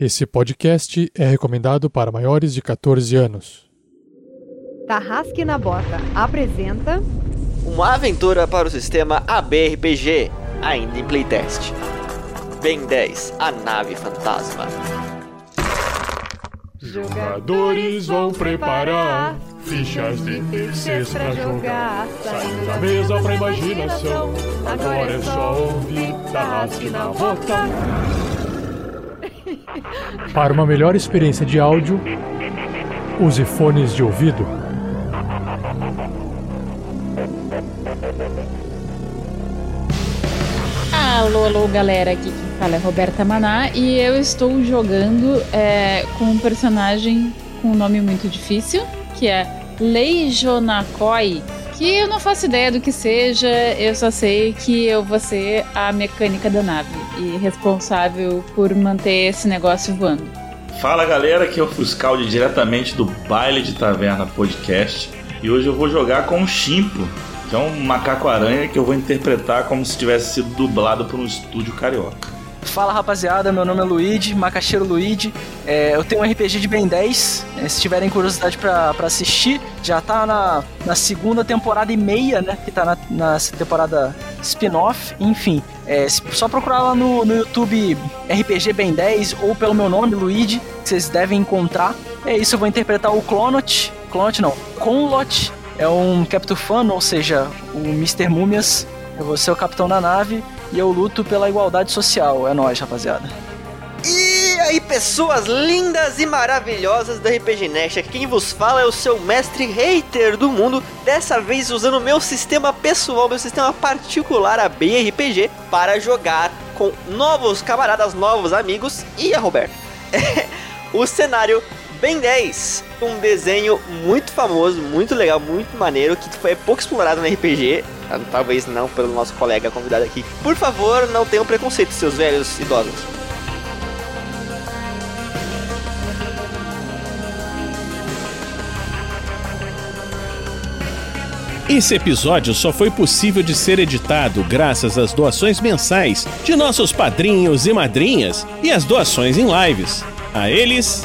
Esse podcast é recomendado para maiores de 14 anos. Tarrasque na Bota apresenta Uma aventura para o sistema ABRPG, ainda em playtest. Ben 10, a nave fantasma. Jogadores vão preparar fichas de terceiros pra jogar. Saindo da mesa pra imaginação. Agora é só ouvir Tarrasque na Bota. Para uma melhor experiência de áudio, use fones de ouvido. Alô, alô, galera. Aqui quem fala é Roberta Maná e eu estou jogando é, com um personagem com um nome muito difícil, que é Leijonakoi, que eu não faço ideia do que seja, eu só sei que eu vou ser a mecânica da nave e responsável por manter esse negócio voando. Fala galera, aqui é o Fuscaldi diretamente do Baile de Taverna Podcast e hoje eu vou jogar com o Chimpo, que é um macaco-aranha que eu vou interpretar como se tivesse sido dublado por um estúdio carioca. Fala rapaziada, meu nome é Luigi, Macaxeiro Luigi. É, eu tenho um RPG de Ben 10. é, se tiverem curiosidade pra assistir, já tá na, na segunda temporada e meia, né? Que tá na, na temporada spin-off. Enfim, é, só procurar lá no, no YouTube RPG Ben 10 ou pelo meu nome, Luigi, que vocês devem encontrar. É isso, eu vou interpretar o Clonot. Clonot não, Conlot. É um Captufano, ou seja, o Mr. Múmias. Eu vou ser o capitão da nave e eu luto pela igualdade social. É nóis, rapaziada. E aí, pessoas lindas e maravilhosas do RPG Next, quem vos fala é o seu mestre hater do mundo, dessa vez usando meu sistema pessoal, meu sistema particular, a BRPG, para jogar com novos camaradas, novos amigos e a Roberta. o cenário Ben 10, um desenho muito famoso, muito legal, muito maneiro, que foi pouco explorado no RPG, talvez não pelo nosso colega convidado aqui. Por favor, não tenham preconceito, seus velhos idosos. Esse episódio só foi possível de ser editado graças às doações mensais de nossos padrinhos e madrinhas e às doações em lives. A eles,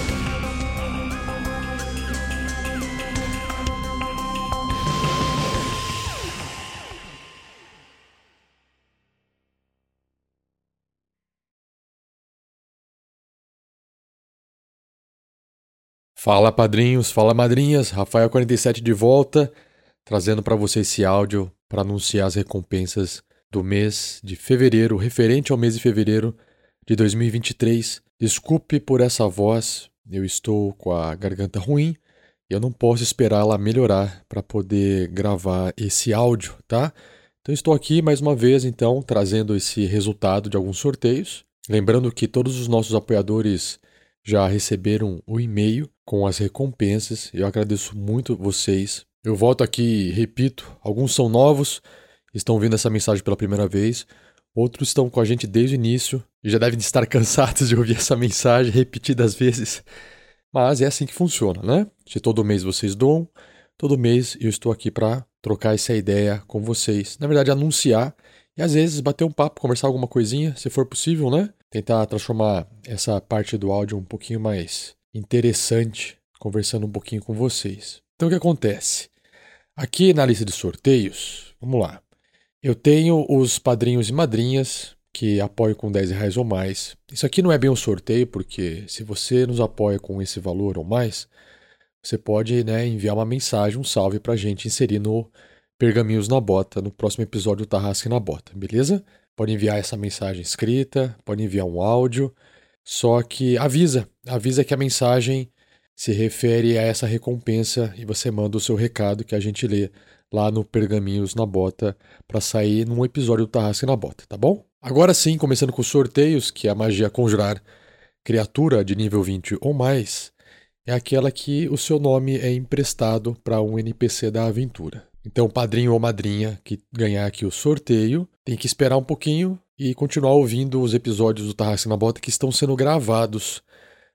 Fala padrinhos, fala madrinhas, Rafael47 de volta, trazendo para você esse áudio para anunciar as recompensas do mês de fevereiro, referente ao mês de fevereiro de 2023. Desculpe por essa voz, eu estou com a garganta ruim e eu não posso esperar ela melhorar para poder gravar esse áudio, tá? Então estou aqui mais uma vez então trazendo esse resultado de alguns sorteios. Lembrando que todos os nossos apoiadores já receberam o e-mail com as recompensas. Eu agradeço muito vocês. Eu volto aqui repito, alguns são novos, estão vendo essa mensagem pela primeira vez. Outros estão com a gente desde o início e já devem estar cansados de ouvir essa mensagem repetidas vezes. Mas é assim que funciona, né? Se todo mês vocês doam, todo mês eu estou aqui para trocar essa ideia com vocês. Na verdade, anunciar e às vezes bater um papo, conversar alguma coisinha, se for possível, né? Tentar transformar essa parte do áudio um pouquinho mais interessante, conversando um pouquinho com vocês. Então o que acontece? Aqui na lista de sorteios, vamos lá. Eu tenho os padrinhos e madrinhas que apoiam com 10 reais ou mais. Isso aqui não é bem um sorteio, porque se você nos apoia com esse valor ou mais, você pode né, enviar uma mensagem, um salve pra gente inserir no Pergaminhos na Bota, no próximo episódio do Tarrasque na Bota, beleza? Pode enviar essa mensagem escrita, pode enviar um áudio, só que avisa, avisa que a mensagem se refere a essa recompensa e você manda o seu recado que a gente lê lá no Pergaminhos na Bota para sair num episódio do Tarrasque na Bota, tá bom? Agora sim, começando com os sorteios, que é a magia conjurar criatura de nível 20 ou mais, é aquela que o seu nome é emprestado para um NPC da aventura. Então, padrinho ou madrinha que ganhar aqui o sorteio tem que esperar um pouquinho e continuar ouvindo os episódios do Tarrasque na Bota que estão sendo gravados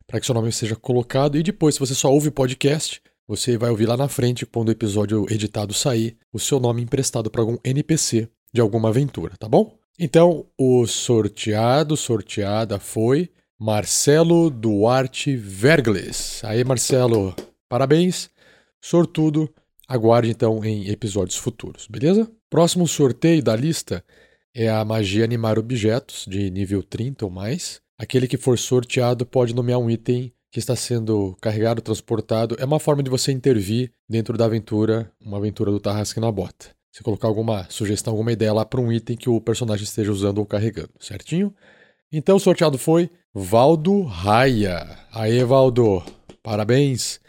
para que seu nome seja colocado. E depois, se você só ouve podcast, você vai ouvir lá na frente, quando o episódio editado sair, o seu nome emprestado para algum NPC de alguma aventura, tá bom? Então, o sorteado, sorteada foi Marcelo Duarte Vergles. Aí, Marcelo, parabéns, sortudo. Aguarde então em episódios futuros, beleza? Próximo sorteio da lista é a magia animar objetos de nível 30 ou mais. Aquele que for sorteado pode nomear um item que está sendo carregado, transportado. É uma forma de você intervir dentro da aventura, uma aventura do Tarrasque na Bota. Você colocar alguma sugestão, alguma ideia lá para um item que o personagem esteja usando ou carregando, certinho? Então o sorteado foi Valdo Raia. Aê, Valdo! Parabéns!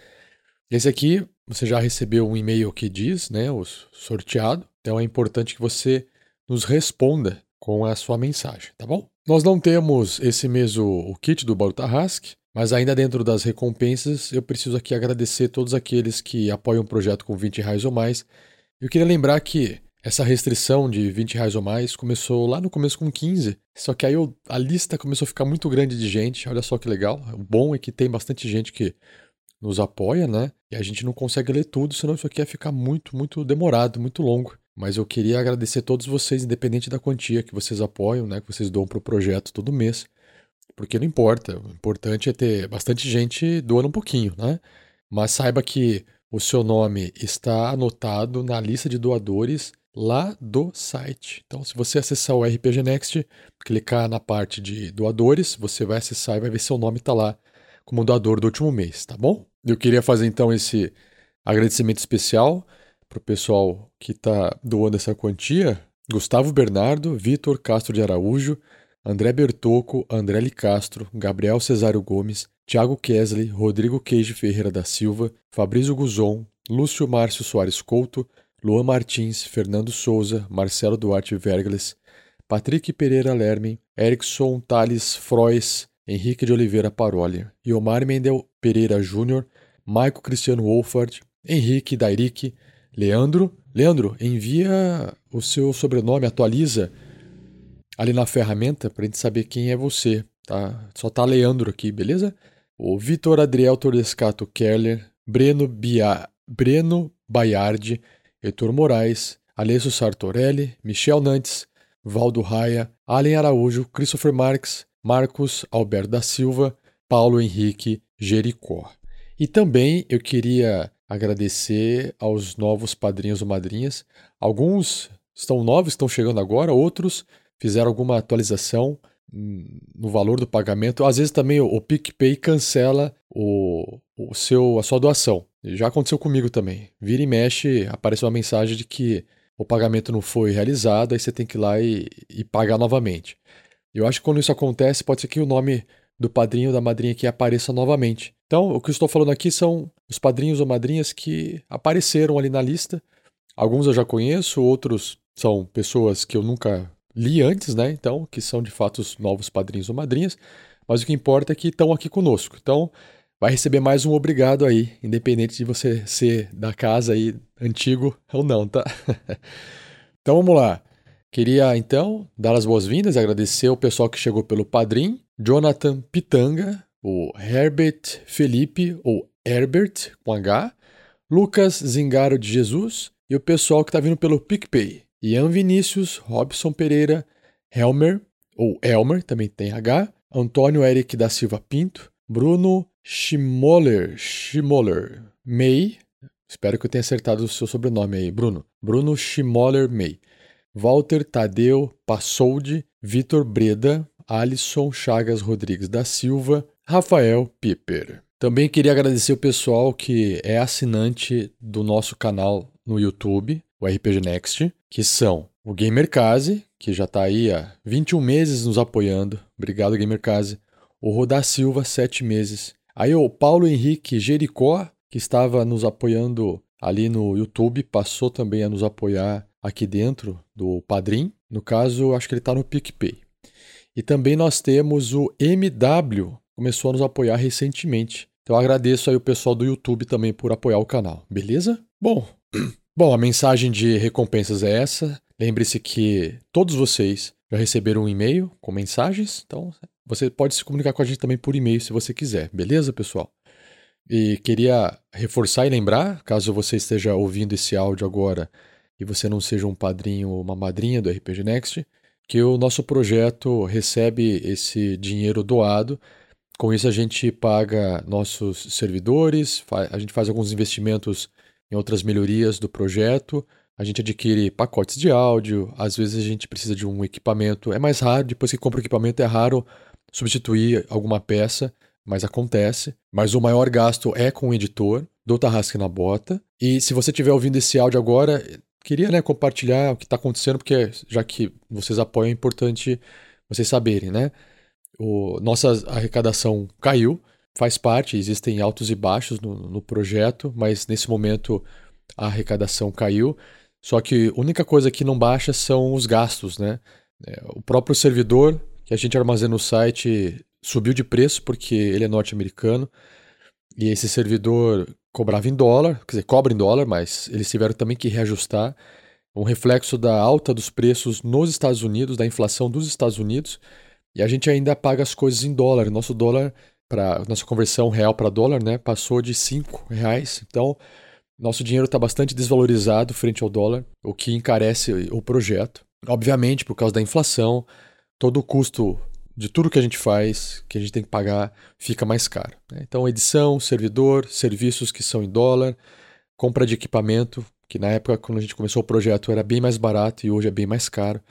Esse aqui, você já recebeu um e-mail que diz, né, o sorteado. Então é importante que você nos responda com a sua mensagem, tá bom? Nós não temos esse mês o, o kit do Baú Tarrasque, mas ainda dentro das recompensas, eu preciso aqui agradecer todos aqueles que apoiam o projeto com 20 reais ou mais. Eu queria lembrar que essa restrição de 20 reais ou mais começou lá no começo com 15, só que aí eu, a lista começou a ficar muito grande de gente, olha só que legal. O bom é que tem bastante gente que nos apoia, né? E a gente não consegue ler tudo, senão isso aqui ia ficar muito, muito demorado, muito longo. Mas eu queria agradecer a todos vocês, independente da quantia que vocês apoiam, né, que vocês doam para o projeto todo mês. Porque não importa, o importante é ter bastante gente doando um pouquinho, né? Mas saiba que o seu nome está anotado na lista de doadores lá do site. Então, se você acessar o RPG Next, clicar na parte de doadores, você vai acessar e vai ver seu nome está lá como doador do último mês, tá bom? Eu queria fazer então esse agradecimento especial para o pessoal que está doando essa quantia: Gustavo Bernardo, Vitor Castro de Araújo, André Bertocco, André Castro, Gabriel Cesário Gomes, Thiago Kesley, Rodrigo Queijo Ferreira da Silva, Fabrício Guzon, Lúcio Márcio Soares Couto, Luan Martins, Fernando Souza, Marcelo Duarte Vergles, Patrick Pereira Lermen, Erickson Thales Frois, Henrique de Oliveira Paroli, Iomar Mendel Pereira Júnior, Maico Cristiano Wolford, Henrique Dairic, Leandro, Leandro, envia o seu sobrenome, atualiza ali na ferramenta para a gente saber quem é você, tá? Só tá Leandro aqui, beleza? O Vitor Adriel Tordescato Kerler, Breno, Bia, Breno Baiardi, Heitor Moraes, Alessio Sartorelli, Michel Nantes, Valdo Raia, Allen Araújo, Christopher Marques, Marcos Alberto da Silva, Paulo Henrique Jericó. E também eu queria agradecer aos novos padrinhos ou madrinhas. Alguns estão novos, estão chegando agora, outros fizeram alguma atualização hum, no valor do pagamento. Às vezes também o PicPay cancela o, o seu, a sua doação. Já aconteceu comigo também. Vira e mexe, aparece uma mensagem de que o pagamento não foi realizado, aí você tem que ir lá e, e pagar novamente. Eu acho que quando isso acontece, pode ser que o nome do padrinho ou da madrinha que apareça novamente. Então, o que eu estou falando aqui são os padrinhos ou madrinhas que apareceram ali na lista. Alguns eu já conheço, outros são pessoas que eu nunca li antes, né? Então, que são de fato os novos padrinhos ou madrinhas. Mas o que importa é que estão aqui conosco. Então, vai receber mais um obrigado aí, independente de você ser da casa aí antigo ou não, tá? então vamos lá. Queria então dar as boas-vindas, agradecer o pessoal que chegou pelo Padrim, Jonathan Pitanga, o Herbert Felipe, ou Herbert com H, Lucas Zingaro de Jesus e o pessoal que está vindo pelo PicPay. Ian Vinícius, Robson Pereira, Helmer, ou Elmer, também tem H, Antônio Eric da Silva Pinto, Bruno Schimoller, Schimoller May, espero que eu tenha acertado o seu sobrenome aí, Bruno. Bruno Schimoller May. Walter Tadeu Passoldi, Vitor Breda, Alisson Chagas Rodrigues da Silva, Rafael Piper. Também queria agradecer o pessoal que é assinante do nosso canal no YouTube, o RPG Next, que são o Gamercase, que já está aí há 21 meses nos apoiando. Obrigado, Gamercase. O Rodar Silva, 7 meses. Aí o Paulo Henrique Jericó, que estava nos apoiando ali no YouTube, passou também a nos apoiar aqui dentro do Padrim. No caso, acho que ele está no PicPay. E também nós temos o MW, começou a nos apoiar recentemente. Então agradeço aí o pessoal do YouTube também por apoiar o canal, beleza? Bom, bom, a mensagem de recompensas é essa. Lembre-se que todos vocês já receberam um e-mail com mensagens, então você pode se comunicar com a gente também por e-mail se você quiser, beleza, pessoal? E queria reforçar e lembrar, caso você esteja ouvindo esse áudio agora e você não seja um padrinho ou uma madrinha do RPG Next, que o nosso projeto recebe esse dinheiro doado. Com isso, a gente paga nossos servidores, a gente faz alguns investimentos em outras melhorias do projeto, a gente adquire pacotes de áudio, às vezes a gente precisa de um equipamento. É mais raro, depois que compra o equipamento, é raro substituir alguma peça mas acontece. Mas o maior gasto é com o editor do Tarrasque na Bota. E se você estiver ouvindo esse áudio agora, queria né, compartilhar o que está acontecendo, porque já que vocês apoiam, é importante vocês saberem, né? O, nossa arrecadação caiu, faz parte, existem altos e baixos no, no projeto, mas nesse momento a arrecadação caiu. Só que a única coisa que não baixa são os gastos, né? É, o próprio servidor que a gente armazena no site subiu de preço porque ele é norte-americano e esse servidor cobrava em dólar, quer dizer, cobra em dólar, mas eles tiveram também que reajustar um reflexo da alta dos preços nos Estados Unidos, da inflação dos Estados Unidos, e a gente ainda paga as coisas em dólar. Nosso dólar, para nossa conversão real para dólar, né, passou de 5 reais. Então, nosso dinheiro está bastante desvalorizado frente ao dólar, o que encarece o projeto. Obviamente, por causa da inflação, todo o custo de tudo que a gente faz, que a gente tem que pagar, fica mais caro. Né? Então, edição, servidor, serviços que são em dólar, compra de equipamento, que na época, quando a gente começou o projeto, era bem mais barato e hoje é bem mais caro.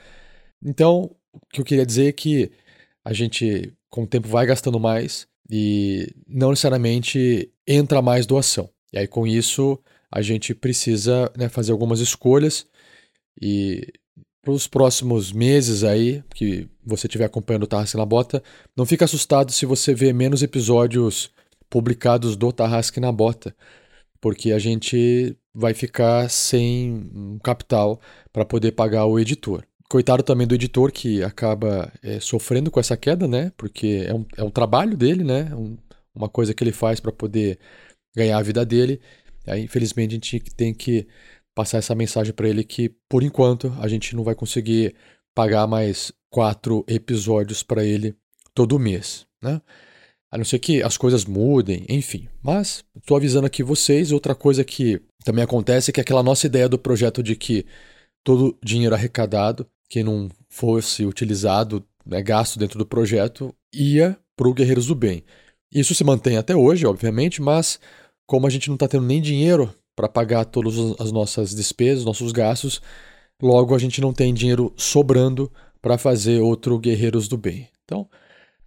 Então, o que eu queria dizer é que a gente, com o tempo, vai gastando mais e não necessariamente entra mais doação. E aí, com isso, a gente precisa né, fazer algumas escolhas e para os próximos meses aí, que você estiver acompanhando o Tarrasque na Bota, não fique assustado se você vê menos episódios publicados do Tarrasque na Bota, porque a gente vai ficar sem capital para poder pagar o editor. Coitado também do editor que acaba é, sofrendo com essa queda, né? Porque é um, é um trabalho dele, né? Um, uma coisa que ele faz para poder ganhar a vida dele. Aí, infelizmente, a gente tem que passar essa mensagem para ele que, por enquanto, a gente não vai conseguir pagar mais quatro episódios para ele todo mês, né? A não ser que as coisas mudem, enfim. Mas estou avisando aqui vocês. Outra coisa que também acontece é que aquela nossa ideia do projeto de que todo dinheiro arrecadado que não fosse utilizado, né, gasto dentro do projeto, ia para o Guerreiros do Bem. Isso se mantém até hoje, obviamente, mas como a gente não está tendo nem dinheiro para pagar todas as nossas despesas, nossos gastos. Logo, a gente não tem dinheiro sobrando para fazer outro Guerreiros do Bem. Então,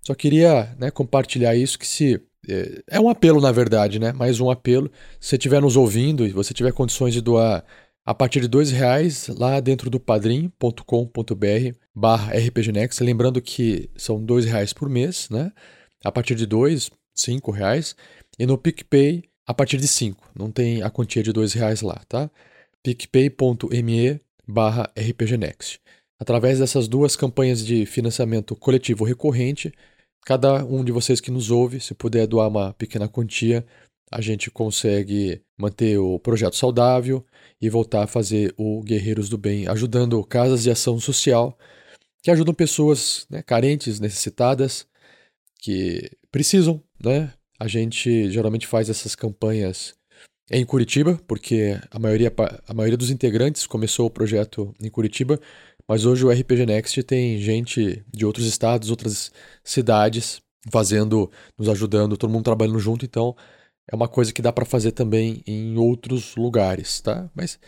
só queria né, compartilhar isso, que se é, é um apelo, na verdade, né? Mais um apelo. Se você estiver nos ouvindo e você tiver condições de doar a partir de dois reais lá dentro do padrim.com.br barra rpgnex, lembrando que são dois reais por mês, né? A partir de cinco reais. E no PicPay a partir de 5. Não tem a quantia de R$ reais lá, tá? picpay.me barra rpgnext. Através dessas duas campanhas de financiamento coletivo recorrente, cada um de vocês que nos ouve, se puder doar uma pequena quantia, a gente consegue manter o projeto saudável e voltar a fazer o Guerreiros do Bem, ajudando casas de ação social que ajudam pessoas né, carentes, necessitadas, que precisam né, a gente geralmente faz essas campanhas em Curitiba, porque a maioria, a maioria dos integrantes começou o projeto em Curitiba, mas hoje o RPG Next tem gente de outros estados, outras cidades fazendo, nos ajudando, todo mundo trabalhando junto, então é uma coisa que dá para fazer também em outros lugares, tá? Mas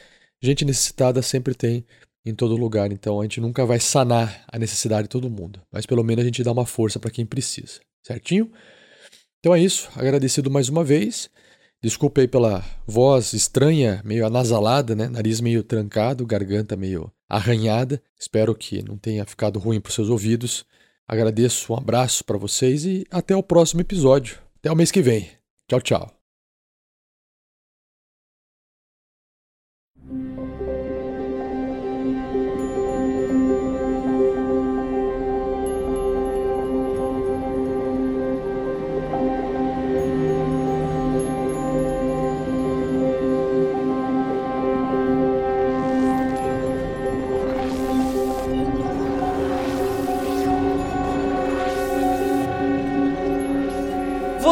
gente necessitada sempre tem em todo lugar, então a gente nunca vai sanar a necessidade de todo mundo, mas pelo menos a gente dá uma força para quem precisa, certinho? Então é isso, agradecido mais uma vez. Desculpe aí pela voz estranha, meio anasalada, né? Nariz meio trancado, garganta meio arranhada. Espero que não tenha ficado ruim para os seus ouvidos. Agradeço, um abraço para vocês e até o próximo episódio. Até o mês que vem. Tchau, tchau.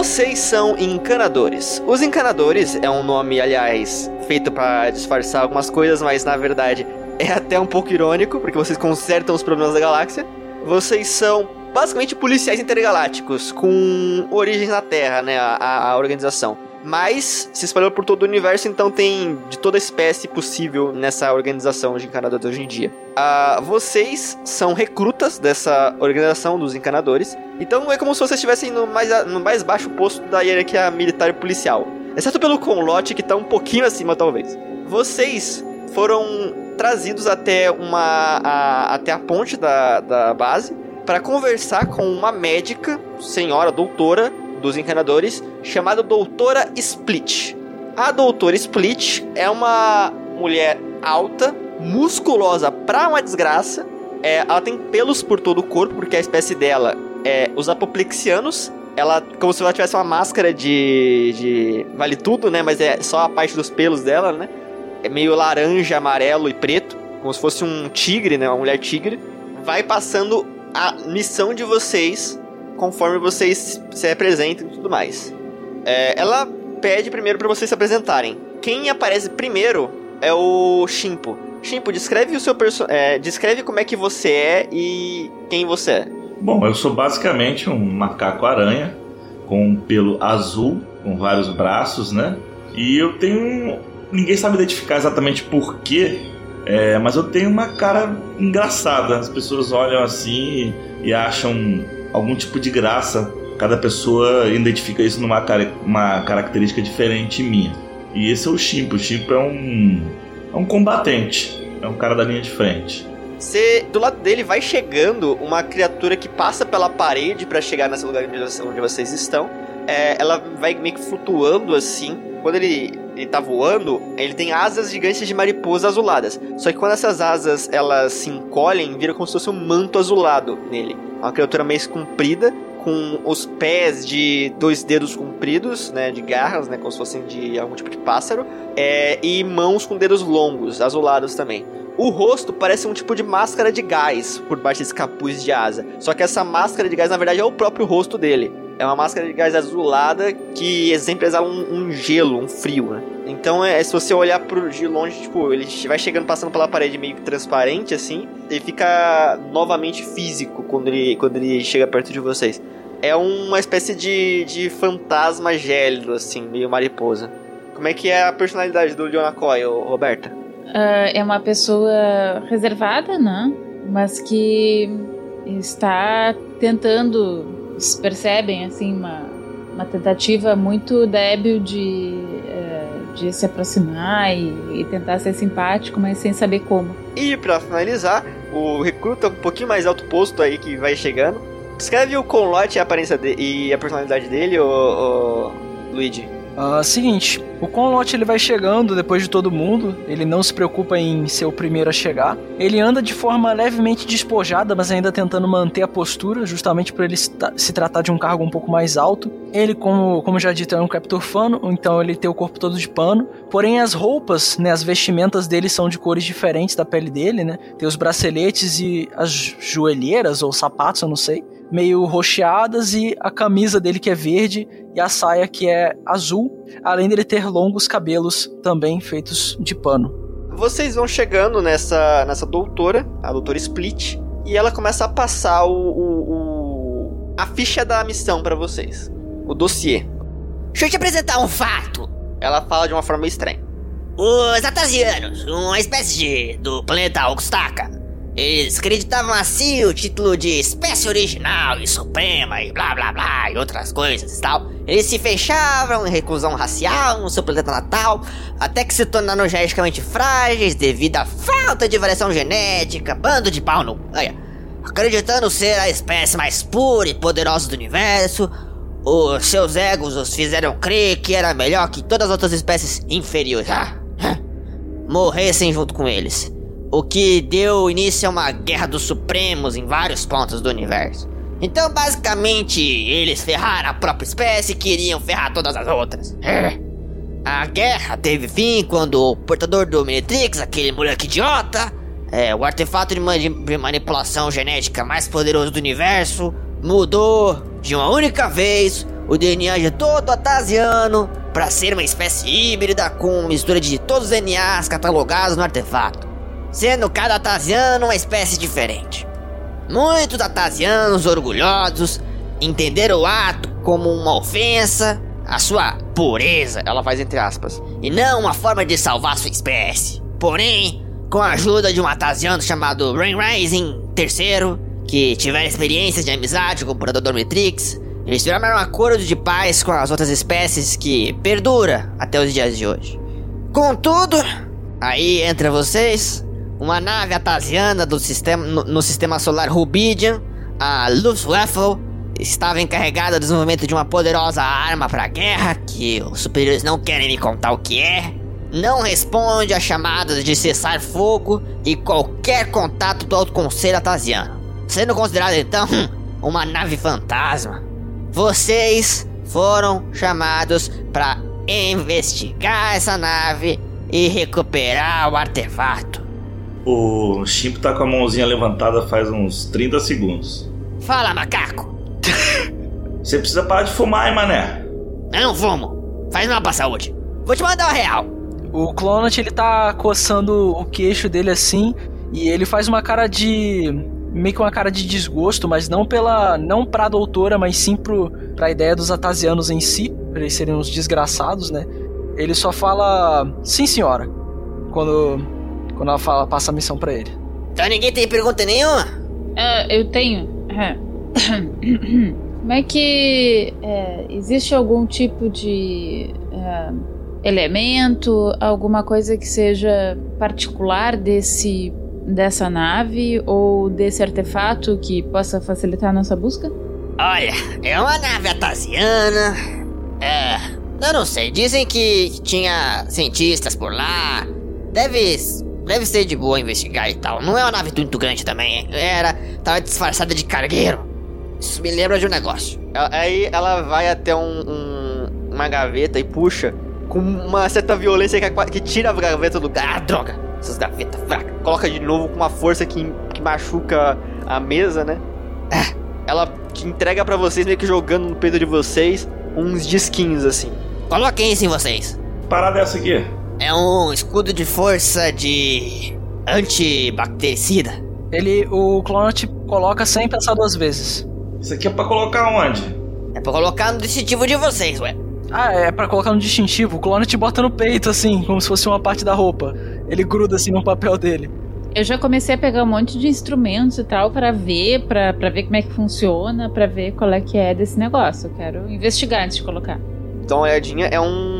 Vocês são encanadores. Os encanadores é um nome, aliás, feito para disfarçar algumas coisas, mas na verdade é até um pouco irônico, porque vocês consertam os problemas da galáxia. Vocês são basicamente policiais intergalácticos, com origem na Terra, né? A, a organização. Mas se espalhou por todo o universo, então tem de toda espécie possível nessa organização de encanadores hoje em dia. Uh, vocês são recrutas dessa organização dos encanadores, então é como se vocês estivessem no mais, no mais baixo posto da hierarquia militar e policial. Exceto pelo Conlote, que está um pouquinho acima, talvez. Vocês foram trazidos até uma a, até a ponte da, da base para conversar com uma médica, senhora, doutora dos encanadores, chamada Doutora Split. A Doutora Split é uma mulher alta, musculosa pra uma desgraça. É, ela tem pelos por todo o corpo, porque a espécie dela é os apoplexianos. Ela, como se ela tivesse uma máscara de, de. Vale tudo, né? Mas é só a parte dos pelos dela, né? É meio laranja, amarelo e preto. Como se fosse um tigre, né? Uma mulher tigre. Vai passando a missão de vocês conforme vocês se apresentem e tudo mais. É, ela pede primeiro para vocês se apresentarem. Quem aparece primeiro é o Shimpo. Shimpo, descreve o seu perso é, descreve como é que você é e quem você é. Bom, eu sou basicamente um macaco aranha com um pelo azul, com vários braços, né? E eu tenho ninguém sabe identificar exatamente por quê, é, mas eu tenho uma cara engraçada. As pessoas olham assim e acham algum tipo de graça. Cada pessoa identifica isso numa uma característica diferente minha. E esse é o Chimpo. O Chimpo é um, é um combatente, é um cara da linha de frente. Você, do lado dele vai chegando uma criatura que passa pela parede para chegar nesse lugar onde vocês estão. É, ela vai meio que flutuando assim. Quando ele, ele tá voando, ele tem asas gigantes de mariposa azuladas. Só que quando essas asas elas se encolhem, vira como se fosse um manto azulado nele. Uma criatura meio comprida, com os pés de dois dedos compridos, né, de garras, né, como se fossem de algum tipo de pássaro, é, e mãos com dedos longos, azulados também. O rosto parece um tipo de máscara de gás por baixo desse capuz de asa. Só que essa máscara de gás, na verdade, é o próprio rosto dele. É uma máscara de gás azulada que exala um, um gelo, um frio, né? Então, é, se você olhar pro, de longe, tipo, ele vai chegando, passando pela parede meio transparente, assim, ele fica novamente físico quando ele, quando ele chega perto de vocês. É uma espécie de, de fantasma gélido, assim, meio mariposa. Como é que é a personalidade do Leona Coy, Roberta? Uh, é uma pessoa reservada, né? Mas que está tentando percebem assim uma, uma tentativa muito débil de, é, de se aproximar e, e, tentar ser simpático, mas sem saber como. E para finalizar, o recruta um pouquinho mais alto posto aí que vai chegando. Descreve o Conlote e a aparência de, e a personalidade dele, o, o Luigi. Uh, seguinte, o Conlot ele vai chegando depois de todo mundo, ele não se preocupa em ser o primeiro a chegar. Ele anda de forma levemente despojada, mas ainda tentando manter a postura, justamente para ele se tratar de um cargo um pouco mais alto. Ele, como, como já dito, é um captor fano, então ele tem o corpo todo de pano. Porém, as roupas, né, as vestimentas dele são de cores diferentes da pele dele, né? Tem os braceletes e as joelheiras ou sapatos, eu não sei meio rocheadas e a camisa dele que é verde e a saia que é azul, além dele ter longos cabelos também feitos de pano. Vocês vão chegando nessa, nessa doutora, a doutora Split, e ela começa a passar o, o, o a ficha da missão para vocês, o dossiê. Deixa eu te apresentar um fato. Ela fala de uma forma estranha. Os Atasianos, uma espécie de, do planeta Oxtaka, eles acreditavam assim o título de espécie original e suprema e blá blá blá e outras coisas e tal. Eles se fechavam em reclusão racial no seu planeta natal, até que se tornaram geneticamente frágeis devido à falta de variação genética, bando de pau no. Olha, acreditando ser a espécie mais pura e poderosa do universo, os seus egos os fizeram crer que era melhor que todas as outras espécies inferiores. Ah, ah, morressem junto com eles o que deu início a uma guerra dos supremos em vários pontos do universo. Então, basicamente, eles ferraram a própria espécie e queriam ferrar todas as outras. É. A guerra teve fim quando o portador do Minitrix, aquele moleque idiota, é, o artefato de, de manipulação genética mais poderoso do universo, mudou de uma única vez o DNA de todo atasiano para ser uma espécie híbrida com mistura de todos os DNAs catalogados no artefato, sendo cada atasiano uma espécie diferente. Muitos atasianos orgulhosos entenderam o ato como uma ofensa à sua pureza, Ela faz entre aspas. e não uma forma de salvar sua espécie. Porém, com a ajuda de um atasiano chamado Rain Rising III, que tiver experiências de amizade com o Predador Matrix, eles firmaram um acordo de paz com as outras espécies que perdura até os dias de hoje. Contudo, aí entre vocês, uma nave atasiana do sistema, no, no sistema solar Rubidian, a Luftwaffe, estava encarregada do desenvolvimento de uma poderosa arma para guerra que os superiores não querem me contar o que é. Não responde a chamadas de cessar fogo e qualquer contato do Alto Conselho Atasiano, sendo considerado então uma nave fantasma. Vocês foram chamados para investigar essa nave e recuperar o artefato. O Chimp tá com a mãozinha levantada faz uns 30 segundos. Fala, macaco! Você precisa parar de fumar, hein, mané? Eu não fumo. Faz mal pra saúde. Vou te mandar o real. O Clonat ele tá coçando o queixo dele assim e ele faz uma cara de meio que uma cara de desgosto, mas não pela não pra doutora, mas sim pro pra ideia dos atasianos em si, pra eles serem uns desgraçados, né? Ele só fala sim, senhora, quando quando ela fala passa a missão pra ele. Então ninguém tem pergunta nenhuma? Ah, eu tenho. É. Como é que é, existe algum tipo de é, elemento, alguma coisa que seja particular desse dessa nave ou desse artefato que possa facilitar a nossa busca? Olha, é uma nave atasiana. É. Eu não sei, dizem que tinha cientistas por lá. Deve. Deve ser de boa investigar e tal. Não é uma nave muito grande também. Era. Tava disfarçada de cargueiro. Isso me lembra de um negócio. Ela- Aí ela vai até um, um- uma gaveta e puxa com uma certa violência que, é que tira a gaveta do lugar. Ah, droga! Essas gavetas fracas. Coloca de novo com uma força que, que machuca a mesa, né? É, Ela te entrega pra vocês, meio que jogando no peito de vocês, uns disquinhos assim. Coloquem isso em vocês. Parada essa aqui. É um escudo de força de. antibactericida. Ele o Clonat coloca sem pensar duas vezes. Isso aqui é pra colocar onde? É pra colocar no distintivo de vocês, ué. Ah, é pra colocar no distintivo. O Clonat bota no peito assim, como se fosse uma parte da roupa. Ele gruda assim no papel dele. Eu já comecei a pegar um monte de instrumentos e tal pra ver, pra pra ver como é que funciona, pra ver qual é que é desse negócio. Eu quero investigar antes de colocar. Então a olhadinha é um-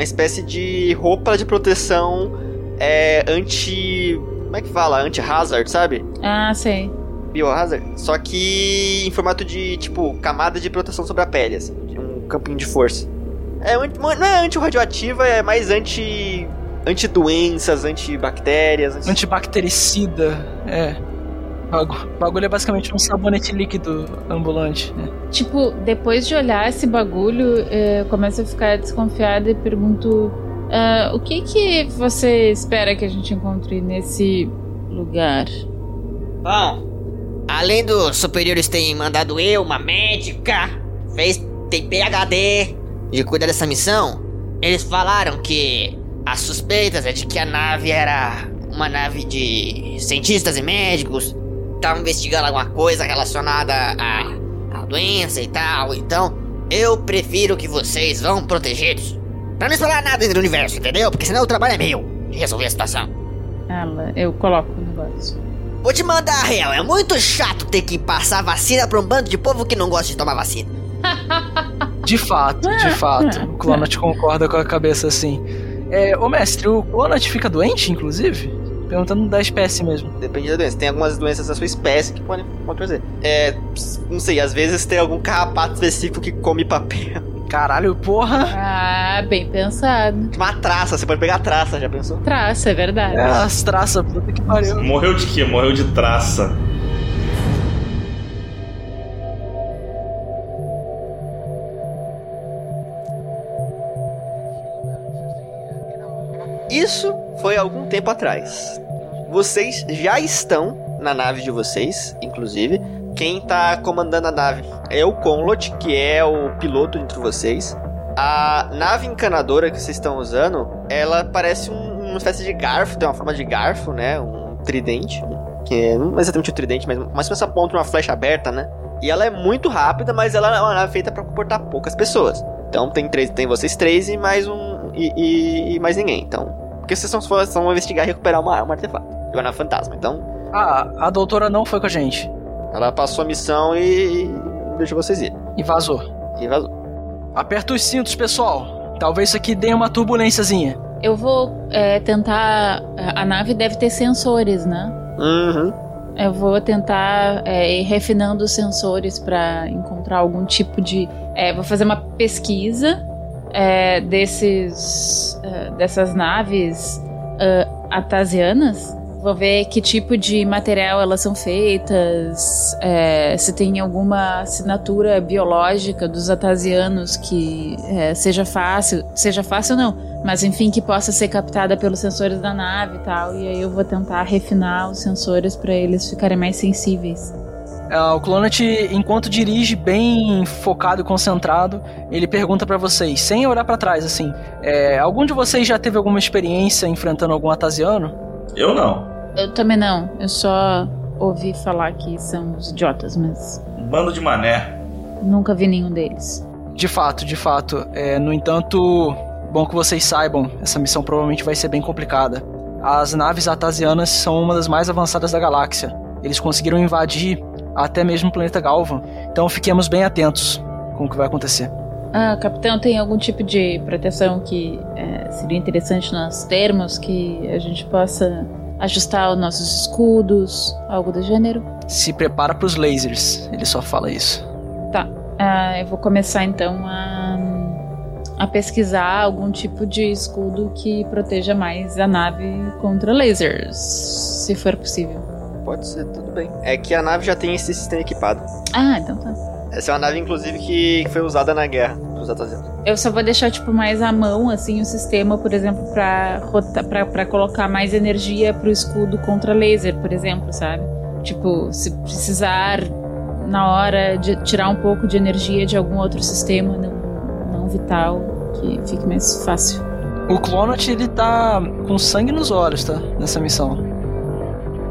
uma espécie de roupa de proteção é, anti. Como é que fala? Anti-hazard, sabe? Ah, sei. Biohazard. Só que em formato de, tipo, camada de proteção sobre a pele, assim. de Um campinho de força. É, não é anti-radioativa, é mais anti. anti-doenças, anti-bactérias. Anti... Antibactericida. É. O bagulho é basicamente um sabonete líquido ambulante. né? Tipo, depois de olhar esse bagulho, eh, eu começo a ficar desconfiada e pergunto: ah, o que que você espera que a gente encontre nesse lugar? Bom, além dos superiores terem mandado eu, uma médica, fez, tem PHD de cuidar dessa missão, eles falaram que as suspeitas é de que a nave era uma nave de cientistas e médicos, estavam investigando alguma coisa relacionada à, à doença e tal, então eu prefiro que vocês vão protegidos. Pra não explorar nada dentro do universo, entendeu? Porque senão o trabalho é meu de resolver a situação. Ela, eu coloco o negócio. Vou te mandar a real, é muito chato ter que passar vacina pra um bando de povo que não gosta de tomar vacina. De fato, de fato. O Clonat concorda com a cabeça assim. É, ô mestre, o Clonat fica doente, inclusive? Perguntando da espécie mesmo. Depende da doença. Tem algumas doenças da sua espécie que podem, trazer. É. Não sei, às vezes tem algum carrapato específico que come papel. Caralho, porra. Ah, bem pensado. Uma traça, você pode pegar traça, já pensou? Traça, é verdade. É, as traças, puta que pariu. Morreu de quê? Morreu de traça. Isso foi algum tempo atrás. Vocês já estão na nave de vocês, inclusive. quem tá comandando a nave é o Conlot, que é o piloto entre vocês. A nave encanadora que vocês estão usando, ela parece um- uma espécie de garfo, tem uma forma de garfo, né? Um tridente. Que é, não exatamente um tridente, mas mais ou menos aponta uma flecha aberta, né? E ela é muito rápida, mas ela é uma nave feita para comportar poucas pessoas. Então tem três, tem vocês três e mais um. e, e- e mais ninguém. Então. Porque vocês são, vão investigar e recuperar uma, uma artefato. E uma nave fantasma. Então, Ah, a doutora não foi com a gente. ela passou a missão e. e deixou vocês ir. E vazou. E vazou. Aperta os cintos, pessoal. Talvez isso aqui dê uma turbulênciazinha. Eu vou é, tentar. A nave deve ter sensores, né? Uhum. Eu vou tentar é, ir refinando os sensores para encontrar algum tipo de. é, vou fazer uma pesquisa é, desses, é, dessas naves é, atasianas. Vou ver que tipo de material elas são feitas, é, se tem alguma assinatura biológica dos atasianos que é, seja fácil, seja fácil não, mas enfim que possa ser captada pelos sensores da nave e tal. E aí eu vou tentar refinar os sensores para eles ficarem mais sensíveis. Ah, o Clonat, enquanto dirige bem focado e concentrado, ele pergunta pra vocês, sem olhar pra trás, assim: é, algum de vocês já teve alguma experiência enfrentando algum atasiano? Eu não. Eu também não, eu só ouvi falar que são os idiotas, mas Um bando de mané. nunca vi nenhum deles. De fato, de fato. É, no entanto, bom que vocês saibam, essa missão provavelmente vai ser bem complicada. As naves atasianas são uma das mais avançadas da galáxia. Eles conseguiram invadir até mesmo o planeta Galvan. Então fiquemos bem atentos com o que vai acontecer. Ah, capitão, tem algum tipo de proteção que é, seria interessante nós termos, que a gente possa ajustar os nossos escudos, algo do gênero? Se prepara pros lasers, ele só fala isso. Tá. Ah, eu vou começar então a, a pesquisar algum tipo de escudo que proteja mais a nave contra lasers, se for possível. Pode ser, tudo bem. É que a nave já tem esse sistema equipado. Ah, então tá. Essa é uma nave, inclusive, que foi usada na guerra dos Atasianos. Eu só vou deixar, tipo, mais à mão, assim, o sistema, por exemplo, pra, rota, pra, pra colocar mais energia pro escudo contra laser, por exemplo, sabe? Tipo, se precisar, na hora, de tirar um pouco de energia de algum outro sistema não, não vital, que fique mais fácil. O Clonat, ele tá com sangue nos olhos, tá? Nessa missão.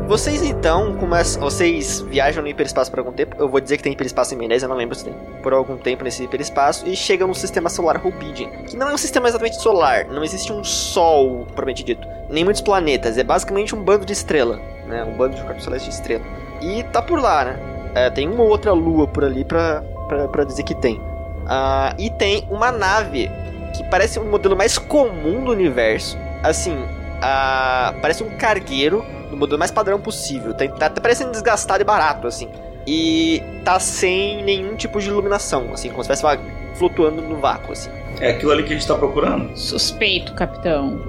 Vocês então começam. Vocês viajam no hiperespaço por algum tempo. Eu vou dizer que tem hiperespaço em Menezes, eu não lembro se tem. Por algum tempo nesse hiperespaço. E chegam no sistema solar Rubidian. Que não é um sistema exatamente solar. Não existe um sol, propriamente dito. Nem muitos planetas. É basicamente um bando de estrela. Né? Um bando de corpos celestes de estrela. E tá por lá, né? É, tem uma ou outra lua por ali pra, pra, pra dizer que tem. Ah, e tem uma nave que parece um modelo mais comum do universo. Assim, ah, parece um cargueiro no modelo mais padrão possível. Tá, tá até parecendo desgastado e barato, assim. E tá sem nenhum tipo de iluminação, assim, como se estivesse flutuando no vácuo, assim. É aquilo ali que a gente tá procurando? Suspeito, capitão.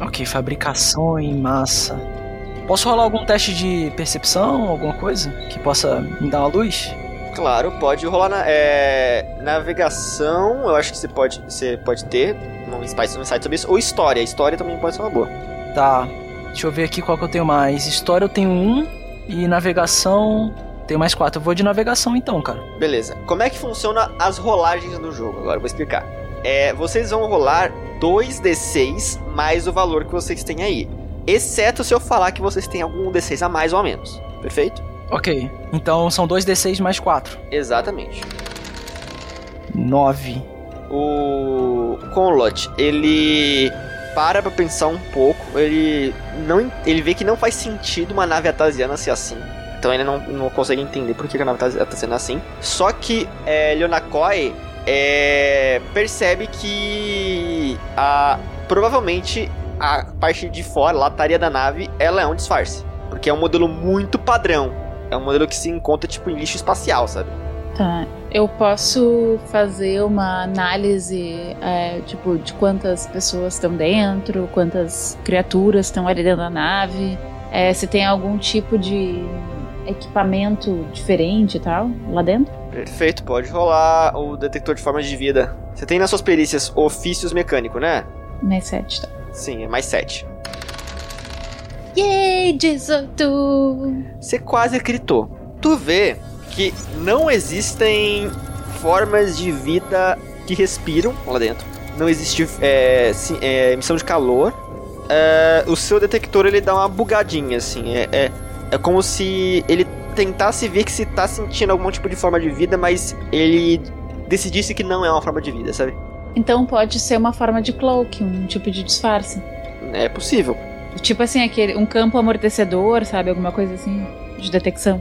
Ok, fabricação em massa. Posso rolar algum teste de percepção, alguma coisa que possa me dar uma luz? Claro, pode rolar na, é, navegação, eu acho que você pode, você pode ter um insight um insight sobre isso, ou história. História também pode ser uma boa. Tá. Deixa eu ver aqui qual que eu tenho mais. História eu tenho um e navegação tenho mais quatro. Eu vou de navegação então, cara. Beleza. Como é que funciona as rolagens do jogo? Agora eu vou explicar. É, vocês vão rolar 2d6 mais o valor que vocês têm aí. Exceto se eu falar que vocês têm algum d6 a mais ou a menos. Perfeito? Ok. Então são dois D6 mais quatro. Exatamente. Nove. O Conlot, ele para pra pensar um pouco, ele não ele vê que não faz sentido uma nave atasiana ser assim. Então ele não, não consegue entender por que a nave tá, tá sendo assim. Só que é, Leonakoi é, percebe que a, provavelmente a parte de fora, a lataria da nave, ela é um disfarce. Porque é um modelo muito padrão. É um modelo que se encontra tipo em lixo espacial, sabe? Tá. Eu posso fazer uma análise, é, tipo, de quantas pessoas estão dentro, quantas criaturas estão ali dentro da nave, é, se tem algum tipo de equipamento diferente e tal lá dentro. Perfeito, pode rolar o detector de formas de vida. Você tem nas suas perícias ofícios mecânico, né? Mais sete, tá. Sim, é mais 7. Yay, 18! Você quase gritou. Tu vê que não existem formas de vida que respiram lá dentro. Não existe é, sim, é, emissão de calor. É, o seu detector ele dá uma bugadinha, assim. É, é, é como se ele tentasse ver que se tá sentindo algum tipo de forma de vida, mas ele decidisse que não é uma forma de vida, sabe? Então pode ser uma forma de cloak, um tipo de disfarce. É possível. Tipo assim, aquele, um campo amortecedor, sabe? Alguma coisa assim, de detecção.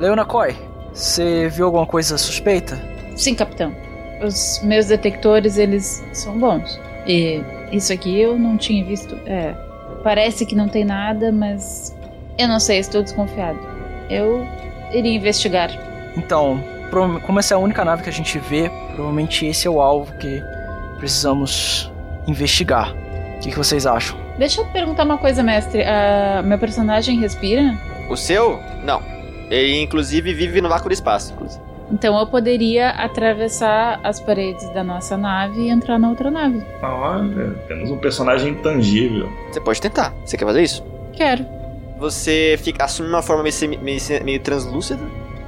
Leona Coy, você viu alguma coisa suspeita? Sim, capitão. Os meus detectores, eles são bons. E isso aqui eu não tinha visto. É. Parece que não tem nada, mas eu não sei, estou desconfiado. Eu iria investigar. Então, como essa é a única nave que a gente vê, provavelmente esse é o alvo que precisamos investigar. O que, que vocês acham? Deixa eu perguntar uma coisa, mestre. Ah, meu personagem respira? O seu? Não. Ele, inclusive, vive no vácuo do espaço. inclusive. Então eu poderia atravessar as paredes da nossa nave e entrar na outra nave. Olha, temos um personagem intangível. Você pode tentar. Você quer fazer isso? Quero. Você fica, assume uma forma meio, semi- meio, se- meio translúcida.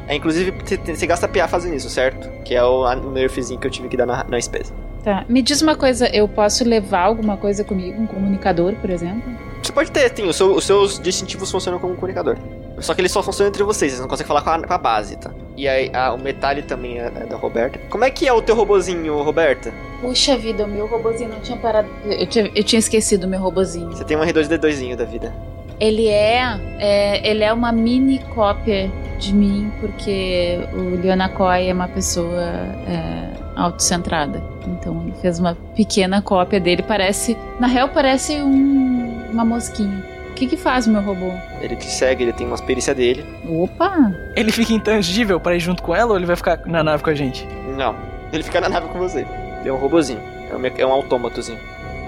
É, inclusive, você, gasta PA fazendo isso, certo? Que é o, o nerfzinho que eu tive que dar na, na espécie. Tá. Me diz uma coisa, eu posso levar alguma coisa comigo? Um comunicador, por exemplo? Você pode ter, tem. o seu- os seus distintivos funcionam como comunicador. Só que eles só funcionam entre vocês, vocês não conseguem falar com a, com a base, tá? E aí, a- o metalhe também é, é da Roberta. Como é que é o teu robozinho, Roberta? Puxa vida, o meu robozinho não tinha parado. Eu tinha, eu tinha esquecido o meu robozinho. Você tem um R2D2zinho da vida. Ele é, é, ele é uma mini cópia de mim, porque o Leonakoi é uma pessoa é, autocentrada. Então ele fez uma pequena cópia dele. Parece. Na real, parece um- uma mosquinha. O que, que faz o meu robô? Ele te segue, ele tem umas perícias dele. Opa! Ele fica intangível pra ir junto com ela ou ele vai ficar na nave com a gente? Não, ele fica na nave com você. Ele é um robozinho. É um, é um autômatozinho.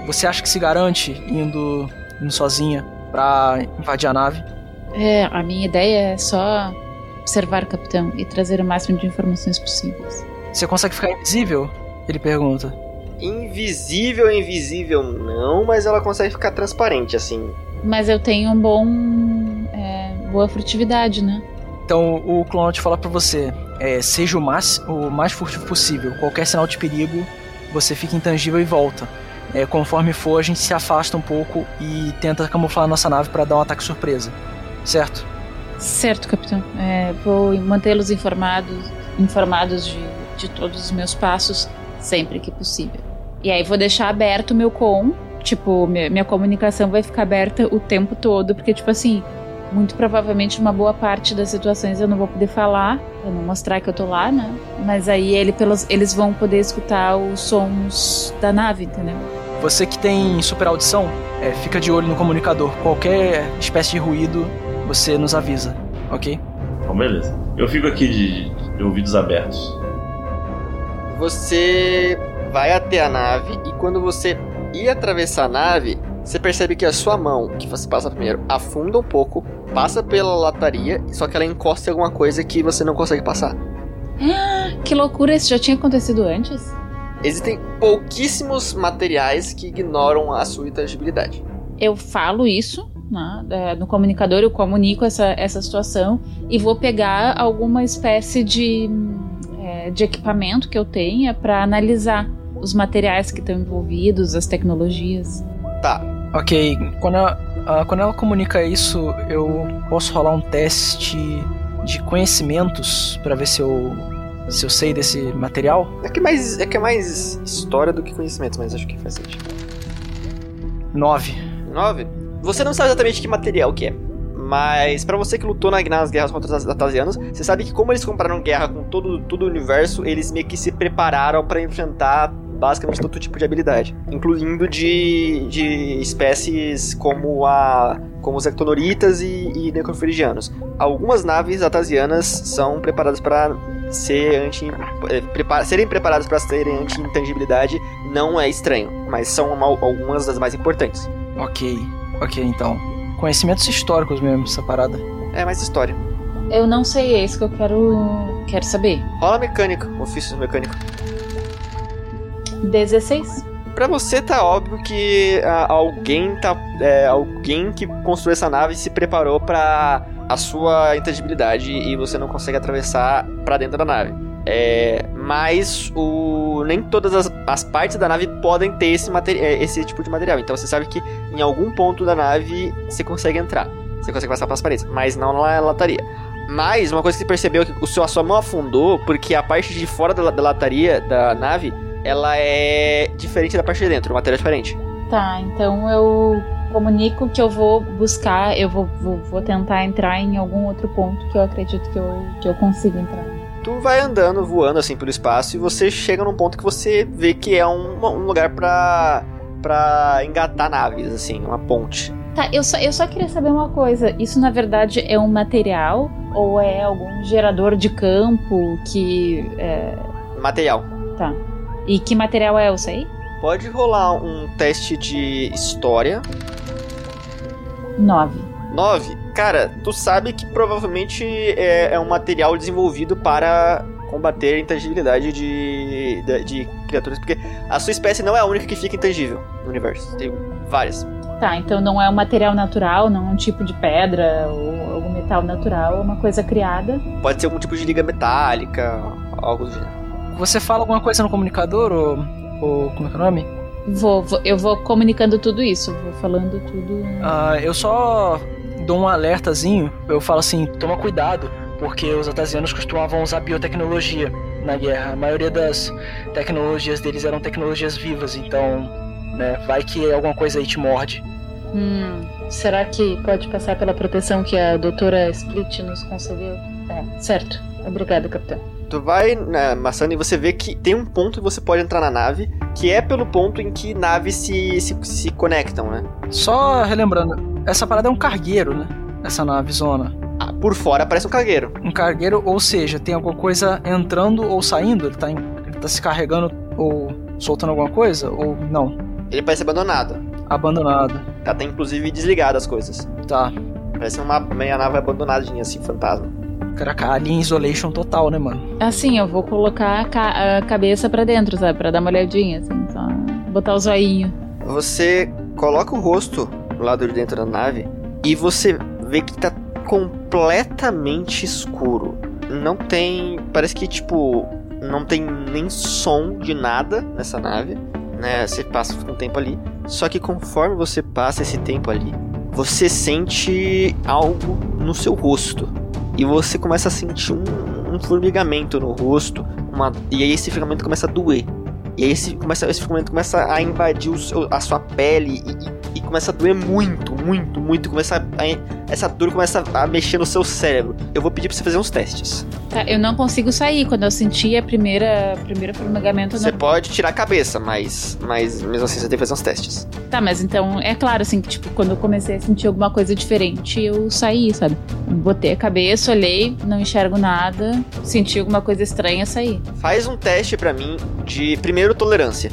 Você acha que se garante indo, indo sozinha pra invadir a nave? É, a minha ideia é só observar, capitão, e trazer o máximo de informações possíveis. Você consegue ficar invisível? Ele pergunta. Invisível, invisível não, mas ela consegue ficar transparente, assim. Mas eu tenho um bom. é, boa furtividade, né? Então o Clonaut fala pra você: é, seja o mais, o mais furtivo possível. Qualquer sinal de perigo, você fica intangível e volta. É, conforme for, a gente se afasta um pouco e tenta camuflar a nossa nave pra dar um ataque surpresa. Certo? Certo, capitão. É, vou mantê-los informados, informados de, de todos os meus passos sempre que possível. E aí vou deixar aberto o meu com, tipo, minha, minha comunicação vai ficar aberta o tempo todo, porque tipo assim, muito provavelmente uma boa parte das situações eu não vou poder falar, pra não mostrar que eu tô lá, né? Mas aí ele, pelos, eles vão poder escutar os sons da nave, entendeu? Você que tem super audição, é, fica de olho no comunicador. Qualquer espécie de ruído, você nos avisa, ok? Então, beleza. Eu fico aqui de, de ouvidos abertos. Você vai até a nave e quando você ir atravessar a nave, você percebe que a sua mão, que você passa primeiro, afunda um pouco, passa pela lataria, só que ela encosta em alguma coisa que você não consegue passar. Que loucura, isso já tinha acontecido antes? Existem pouquíssimos materiais que ignoram a sua intangibilidade. eu falo isso né, é, no comunicador, eu comunico essa, essa situação e vou pegar alguma espécie de, hum, é, de equipamento que eu tenha para analisar os materiais que estão envolvidos, as tecnologias. Tá, Ok, quando ela, ah, quando ela comunica isso, eu posso rolar um teste de conhecimentos pra ver se eu, se eu sei desse material? é que, é mais, é que é mais história do que conhecimento, mas acho que faz sentido. 9. 9. Você não sabe exatamente que material que é. Mas pra você que lutou na- nas guerras contra os Atasianos, você sabe que como eles compraram guerra com todo, todo o universo, eles meio que se prepararam pra enfrentar basicamente todo tipo de habilidade, incluindo de, de espécies como a como os ectonoritas e, e necroferigianos. Algumas naves atasianas são preparadas para ser anti eh, prepara- serem preparadas para serem anti-intangibilidade não é estranho, mas são uma- algumas das mais importantes. Ok, ok então. Conhecimentos históricos mesmo, essa parada. É mais história. Eu não sei, é isso que eu quero, quero saber. Rola mecânico, ofício mecânico. 16? Pra você tá óbvio que ah, alguém tá. é, alguém que construiu essa nave se preparou pra a sua intangibilidade e você não consegue atravessar pra dentro da nave. É, mas o, nem todas as, as partes da nave podem ter esse, é, esse tipo de material. Então você sabe que em algum ponto da nave você consegue entrar. Você consegue passar pelas paredes, mas não na lataria. Mas uma coisa que você percebeu é que o seu, a sua mão afundou porque a parte de fora da, da lataria da nave ela é diferente da parte de dentro, o material é diferente. Tá, então eu comunico que eu vou buscar, eu vou, vou, vou tentar entrar em algum outro ponto que eu acredito que eu, que eu consiga entrar. Tu vai andando, voando assim pelo espaço e você chega num ponto que você vê que é um, um lugar pra, pra engatar naves, assim, uma ponte. Tá, eu só, eu só queria saber uma coisa. Isso na verdade é um material ou é algum gerador de campo que. É... Material. Tá. E que material é, eu sei? Pode rolar um teste de história. Nove. 9. Cara, tu sabe que provavelmente é, é um material desenvolvido para combater a intangibilidade de, de, de criaturas, porque a sua espécie não é a única que fica intangível no universo. Tem várias. Tá, então não é um material natural, não é um tipo de pedra ou algum metal natural, é uma coisa criada. Pode ser algum tipo de liga metálica, algo do gênero. Você fala alguma coisa no comunicador, ou, ou como é que é o nome? Vou, vou- eu vou comunicando tudo isso, vou falando tudo. Ah, eu só dou um alertazinho, eu falo assim, toma cuidado, porque os atasianos costumavam usar biotecnologia na guerra. A maioria das tecnologias deles eram tecnologias vivas, então, né, vai que alguma coisa aí te morde. Hum, será que pode passar pela proteção que a doutora Split nos concedeu? É, certo. Obrigada, capitão. Tu vai na maçã e você vê que tem um ponto que você pode entrar na nave, que é pelo ponto em que naves se, se, se conectam, né? Só relembrando, essa parada é um cargueiro, né? Essa nave zona. Ah, por fora parece um cargueiro. Um cargueiro, ou seja, tem alguma coisa entrando ou saindo? Ele tá, em- ele tá se carregando ou soltando alguma coisa? Ou não? Ele parece abandonado. Abandonado. Tá, tem inclusive desligado as coisas. Tá. Parece uma meia nave abandonadinha, assim, fantasma. Caraca, Alien Isolation total, né, mano? Assim, eu vou colocar a, ca- a cabeça pra dentro, sabe? Pra dar uma olhadinha, assim, só botar o zoinho. Você coloca o rosto do lado de dentro da nave e você vê que tá completamente escuro. Não tem. Parece que, tipo, não tem nem som de nada nessa nave. Né? Você passa um tempo ali. Só que conforme você passa esse tempo ali, você sente algo no seu rosto. E você começa a sentir um, um formigamento no rosto. Uma, e aí esse formigamento começa a doer. E aí esse, começa, esse formigamento começa a invadir seu- a sua pele e, e- e começa a doer muito, muito, muito. Começa a- essa dor começa a mexer no seu cérebro. Eu vou pedir pra você fazer uns testes. Tá, eu não consigo sair. Quando eu senti a primeira, primeiro formigamento, Você não... pode tirar a cabeça, mas, mas mesmo assim você tem que fazer uns testes. Tá, mas então é claro, assim, que tipo, quando eu comecei a sentir alguma coisa diferente, eu saí, sabe? Botei a cabeça, olhei, não enxergo nada, senti alguma coisa estranha, saí. Faz um teste pra mim de primeiro tolerância.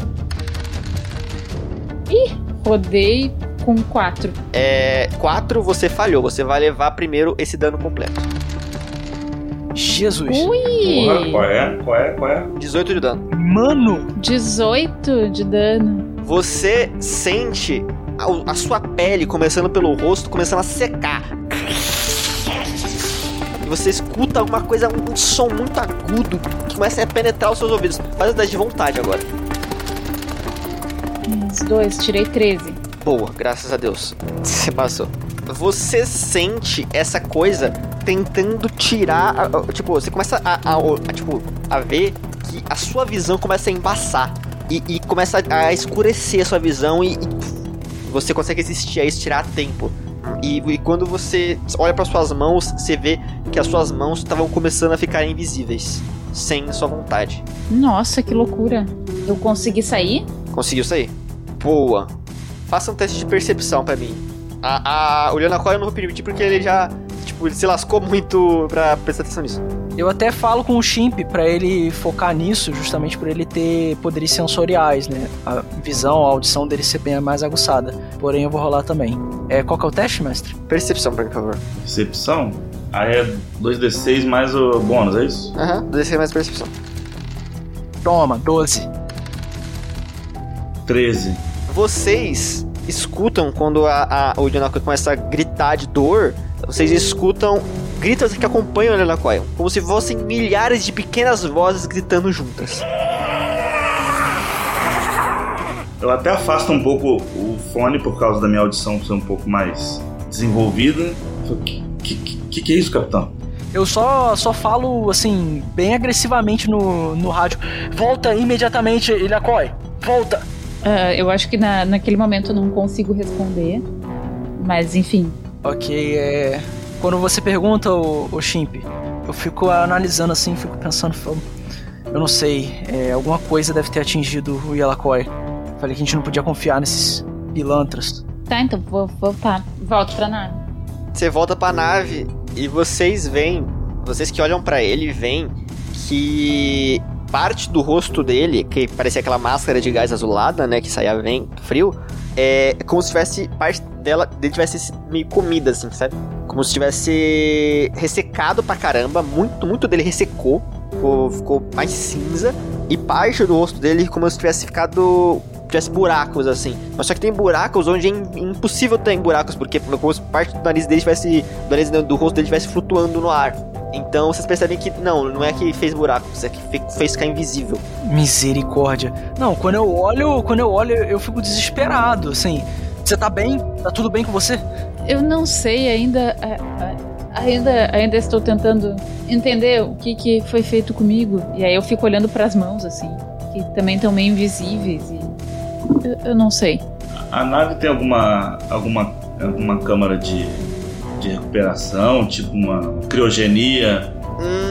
Rodei com quatro. É. 4 você falhou, você vai levar primeiro esse dano completo. Jesus. Ui! Porra, qual é? Qual é? Qual é? 18 de dano. Mano! 18 de dano. Você sente a, a sua pele começando pelo rosto, começando a secar. E você escuta alguma coisa, um som muito agudo que começa a penetrar os seus ouvidos. Faz o teste de vontade agora. Uns dois, tirei 13. Boa, graças a Deus. Você passou. Você sente essa coisa tentando tirar. a- a- Tipo, você começa a, a- a- tipo, a ver que a sua visão começa a embaçar. E, e começa a, a escurecer a sua visão e, e você consegue resistir a isso, tirar a tempo. E, e quando você olha para suas mãos, você vê que as suas mãos estavam começando a ficar invisíveis. Sem sua vontade. Nossa, que loucura. Eu consegui sair? Conseguiu sair? Boa. Faça um teste de percepção pra mim. A, a, o Leonacor eu não vou permitir porque ele já, tipo, ele se lascou muito pra prestar atenção nisso. Eu até falo com o Chimp pra ele focar nisso, justamente por ele ter poderes sensoriais, né? A visão, a audição dele ser bem mais aguçada. Porém, eu vou rolar também. É, qual que é o teste, mestre? Percepção por favor. Percepção? Aí é 2d6 mais o bônus, é isso? Aham, uhum, mais percepção. Toma, 12. 13. Vocês escutam quando a, a, o Leonacor começa a gritar de dor vocês escutam gritos que acompanham a Lelacoil, como se fossem milhares de pequenas vozes gritando juntas. Eu até afasto um pouco o fone por causa da minha audição ser um pouco mais desenvolvida. O que, que, que, que é isso, capitão? Eu só, só falo, assim, bem agressivamente no, no rádio. Volta imediatamente, Ilhacói. Volta. Ah, eu acho que na, naquele momento eu não consigo responder. Mas enfim. Ok, é. Quando você pergunta, o, o Chimp, eu fico analisando assim, fico pensando, falo, eu não sei, é, alguma coisa deve ter atingido o Yalakoi. Falei que a gente não podia confiar nesses pilantras. Tá, então vou voltar. Volto pra nave. Você volta pra nave e vocês veem, vocês que olham pra ele veem que parte do rosto dele, que parecia aquela máscara de gás azulada, né, que saía vento frio, é como se tivesse parte dela, dele tivesse meio comida assim, sabe? Como se tivesse ressecado pra caramba, muito, muito dele ressecou, ficou, ficou mais cinza e parte do rosto dele como se tivesse ficado tivesse buracos assim. Mas só que tem buracos onde é impossível ter buracos, porque como se parte do nariz dele tivesse. Do nariz do rosto dele estivesse flutuando no ar. Então vocês percebem que não, não é que fez buracos, é que fez ficar invisível. Misericórdia. Não, quando eu olho, quando eu olho, eu fico desesperado, assim. Você tá bem? Tá tudo bem com você? Eu não sei ainda. Ainda, ainda estou tentando entender o que, que foi feito comigo. E aí eu fico olhando para as mãos, assim, que também estão meio invisíveis. E eu, eu não sei. A nave tem alguma alguma alguma câmara de, de recuperação, tipo uma criogenia?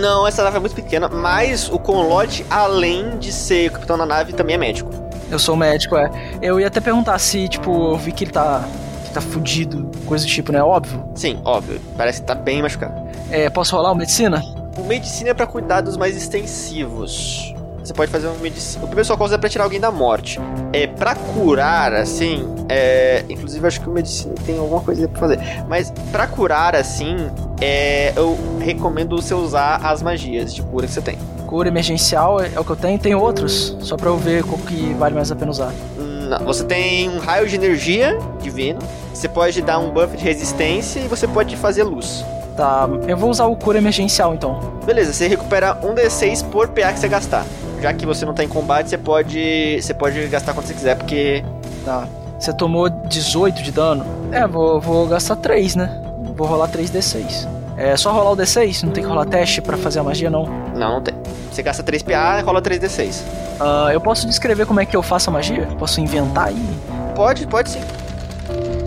Não, essa nave é muito pequena, mas o Conlote, além de ser capitão da nave, também é médico. Eu sou médico, é. Eu ia até perguntar se, tipo, eu vi que ele tá. que tá fudido, coisa do tipo, né? Óbvio. Sim, óbvio. Parece que tá bem machucado. É, posso rolar o medicina? O medicina é pra cuidados mais extensivos. Você pode fazer um medicina. O primeiro socorro é pra tirar alguém da morte. É pra curar, assim. É... Inclusive, acho que o medicina tem alguma coisa pra fazer. Mas pra curar, assim, é... eu recomendo você usar as magias de cura que você tem. Cura emergencial é o que eu tenho. Tem outros? Só pra eu ver qual que vale mais a pena usar. Não, você tem um raio de energia divino. Você pode dar um buff de resistência e você pode fazer luz. Tá, eu vou usar o cura emergencial então. Beleza, você recupera um D6 por PA que você gastar já que você não tá em combate, você pode, você pode gastar quando você quiser, porque. Tá. Você tomou 18 de dano? É, vou, vou gastar 3, né? Vou rolar 3d6. É só rolar o d6? Não tem que rolar teste para fazer a magia, não? Não, não tem. Você gasta 3 PA e rola 3d6. Uh, eu posso descrever como é que eu faço a magia? Posso inventar aí? Pode, pode sim.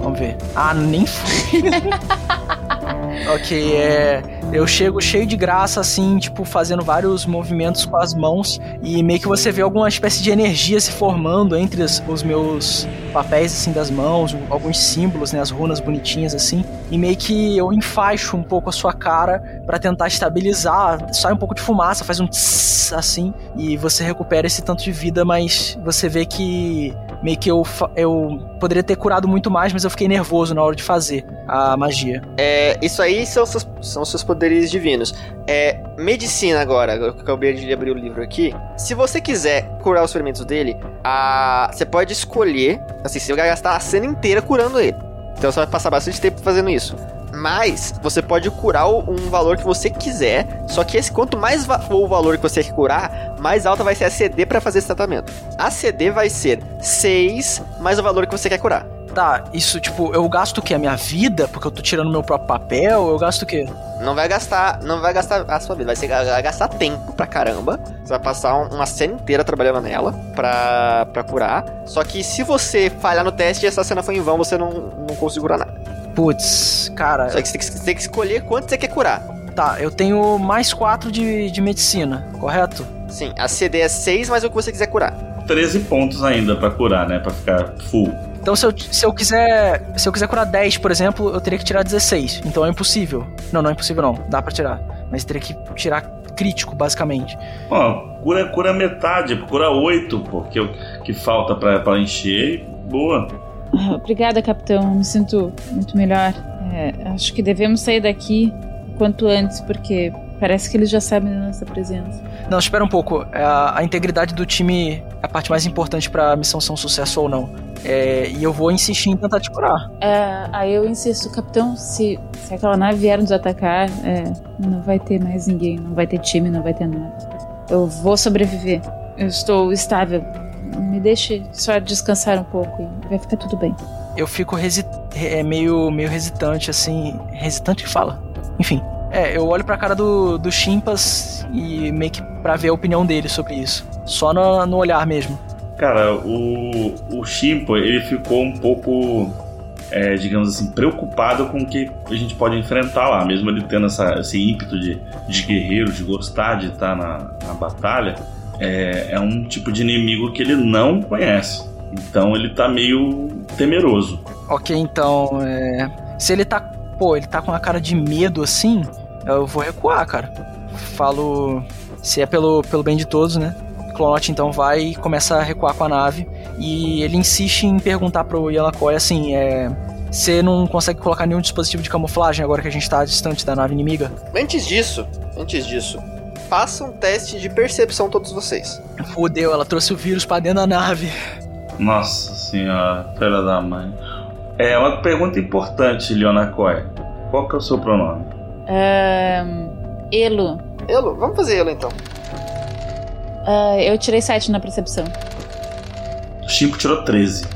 Vamos ver. Ah, nem ok, é. Eu chego cheio de graça, assim, tipo, fazendo vários movimentos com as mãos. E meio que você vê alguma espécie de energia se formando entre os, os meus papéis, assim, das mãos, alguns símbolos, né? As runas bonitinhas, assim. E meio que eu enfaixo um pouco a sua cara para tentar estabilizar. Sai um pouco de fumaça, faz um tss, assim. E você recupera esse tanto de vida, mas você vê que meio que eu, eu poderia ter curado muito mais, mas eu fiquei nervoso na hora de fazer a magia. É, isso aí são seus, são seus poderes divinos. É, medicina agora, eu acabei de abrir o livro aqui. Se você quiser curar os ferimentos dele, a, você pode escolher, assim, você vai gastar a cena inteira curando ele. Então você vai passar bastante tempo fazendo isso. Mas você pode curar um valor que você quiser. Só que esse quanto mais va for o valor que você quer curar, mais alta vai ser a CD para fazer esse tratamento. A CD vai ser 6 mais o valor que você quer curar. Tá, isso tipo, eu gasto o que? A minha vida? Porque eu tô tirando meu próprio papel? Eu gasto o quê? Não vai gastar, não vai gastar a sua vida, vai, ser, vai gastar tempo pra caramba. Você vai passar uma cena inteira trabalhando nela pra, pra curar. Só que se você falhar no teste e essa cena foi em vão, você não, não conseguiu curar nada. Putz, cara. Só que você tem que, você tem que escolher quanto você quer curar. Tá, eu tenho mais 4 de, de medicina, correto? Sim, a CD é 6, mas é o que você quiser curar. 13 pontos ainda para curar, né? Pra ficar full. Então se eu, se eu quiser. Se eu quiser curar 10, por exemplo, eu teria que tirar 16. Então é impossível. Não, não é impossível não. Dá para tirar. Mas teria que tirar crítico, basicamente. Ó, cura, cura metade, cura 8, porque o que falta para encher, boa. Obrigada, capitão. Me sinto muito melhor. É, acho que devemos sair daqui quanto antes, porque Parece que eles já sabem da nossa presença. Não, espera um pouco. É, A, a integridade do time é a parte mais importante pra missão ser um sucesso ou não. É, e eu vou insistir em tentar te curar. É, aí eu insisto, capitão, se, se aquela nave vier nos atacar, é, não vai ter mais ninguém, não vai ter time, não vai ter nada. Eu vou sobreviver. Eu estou estável. Deixe só descansar um pouco e vai ficar tudo bem. Eu fico hesi é, meio, meio hesitante, assim. Hesitante que fala? Enfim. É, eu olho pra cara do, do Chimpas e meio que pra ver a opinião dele sobre isso. Só no, no olhar mesmo. Cara, o, o Shimpo, ele ficou um pouco, é, digamos assim, preocupado com o que a gente pode enfrentar lá, mesmo ele tendo essa, esse ímpeto de, de guerreiro, de gostar de estar na, na batalha, é, é um tipo de inimigo que ele não conhece. Então ele tá meio temeroso. Ok, então, é... Se ele tá... Pô, ele tá com uma cara de medo assim, eu vou recuar, cara. Falo... Se é pelo, pelo bem de todos, né? Clonot então vai e começa a recuar com a nave. E ele insiste em perguntar pro Yalakoy assim, é... Você não consegue colocar nenhum dispositivo de camuflagem agora que a gente tá distante da nave inimiga? Antes disso, antes disso, faça um teste de percepção todos vocês. Fudeu, ela trouxe o vírus pra dentro da nave. Nossa senhora, filha da mãe. É uma pergunta importante, Leona Coy. Qual que é o seu pronome? Elo, Elo, vamos fazer Elo então. ah, eu tirei 7 na percepção. O Chimpo tirou 13.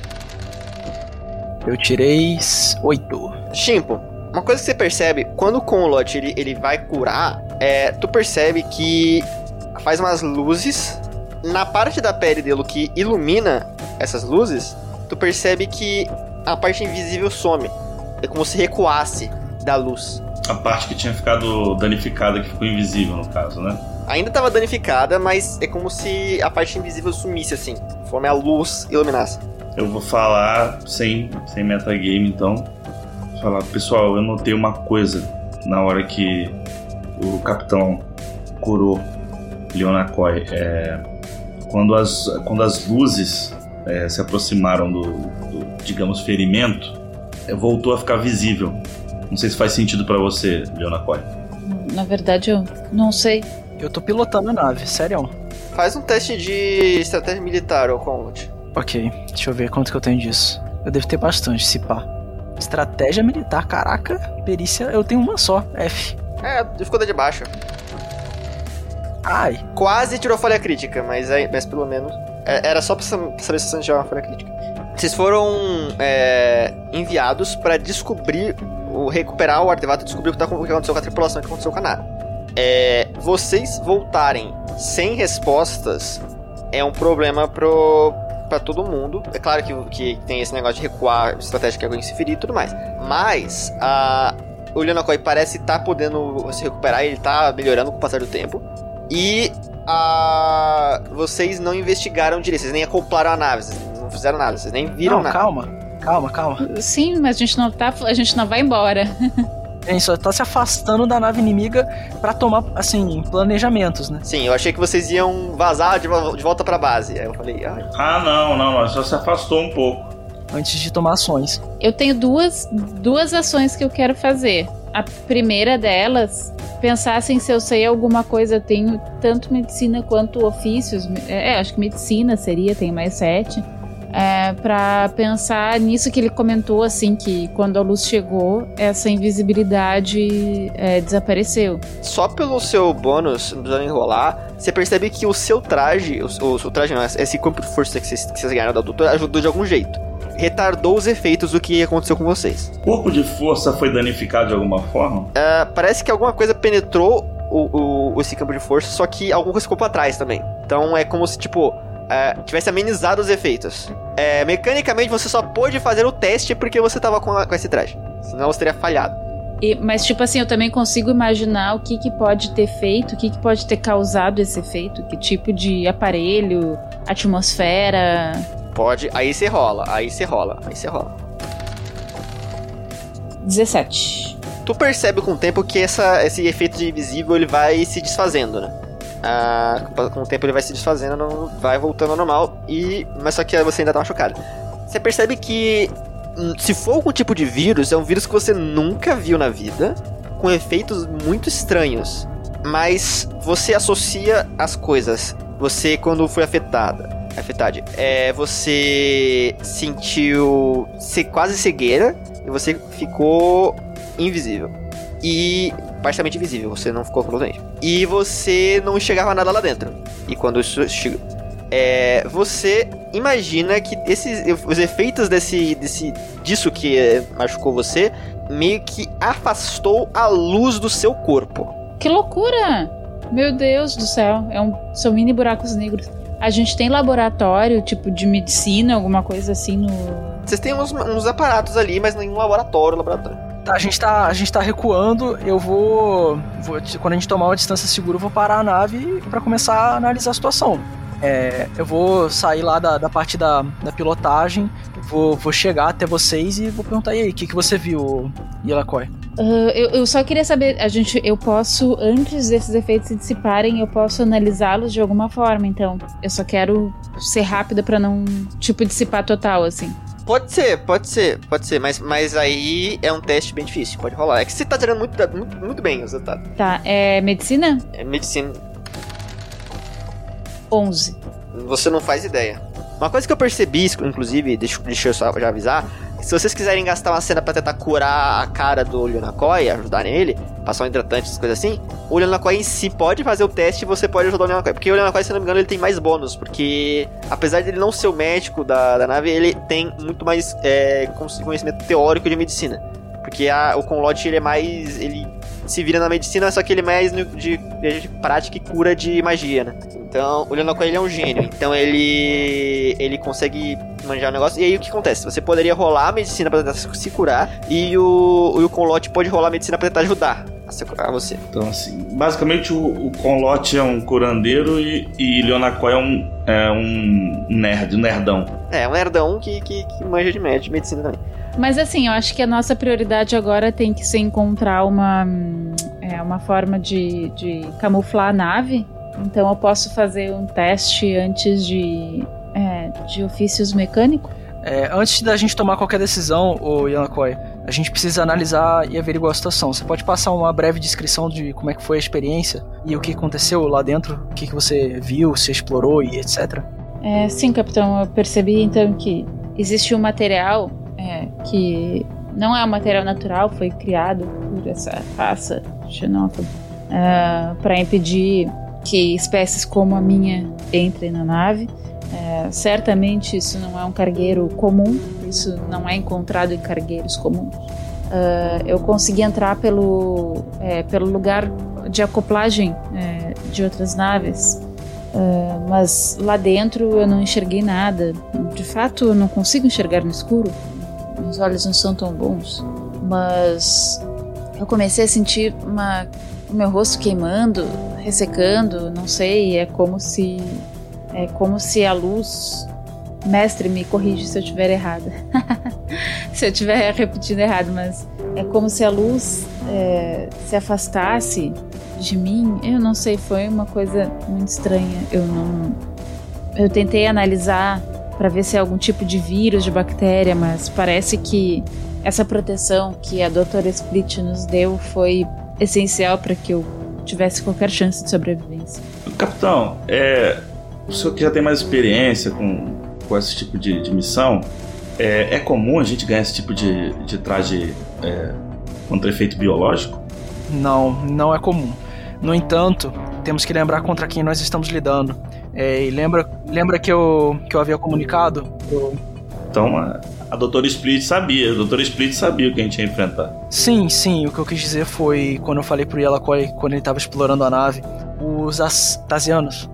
Eu tirei 8. Shimpo, uma coisa que você percebe, quando o Conlot ele, ele vai curar, é, tu percebe que faz umas luzes na parte da pele dele que ilumina essas luzes, tu percebe que a parte invisível some. É como se recuasse da luz. A parte que tinha ficado danificada, que ficou invisível no caso, né? Ainda tava danificada, mas é como se a parte invisível sumisse assim, conforme a luz iluminasse. Eu vou falar sem, sem metagame, então. Falar, pessoal, eu notei uma coisa na hora que o capitão curou Leonakoi. É, quando, as, quando as luzes é, se aproximaram do, do, digamos, ferimento, é, voltou a ficar visível. Não sei se faz sentido pra você, Leonakoi. Na verdade, eu não sei. Eu tô pilotando a nave, sério. Faz um teste de estratégia militar, ô Conlot. Ok, deixa eu ver quanto que eu tenho disso. Eu devo ter bastante, se pá. Estratégia militar, caraca. Perícia, eu tenho uma só, F. É, ficou de baixa. Ai, Quase tirou falha crítica, mas, aí, mas pelo menos. é, era só pra sa- pra saber se você tirou uma falha crítica. Vocês foram é, enviados pra descobrir, o, recuperar o artefato e descobrir o que, tá, o que aconteceu com a tripulação, o que aconteceu com a nave. É, vocês voltarem sem respostas é um problema pro, pra todo mundo. É claro que, que tem esse negócio de recuar, estratégia que alguém se ferir e tudo mais. Mas a, o Leonakoi parece estar podendo se recuperar, ele tá melhorando com o passar do tempo. E a, vocês não investigaram direito, vocês nem acoplaram a nave, vocês não fizeram nada, vocês nem viram não, nada. calma. Calma, calma. Sim, mas a gente não tá. A gente não vai embora. A gente só tá se afastando da nave inimiga pra tomar, assim, planejamentos, né? Sim, eu achei que vocês iam vazar de, de volta pra base. Aí eu falei, ai, Ah, não, não, não. Só se afastou um pouco. Antes de tomar ações. Eu tenho duas, duas ações que eu quero fazer. A primeira delas, pensar assim, se eu sei alguma coisa, eu tenho tanto medicina quanto ofícios. É, acho que medicina seria, tem mais sete. É, para pensar nisso que ele comentou, assim, que quando a luz chegou, essa invisibilidade é, desapareceu. Só pelo seu bônus, não precisando enrolar, você percebe que o seu traje, o, o, o traje não, esse campo de força que vocês, que vocês ganharam da doutora ajudou de algum jeito. Retardou os efeitos do que aconteceu com vocês. O corpo de força foi danificado de alguma forma? Ah, parece que alguma coisa penetrou o, o- esse campo de força, só que alguma coisa ficou pra trás também. Então é como se, tipo, ah, tivesse amenizado os efeitos. É, mecanicamente você só pôde fazer o teste porque você tava com, a- com esse traje. Senão você teria falhado. E- mas, tipo assim, eu também consigo imaginar o que, que pode ter feito, o que, que pode ter causado esse efeito, que tipo de aparelho, atmosfera. Pode, aí você rola, aí você rola, aí você rola. 17. Tu percebe com o tempo que essa, esse efeito de invisível ele vai se desfazendo, né? Ah, com- o tempo ele vai se desfazendo, não vai voltando ao normal, e mas só que você ainda tá machucado. Você percebe que hum, se for algum tipo de vírus, é um vírus que você nunca viu na vida, com efeitos muito estranhos. mas você associa as coisas. Você, quando foi afetada, afetada, é, você sentiu se, quase cegueira e você ficou invisível. E parcialmente invisível, você não ficou completamente. E você não enxergava nada lá dentro. E quando isso chegou. É, você imagina que esses, os efeitos desse, desse disso que é, machucou você meio que afastou a luz do seu corpo. Que loucura! Meu Deus do céu, é um, são mini buracos negros. A gente tem laboratório, tipo, de medicina, alguma coisa assim no. Vocês têm uns, uns aparatos ali, mas nenhum laboratório, laboratório. Tá, a gente tá, a gente tá recuando, eu vou, vou. Quando a gente tomar uma distância segura, eu vou parar a nave para começar a analisar a situação. É, eu vou sair lá da, da parte da, da pilotagem, vou, vou chegar até vocês e vou perguntar, e aí, o que, que você viu, Yelakoi? Uh, eu, eu, só queria saber, a gente, eu posso, antes desses efeitos se dissiparem, eu posso analisá-los de alguma forma, então. Eu só quero ser rápida para não, tipo, dissipar total, assim. Pode ser, pode ser, pode ser, mas, mas aí é um teste bem difícil, pode rolar. É que você tá tirando muito, muito, muito bem o resultado. Tá, é medicina? É medicina. 11. Você não faz ideia. Uma coisa que eu percebi, inclusive, deixa, deixa eu só já avisar, se vocês quiserem gastar uma cena para tentar curar a cara do Leonakoi, ajudar nele, passar um hidratante, essas coisas assim, o Leonakoi em si pode fazer o teste e você pode ajudar o Leonakoi. Porque o Leonakoi, se não me engano, ele tem mais bônus, porque apesar de ele não ser o médico da, da nave, ele tem muito mais é, conhecimento teórico de medicina. Porque a, o Conlot, ele é mais... ele se vira na medicina, só que ele é mais de, de prática e cura de magia, né? Então, o Leonardo ele é um gênio. Então ele ele consegue manjar o negócio. E aí o que acontece? Você poderia rolar a medicina para tentar se curar e o, o Conlote pode rolar a medicina para tentar ajudar a se curar você. Então, assim, basicamente o, o Conlote é um curandeiro e, e Leonacoy é um, é um nerd, um nerdão. É, um nerdão que, que, que manja de médico, de medicina também. Mas assim, eu acho que a nossa prioridade agora tem que ser encontrar uma, é, uma forma de, de camuflar a nave. Então eu posso fazer um teste antes de, é, de ofícios mecânicos? É, antes da gente tomar qualquer decisão, o Yanakoi, a gente precisa analisar e averiguar a situação. Você pode passar uma breve descrição de como é que foi a experiência e o que aconteceu lá dentro, o que, que você viu, se explorou e etc. É, sim, capitão. Eu percebi então que existe um material é, que não é um material natural, foi criado por essa raça xenófoba é, para impedir que espécies como a minha entrem na nave. É, certamente isso não é um cargueiro comum, isso não é encontrado em cargueiros comuns. Uh, eu consegui entrar pelo, é, pelo lugar de acoplagem é, de outras naves, uh, mas lá dentro eu não enxerguei nada. De fato, eu não consigo enxergar no escuro meus olhos não são tão bons, mas eu comecei a sentir uma, o meu rosto queimando, ressecando, não sei, é como se é como se a luz mestre me corrige se eu estiver errada. se eu estiver repetindo errado, mas é como se a luz é, se afastasse de mim. Eu não sei, foi uma coisa muito estranha. Eu não. Eu tentei analisar para ver se é algum tipo de vírus, de bactéria, mas parece que essa proteção que a doutora Split nos deu foi essencial para que eu tivesse qualquer chance de sobrevivência. Capitão, é, o senhor que já tem mais experiência com, com esse tipo de, de missão, é, é, comum a gente ganhar esse tipo de, de traje é, contra efeito biológico? Não, não é comum. No entanto, temos que lembrar contra quem nós estamos lidando. É, e lembra, lembra que, eu, que eu havia comunicado? Então, a, a doutora Split sabia, a doutora Split sabia o que a gente ia enfrentar. Sim, sim, o que eu quis dizer foi, quando eu falei pro Yelakoi, quando ele estava explorando a nave, os Astasianos,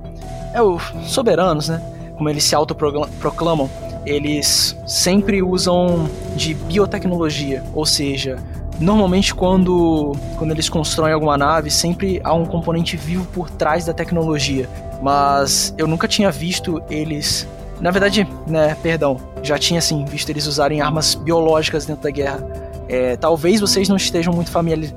é, os soberanos, né? Como eles se autoproclamam, eles sempre usam de biotecnologia, ou seja, Normalmente, quando, quando eles constroem alguma nave, sempre há um componente vivo por trás da tecnologia. Mas eu nunca tinha visto eles. Na verdade, né, perdão, já tinha assim visto eles usarem armas biológicas dentro da guerra. É, talvez vocês não estejam muito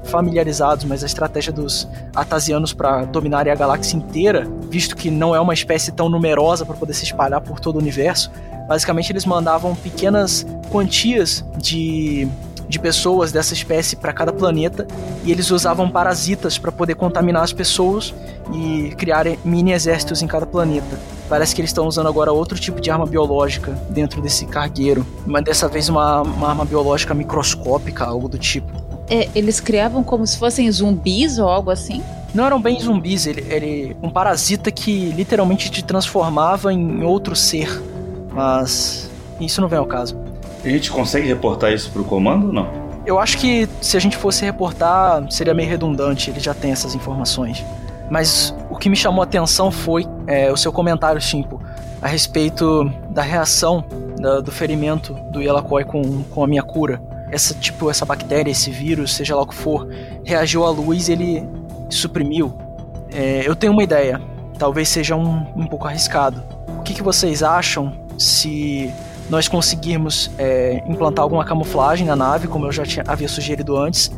familiarizados, mas a estratégia dos Atasianos para dominarem a galáxia inteira, visto que não é uma espécie tão numerosa para poder se espalhar por todo o universo, basicamente eles mandavam pequenas quantias de de pessoas dessa espécie para cada planeta e eles usavam parasitas para poder contaminar as pessoas e criar mini exércitos em cada planeta. Parece que eles estão usando agora outro tipo de arma biológica dentro desse cargueiro, mas dessa vez uma, uma arma biológica microscópica, algo do tipo. É, eles criavam como se fossem zumbis ou algo assim? Não eram bem zumbis, ele, ele um parasita que literalmente te transformava em outro ser. Mas isso não vem ao caso. A gente consegue reportar isso pro comando ou não? Eu acho que se a gente fosse reportar, seria meio redundante, ele já tem essas informações. Mas o que me chamou a atenção foi é, o seu comentário, Chimpo, a respeito da reação da, do ferimento do Yelakoi com, com a minha cura. Essa, tipo, essa bactéria, esse vírus, seja lá o que for, reagiu à luz ele suprimiu. É, eu tenho uma ideia, talvez seja um, um pouco arriscado. O que, que vocês acham se nós conseguirmos é, implantar alguma camuflagem na nave, como eu já tinha, havia sugerido antes.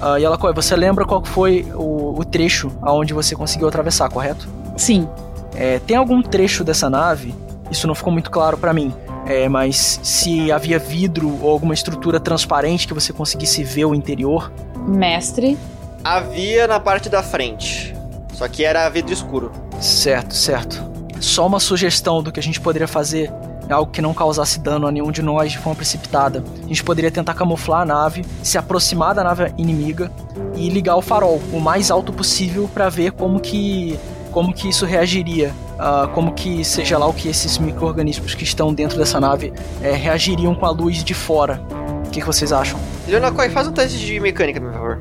Uh, e ela, você lembra qual foi o, o trecho aonde você conseguiu atravessar, correto? Sim. É, tem algum trecho dessa nave? Isso não ficou muito claro para mim. É, mas se havia vidro ou alguma estrutura transparente que você conseguisse ver o interior? Mestre. Havia na parte da frente. Só que era vidro escuro. Certo, certo. Só uma sugestão do que a gente poderia fazer algo que não causasse dano a nenhum de nós de forma precipitada. A gente poderia tentar camuflar a nave, se aproximar da nave inimiga e ligar o farol o mais alto possível para ver como que como que isso reagiria, uh, como que seja lá o que esses micro-organismos que estão dentro dessa nave é, reagiriam com a luz de fora. O que, que vocês acham? Leonakoi, faz um teste de mecânica, por favor.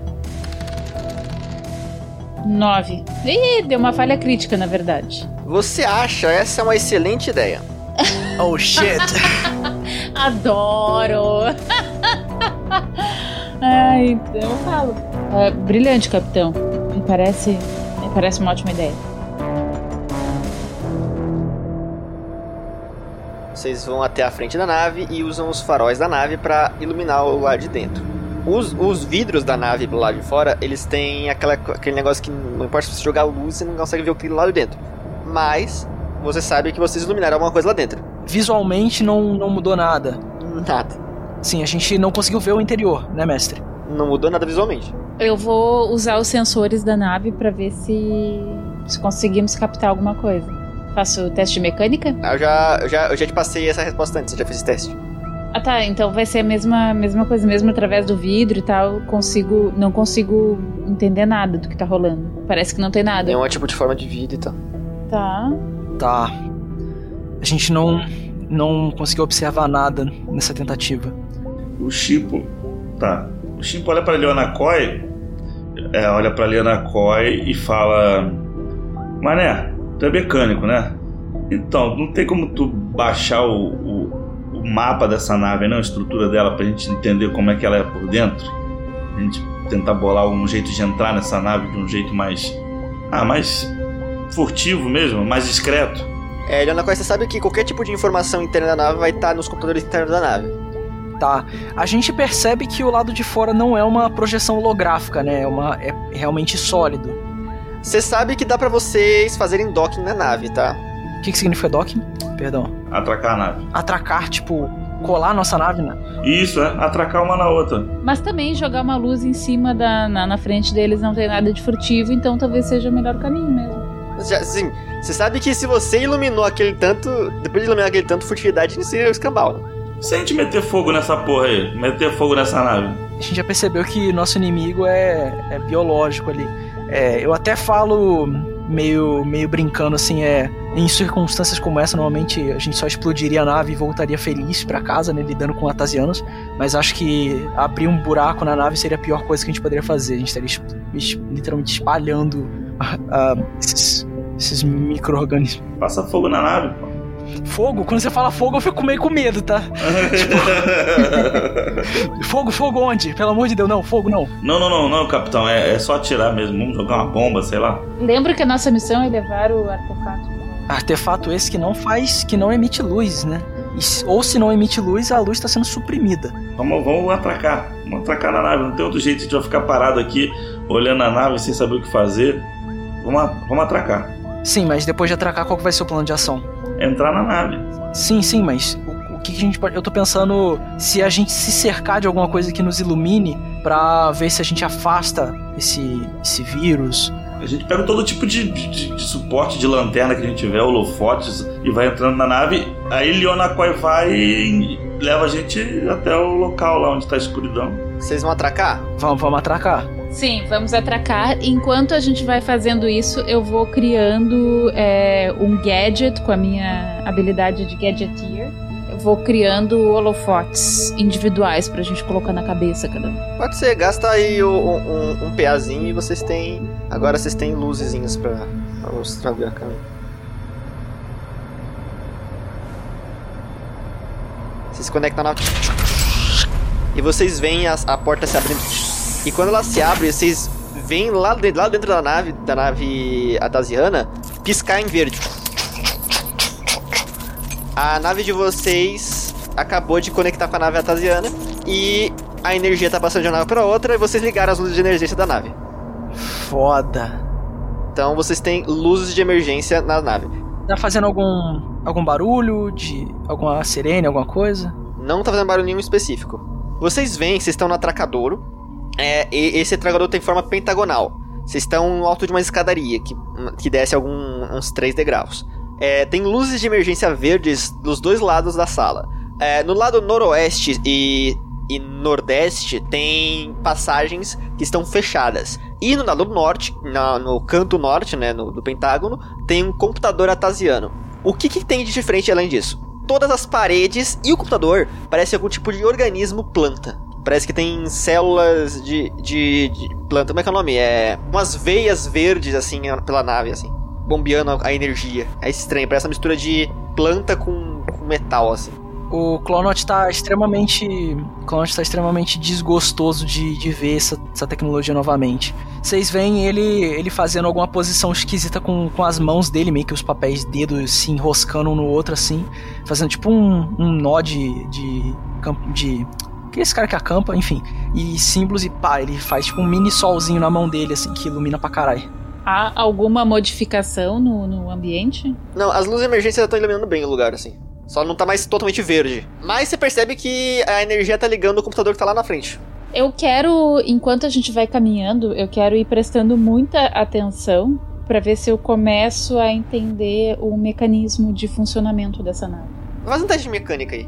Nove. Ih, deu uma falha crítica, na verdade. Você acha essa é uma excelente ideia. Oh shit. Adoro. Ai, eu falo. É, brilhante, capitão. Me parece, me parece uma ótima ideia. Vocês vão até a frente da nave e usam os faróis da nave para iluminar o lado de dentro. Os, os, vidros da nave do lado de fora, eles têm aquela, aquele negócio que não importa se você jogar luz, você não consegue ver o que tem lá de dentro. Mas você sabe que vocês iluminaram alguma coisa lá dentro. Visualmente não, não mudou nada. Nada. Sim, a gente não conseguiu ver o interior, né, mestre? Não mudou nada visualmente. Eu vou usar os sensores da nave para ver se, se conseguimos captar alguma coisa. Faço o teste de mecânica? Eu já, eu já, eu já te passei essa resposta antes, eu já fiz esse teste. Ah tá, então vai ser a mesma, mesma coisa, mesmo através do vidro e tal, consigo. Não consigo entender nada do que tá rolando. Parece que não tem nada. Nenhum tipo de forma de vida e tal. Tá. Tá. A gente não não conseguiu observar nada nessa tentativa. O Chipo, tá. O Chipo olha para Leona é, olha para Leona Coy e fala: "Mané, tu é mecânico, né? Então, não tem como tu baixar o, o, o mapa dessa nave, não, a estrutura dela pra gente entender como é que ela é por dentro? A gente tentar bolar um jeito de entrar nessa nave de um jeito mais ah, mais furtivo mesmo, mais discreto. É, Leona você sabe que qualquer tipo de informação interna da nave vai estar nos computadores internos da nave. Tá. A gente percebe que o lado de fora não é uma projeção holográfica, né? É, uma, é realmente sólido. Você sabe que dá para vocês fazerem docking na nave, tá? O que, que significa docking? Perdão. Atracar a nave. Atracar, tipo, colar a nossa nave, né? Isso, é. Atracar uma na outra. Mas também jogar uma luz em cima da. na, na frente deles não tem nada de furtivo, então talvez seja o melhor caminho mesmo. Já, sim, você sabe que se você iluminou aquele tanto, depois de iluminar aquele tanto, furtividade seria o escambau, né? Se a gente meter fogo nessa porra aí, meter fogo nessa nave. A gente já percebeu que nosso inimigo é, é biológico ali. É, eu até falo meio, meio brincando assim, é. Em circunstâncias como essa, normalmente a gente só explodiria a nave e voltaria feliz para casa, né? Lidando com atasianos. Mas acho que abrir um buraco na nave seria a pior coisa que a gente poderia fazer. A gente estaria literalmente espalhando uh, esses, esses micro-organismos. Passa fogo na nave, pô. Fogo? Quando você fala fogo, eu fico meio com medo, tá? tipo... fogo, fogo onde? Pelo amor de Deus, não, fogo não. Não, não, não, não, capitão. É, é só atirar mesmo. Vamos jogar uma bomba, sei lá. Lembra que a nossa missão é levar o artefato. Artefato esse que não faz. que não emite luz, né? ou se não emite luz, a luz está sendo suprimida. Vamos, vamos atracar. Vamos atracar na nave. Não tem outro jeito, a gente vai ficar parado aqui, olhando a nave sem saber o que fazer. Vamos, vamos atracar. Sim, mas depois de atracar, qual que vai ser o plano de ação? Entrar na nave. Sim, sim, mas o, o que, que a gente pode. Eu tô pensando se a gente se cercar de alguma coisa que nos ilumine pra ver se a gente afasta esse, esse vírus. A gente pega todo tipo de, de, de suporte de lanterna que a gente tiver, holofotes, e vai entrando na nave. Aí Leonakoi vai e leva a gente até o local lá onde tá a escuridão. Vocês vão atracar? Vamos, vamos atracar. Sim, vamos atracar. Enquanto a gente vai fazendo isso, eu vou criando é, um gadget com a minha habilidade de gadgeteer. Eu vou criando holofotes individuais pra gente colocar na cabeça cada um. Pode ser, gasta aí um, um, um PAzinho e vocês têm. Agora vocês têm luzezinhas pra, pra mostrar a câmera. Vocês conectam na. E vocês veem a, a porta se abrindo. E quando ela se abre, vocês veem lá, de- lá dentro da nave, da nave Atasiana, piscar em verde. A nave de vocês acabou de conectar com a nave Atasiana e a energia tá passando de uma nave para outra e vocês ligaram as luzes de emergência da nave. Foda. Então vocês têm luzes de emergência na nave. Tá fazendo algum. algum barulho? De. alguma sirene, alguma coisa? Não tá fazendo barulho nenhum específico. Vocês veem, vocês estão no atracadouro. É, esse atracadouro tem forma pentagonal. Vocês estão no alto de uma escadaria que, que desce algum, uns 3 degraus. É, tem luzes de emergência verdes dos dois lados da sala. É, no lado noroeste e, e nordeste tem passagens que estão fechadas. E no lado norte, na- no canto norte né, no, do Pentágono, tem um computador atasiano. O que, que tem de diferente além disso? Todas as paredes e o computador parecem algum tipo de organismo planta. Parece que tem células de, de, de planta. Como é que é o nome? É. Umas veias verdes, assim, pela nave, assim. Bombeando a, energia. É estranho, parece uma mistura de planta com, com metal, assim. O Clonot tá extremamente. Clonot tá extremamente desgostoso de, de ver essa, essa tecnologia novamente. Vocês veem ele, ele fazendo alguma posição esquisita com, com as mãos dele, meio que os papéis dedos se enroscando um no outro assim. Fazendo tipo um, um nó de. de. de que esse cara que acampa, enfim. E símbolos e pá, ele faz tipo um mini solzinho na mão dele, assim, que ilumina pra caralho. Há alguma modificação no, no ambiente? Não, as luzes de emergência estão iluminando bem o lugar, assim. Só não tá mais totalmente verde. Mas você percebe que a energia tá ligando o computador que tá lá na frente. Eu quero, enquanto a gente vai caminhando, eu quero ir prestando muita atenção pra ver se eu começo a entender o mecanismo de funcionamento dessa nave. Faz um teste de mecânica aí.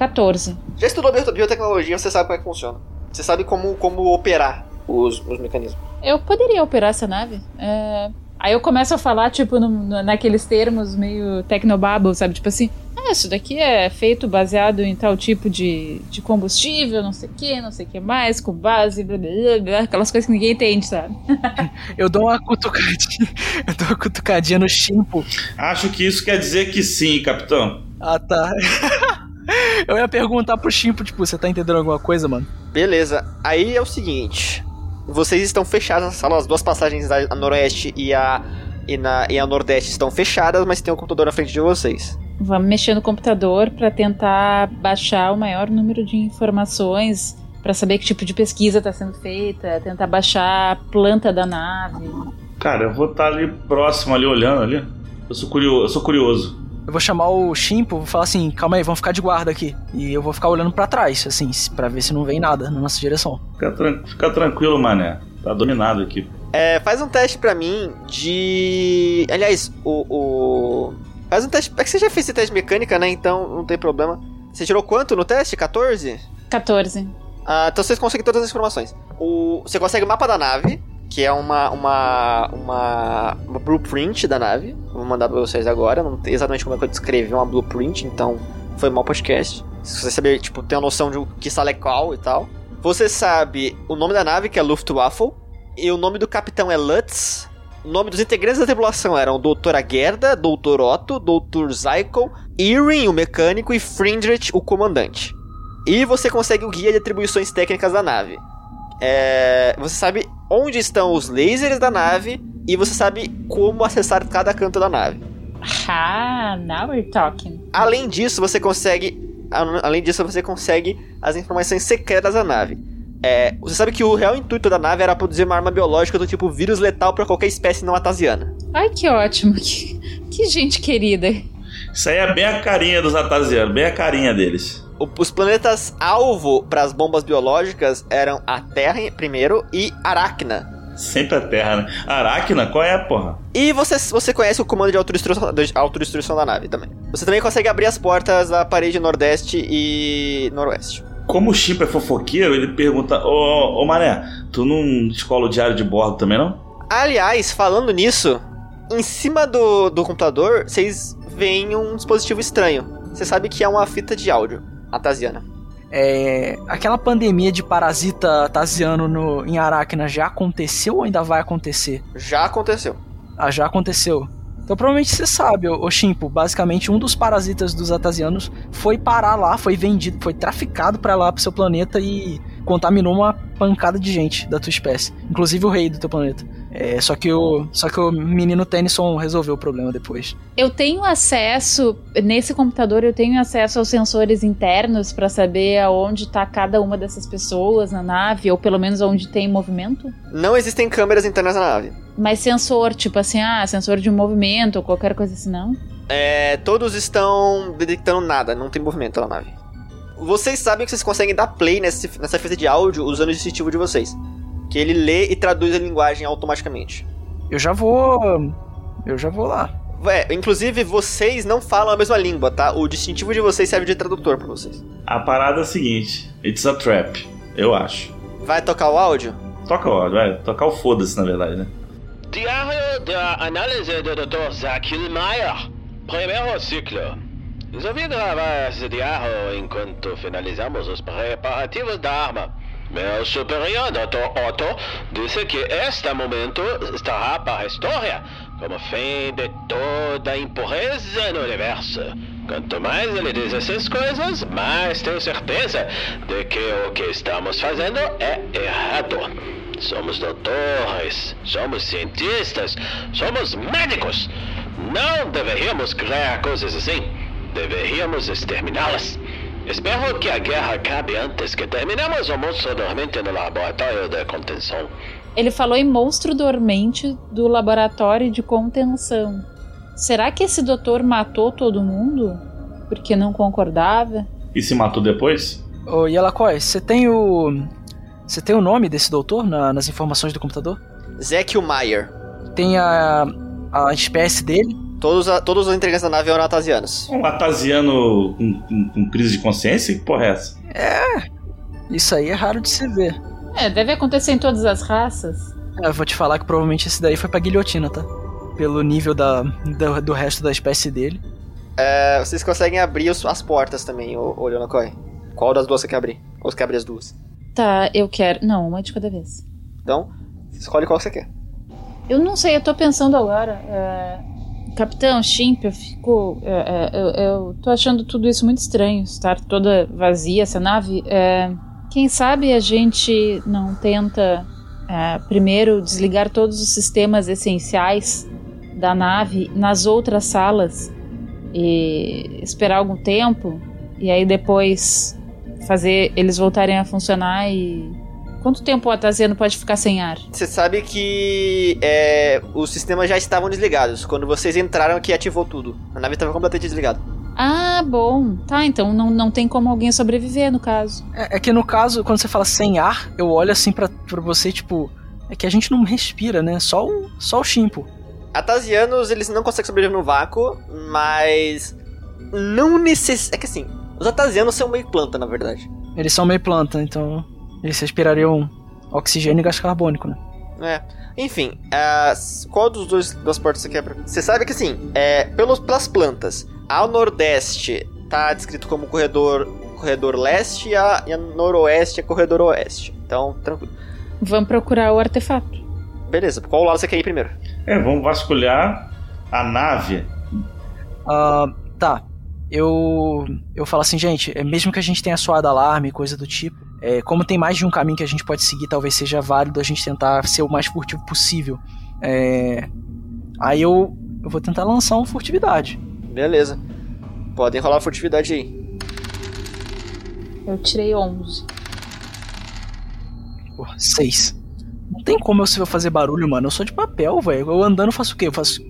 14. Já estudou bio- biotecnologia, você sabe como é que funciona. Você sabe como, como operar os, os mecanismos. Eu poderia operar essa nave? É, Aí eu começo a falar, tipo, no- no- naqueles termos meio tecnobabble, sabe? Tipo assim, ah, isso daqui é feito baseado em tal tipo de, de combustível, não sei o que, não sei o que mais, com base, blá, blá, blá, blá, aquelas coisas que ninguém entende, sabe? Eu dou uma cutucadinha. Eu dou uma cutucadinha no chimpo. Acho que isso quer dizer que sim, capitão. Ah, tá. Eu ia perguntar pro Chimpo, tipo, você tá entendendo alguma coisa, mano? Beleza, aí é o seguinte. Vocês estão fechados na sala, as duas passagens a noroeste e a, e, na, e a nordeste estão fechadas, mas tem um computador na frente de vocês. Vamos mexer no computador pra tentar baixar o maior número de informações pra saber que tipo de pesquisa está sendo feita, tentar baixar a planta da nave. Cara, eu vou estar ali próximo, ali olhando ali. Eu sou curioso. Eu sou curioso. Eu vou chamar o Chimpo, vou falar assim, calma aí, vamos ficar de guarda aqui. E eu vou ficar olhando pra trás, assim, pra ver se não vem nada na nossa direção. Fica, tran- fica tranquilo, mané. Tá dominado aqui. É, faz um teste pra mim de. Aliás, o. o... Faz um teste. É que você já fez esse teste de mecânica, né? Então não tem problema. Você tirou quanto no teste? 14? 14. Ah, então vocês conseguem todas as informações. O, você consegue o mapa da nave, que é uma, uma, uma, uma blueprint da nave. Vou mandar pra vocês agora. Não sei exatamente como é que eu descrevi uma blueprint, então foi mal podcast. Se você saber, tipo, ter uma noção de que sala é qual e tal. Você sabe o nome da nave, que é Luftwaffe. E o nome do capitão é Lutz. O nome dos integrantes da tripulação eram Doutora Gerda, Doutor Otto, Doutor Zyko, Irin, o mecânico, e Frindrich, o comandante. E você consegue o guia de atribuições técnicas da nave. É, você sabe onde estão os lasers da nave e você sabe como acessar cada canto da nave. Ah, now we're talking. Além disso, você consegue. Além disso, você consegue as informações secretas da nave. É, você sabe que o real intuito da nave era produzir uma arma biológica do tipo vírus letal para qualquer espécie não atasiana. Ai, que ótimo. Que, que gente querida. Isso aí é bem a carinha dos Atazianos, bem a carinha deles. Os planetas alvo para as bombas biológicas eram a Terra primeiro e Aracna. Sempre a Terra, né? Aracna, qual é, porra? E você, você conhece o comando de autodestruição, de autodestruição da nave também. Você também consegue abrir as portas da parede nordeste e noroeste. Como o Chip é fofoqueiro, ele pergunta: Ô, ô Mané, tu não descola o diário de bordo também, não? Aliás, falando nisso, em cima do, do computador, vocês veem um dispositivo estranho. Você sabe que é uma fita de áudio, atasiana. É, aquela pandemia de parasita tasiano no, em Aracna já aconteceu ou ainda vai acontecer? Já aconteceu. Ah, já aconteceu. Então provavelmente você sabe, ô Shimpo, basicamente um dos parasitas dos atasianos foi parar lá, foi vendido, foi traficado pra lá pro seu planeta e contaminou uma pancada de gente da tua espécie, inclusive o rei do teu planeta. É, só que o só que o menino Tennyson resolveu o problema depois. Eu tenho acesso, nesse computador, eu tenho acesso aos sensores internos pra saber aonde tá cada uma dessas pessoas na nave, ou pelo menos onde tem movimento? Não existem câmeras internas na nave. Mas sensor, tipo assim, ah, sensor de movimento ou qualquer coisa assim, não? É, todos estão detectando nada, não tem movimento na nave. Vocês sabem que vocês conseguem dar play nesse, nessa fita de áudio usando o dispositivo de vocês. Que ele lê e traduz a linguagem automaticamente. Eu já vou eu já vou lá. É, inclusive, vocês não falam a mesma língua, tá? O distintivo de vocês serve de tradutor pra vocês. A parada é a seguinte: It's a trap, eu acho. Vai tocar o áudio? Toca o áudio, vai. Tocar o foda-se, na verdade, né? Diário da análise do Dr. Zach Hillmeyer. Primeiro ciclo. Resolvi gravar esse diário enquanto finalizamos os preparativos da arma. Meu superior, Dr. Otto, disse que este momento estará para a história, como fim de toda impureza no universo. Quanto mais ele diz essas coisas, mais tenho certeza de que o que estamos fazendo é errado. Somos doutores, somos cientistas, somos médicos. Não deveríamos criar coisas assim. Deveríamos exterminá-las. Espero que a guerra acabe antes que terminemos o monstro dormente no laboratório de contenção. Ele falou em monstro dormente do laboratório de contenção. Será que esse doutor matou todo mundo? Porque não concordava? E se matou depois? Ô Yelakoi, você tem o você tem o nome desse doutor na- nas informações do computador? Zekio Meyer. Tem a a espécie dele? Todos, a- todos os integrantes da nave eram atasianos. Um atasiano com, com- com crise de consciência? Que porra é essa? É. Isso aí é raro de se ver. É, deve acontecer em todas as raças. É, Eu vou te falar que provavelmente esse daí foi pra guilhotina, tá? Pelo nível da, do, do resto da espécie dele. É, vocês conseguem abrir os- as portas também, ô, ô. Qual das duas você quer abrir? Ou você quer abrir as duas? Tá, eu quero. Não, uma de cada vez. Então, você escolhe qual você quer. Eu não sei, eu tô pensando agora. é, Capitão Chimp, eu fico. é, é, eu, eu tô achando tudo isso muito estranho. Estar toda vazia essa nave. É, quem sabe a gente não tenta é, primeiro desligar todos os sistemas essenciais da nave nas outras salas e esperar algum tempo e aí depois fazer eles voltarem a funcionar e. Quanto tempo o Ataziano pode ficar sem ar? Você sabe que é, os sistemas já estavam desligados. Quando vocês entraram que ativou tudo. A nave estava completamente desligada. Ah, bom. Tá, então não, não tem como alguém sobreviver, no caso. É, é que no caso, quando você fala sem ar, eu olho assim pra, pra você, tipo. É que a gente não respira, né? Só o, só o chimpo. Atasianos, eles não conseguem sobreviver no vácuo, mas. Não necess... É que assim, os Atasianos são meio planta, na verdade. Eles são meio planta, então. Eles respirariam oxigênio e gás carbônico, né? É. Enfim, as- qual dos dois das portas você quer? pra- Você sabe que assim, é, pelos, pelas plantas, ao nordeste tá descrito como corredor, corredor leste e a, e a noroeste é corredor oeste. Então, tranquilo. Vamos procurar o artefato. Beleza, qual lado você quer ir primeiro? É, vamos vasculhar a nave. Ah, tá. Eu. Eu falo assim, gente, é, mesmo que a gente tenha soado alarme e coisa do tipo, é, como tem mais de um caminho que a gente pode seguir, talvez seja válido a gente tentar ser o mais furtivo possível. É, aí eu, eu vou tentar lançar uma furtividade. Beleza. Podem rolar a furtividade aí. Eu tirei 11. Porra, seis. Não tem como eu fazer barulho, mano. Eu sou de papel, velho. Eu andando faço o quê? Eu faço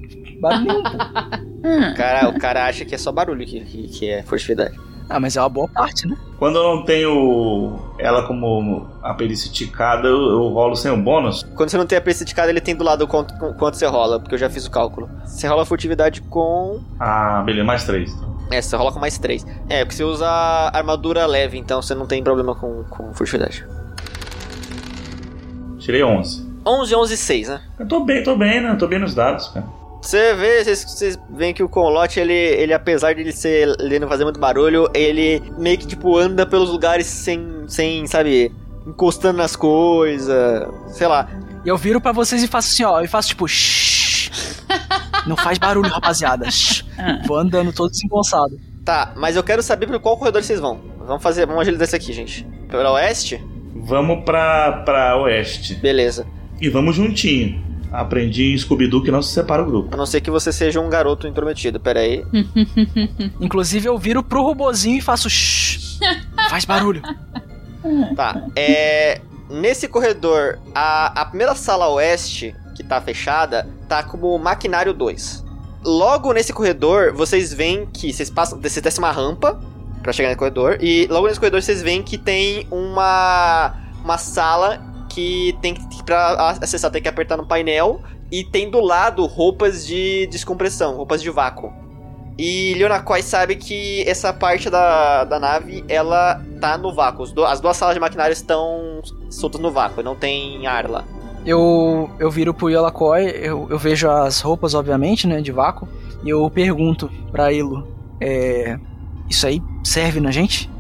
barulho cara, o cara acha que é só barulho que, que, que é furtividade. Ah, mas é uma boa parte, né? Quando eu não tenho ela como a perícia ticada, eu, eu rolo sem o bônus. Quando você não tem a perícia de cada, ele tem do lado quanto, quanto você rola, porque eu já fiz o cálculo. Você rola furtividade com. Ah, beleza, mais três. É, você rola com mais 3. É, porque você usa armadura leve, então você não tem problema com, com furtividade. Tirei 11. 11, 11 e 6, né? Eu tô bem, tô bem, né? Tô bem nos dados, cara. Você vê, vocês, vocês veem que o Conlote, ele, ele, apesar de ele ser. ele não fazer muito barulho, ele meio que, tipo, anda pelos lugares sem, sem sabe, encostando nas coisas, sei lá. E eu viro pra vocês e faço assim, ó, e faço tipo, shhh. Não faz barulho, rapaziada. Shhh. Vou andando todo desengonçado. Tá, mas eu quero saber por qual corredor vocês vão. Vamos fazer, vamos agilizar isso aqui, gente. Pela oeste? Vamos pra, pra oeste. Beleza. E vamos juntinho. Aprendi em Scooby-Doo que não se separa o grupo. A não ser que você seja um garoto intrometido, pera aí. Inclusive eu viro pro robozinho e faço shhh. Faz barulho. Tá, é. Nesse corredor, a, a primeira sala oeste, que tá fechada, tá como maquinário 2. Logo nesse corredor, vocês veem que vocês passam. Vocês descem uma rampa pra chegar no corredor. E logo nesse corredor vocês veem que tem uma. Uma sala que tem que. Pra acessar, tem que apertar no painel. E tem do lado roupas de descompressão, roupas de vácuo. E Leonakoi sabe que essa parte da, da nave, ela tá no vácuo. As duas salas de maquinário estão soltas no vácuo, não tem ar lá. Eu, eu viro pro Yolakoi, eu, eu vejo as roupas, obviamente, né, de vácuo. E eu pergunto pra Ilo, é... Isso aí serve na gente?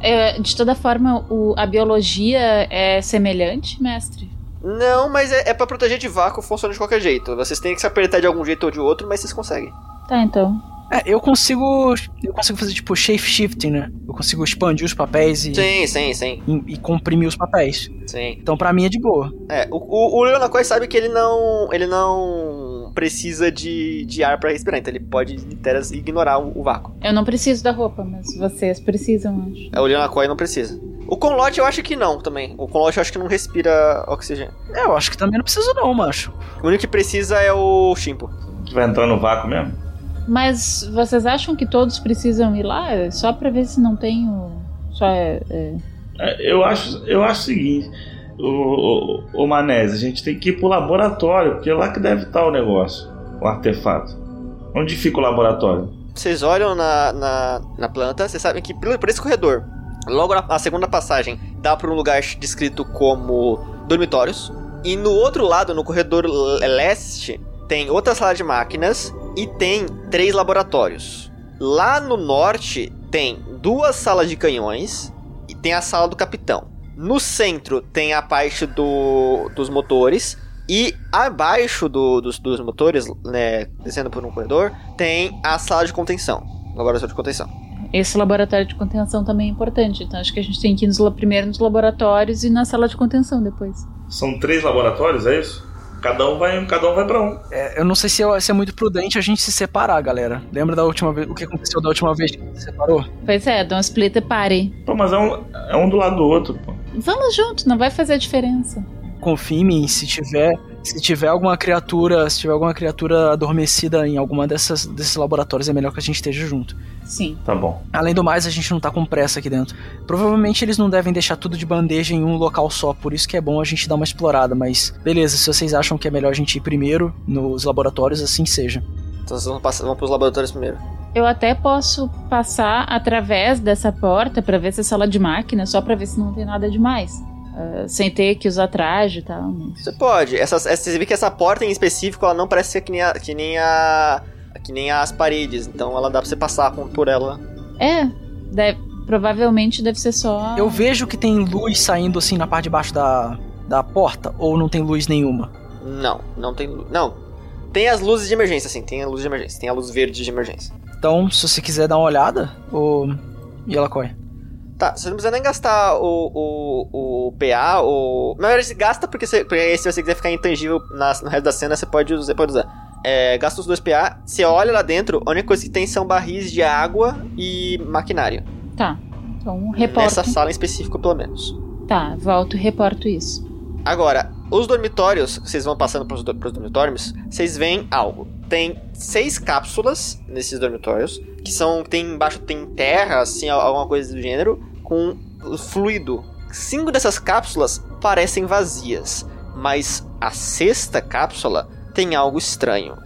É, de toda forma, o- a biologia é semelhante, mestre? Não, mas é, é para proteger de vácuo, funciona de qualquer jeito. Vocês têm que se apertar de algum jeito ou de outro, mas vocês conseguem. Tá, então. É, eu consigo. Eu consigo fazer tipo shape shifting, né? Eu consigo expandir os papéis e, Sim, sim, sim. e, e comprimir os papéis. Sim. Então pra mim é de boa. É, o, o, Leonakoi sabe que ele não. ele não precisa de, de ar pra respirar, então ele pode interas ignorar o, o vácuo. Eu não preciso da roupa, mas vocês precisam, acho. É, o Leonakoi não precisa. O Conlote eu acho que não também. O Conlote eu acho que não respira oxigênio. É, eu acho que também não preciso não, macho. O único que precisa é o Shimpo. Vai entrar no vácuo mesmo? Mas vocês acham que todos precisam ir lá? É Só pra ver se não tem o. Só é. é- É, Eu acho, eu acho o seguinte, o, o, o Manese, a gente tem que ir pro laboratório, porque é lá que deve estar o negócio, o artefato. Onde fica o laboratório? Vocês olham na, na, na planta, vocês sabem que por, por esse corredor, logo na, na segunda passagem, dá para um lugar descrito como dormitórios. E no outro lado, no corredor leste, tem outra sala de máquinas e tem três laboratórios. Lá no norte tem duas salas de canhões e tem a sala do capitão. No centro tem a parte do, dos motores. E abaixo do- dos, dos motores, né, descendo por um corredor, tem a sala de contenção. Laboratório de contenção. Esse laboratório de contenção também é importante. Então acho que a gente tem que ir nos primeiro nos laboratórios e na sala de contenção depois. São três laboratórios, é isso? Cada um vai, cada um vai para um. É, eu não sei se é, se é muito prudente a gente se separar, galera. Lembra da última vez, o que aconteceu da última vez que a gente se separou? Pois é, dá um split e pare. Pô, mas é um, é um do lado do outro, pô. Vamos junto, não vai fazer diferença. Confie em mim, se tiver, se tiver alguma criatura, se tiver alguma criatura adormecida em alguma dessas desses laboratórios, é melhor que a gente esteja junto. Sim. Tá bom. Além do mais, a gente não tá com pressa aqui dentro. Provavelmente eles não devem deixar tudo de bandeja em um local só, por isso que é bom a gente dar uma explorada, mas beleza, se vocês acham que é melhor a gente ir primeiro nos laboratórios, assim seja. Então vocês vão, passar, vão pros laboratórios primeiro. Eu até posso passar através dessa porta pra ver se é sala de máquina, só pra ver se não tem nada demais. Ah, sem ter que usar traje e tal. mas- Você pode. Essa, essa, você vê que essa porta em específico, ela não parece ser que nem, a, que nem a. que nem as paredes. Então ela dá pra você passar por ela. É, deve- provavelmente deve ser só. Eu vejo que tem luz saindo assim na parte de baixo da, da porta, ou não tem luz nenhuma. Não, não tem luz. Não. Tem as luzes de emergência, sim. Tem a luz de emergência. Tem a luz verde de emergência. Então, se você quiser dar uma olhada, o. E ela corre. Tá, você não precisa nem gastar o, o, o PA, o. Na verdade, gasta porque, você, porque se você quiser ficar intangível na, no resto da cena, você pode, usar- você pode usar. É, gasta os dois PA, você olha lá dentro, a única coisa que tem são barris de água e maquinário. Tá. Então, reporto. Nessa sala em específico, pelo menos. Tá, volto e reporto isso. Agora, Os dormitórios, vocês vão passando pros, do- pros dormitórios, vocês veem algo. Tem seis cápsulas nesses dormitórios, que são. Tem embaixo tem terra, assim, alguma coisa do gênero, com fluido. Cinco dessas cápsulas parecem vazias, mas a sexta cápsula tem algo estranho.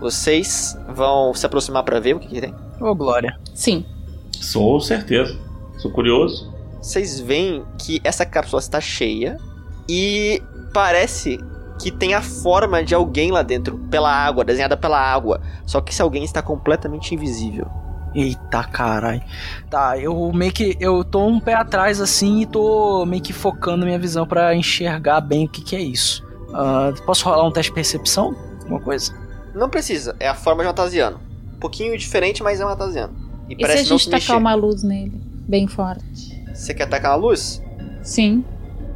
Vocês vão se aproximar pra ver o que, que tem? Ô, Glória. Sim. Sou certeza. Sou curioso. Vocês veem que essa cápsula está cheia e parece que tem a forma de alguém lá dentro, pela água, desenhada pela água. Só que esse alguém está completamente invisível. Eita, carai. Tá, eu meio que. Eu tô um pé atrás assim e tô meio que focando minha visão pra enxergar bem o que, que é isso. Ah, posso rolar um teste de percepção? Alguma coisa? Não precisa, é a forma de um atasiano. Um pouquinho diferente, mas é um atasiano. E, E se a parece não gente se tacar mexer. uma luz nele? Bem forte. Você quer tacar uma luz? Sim.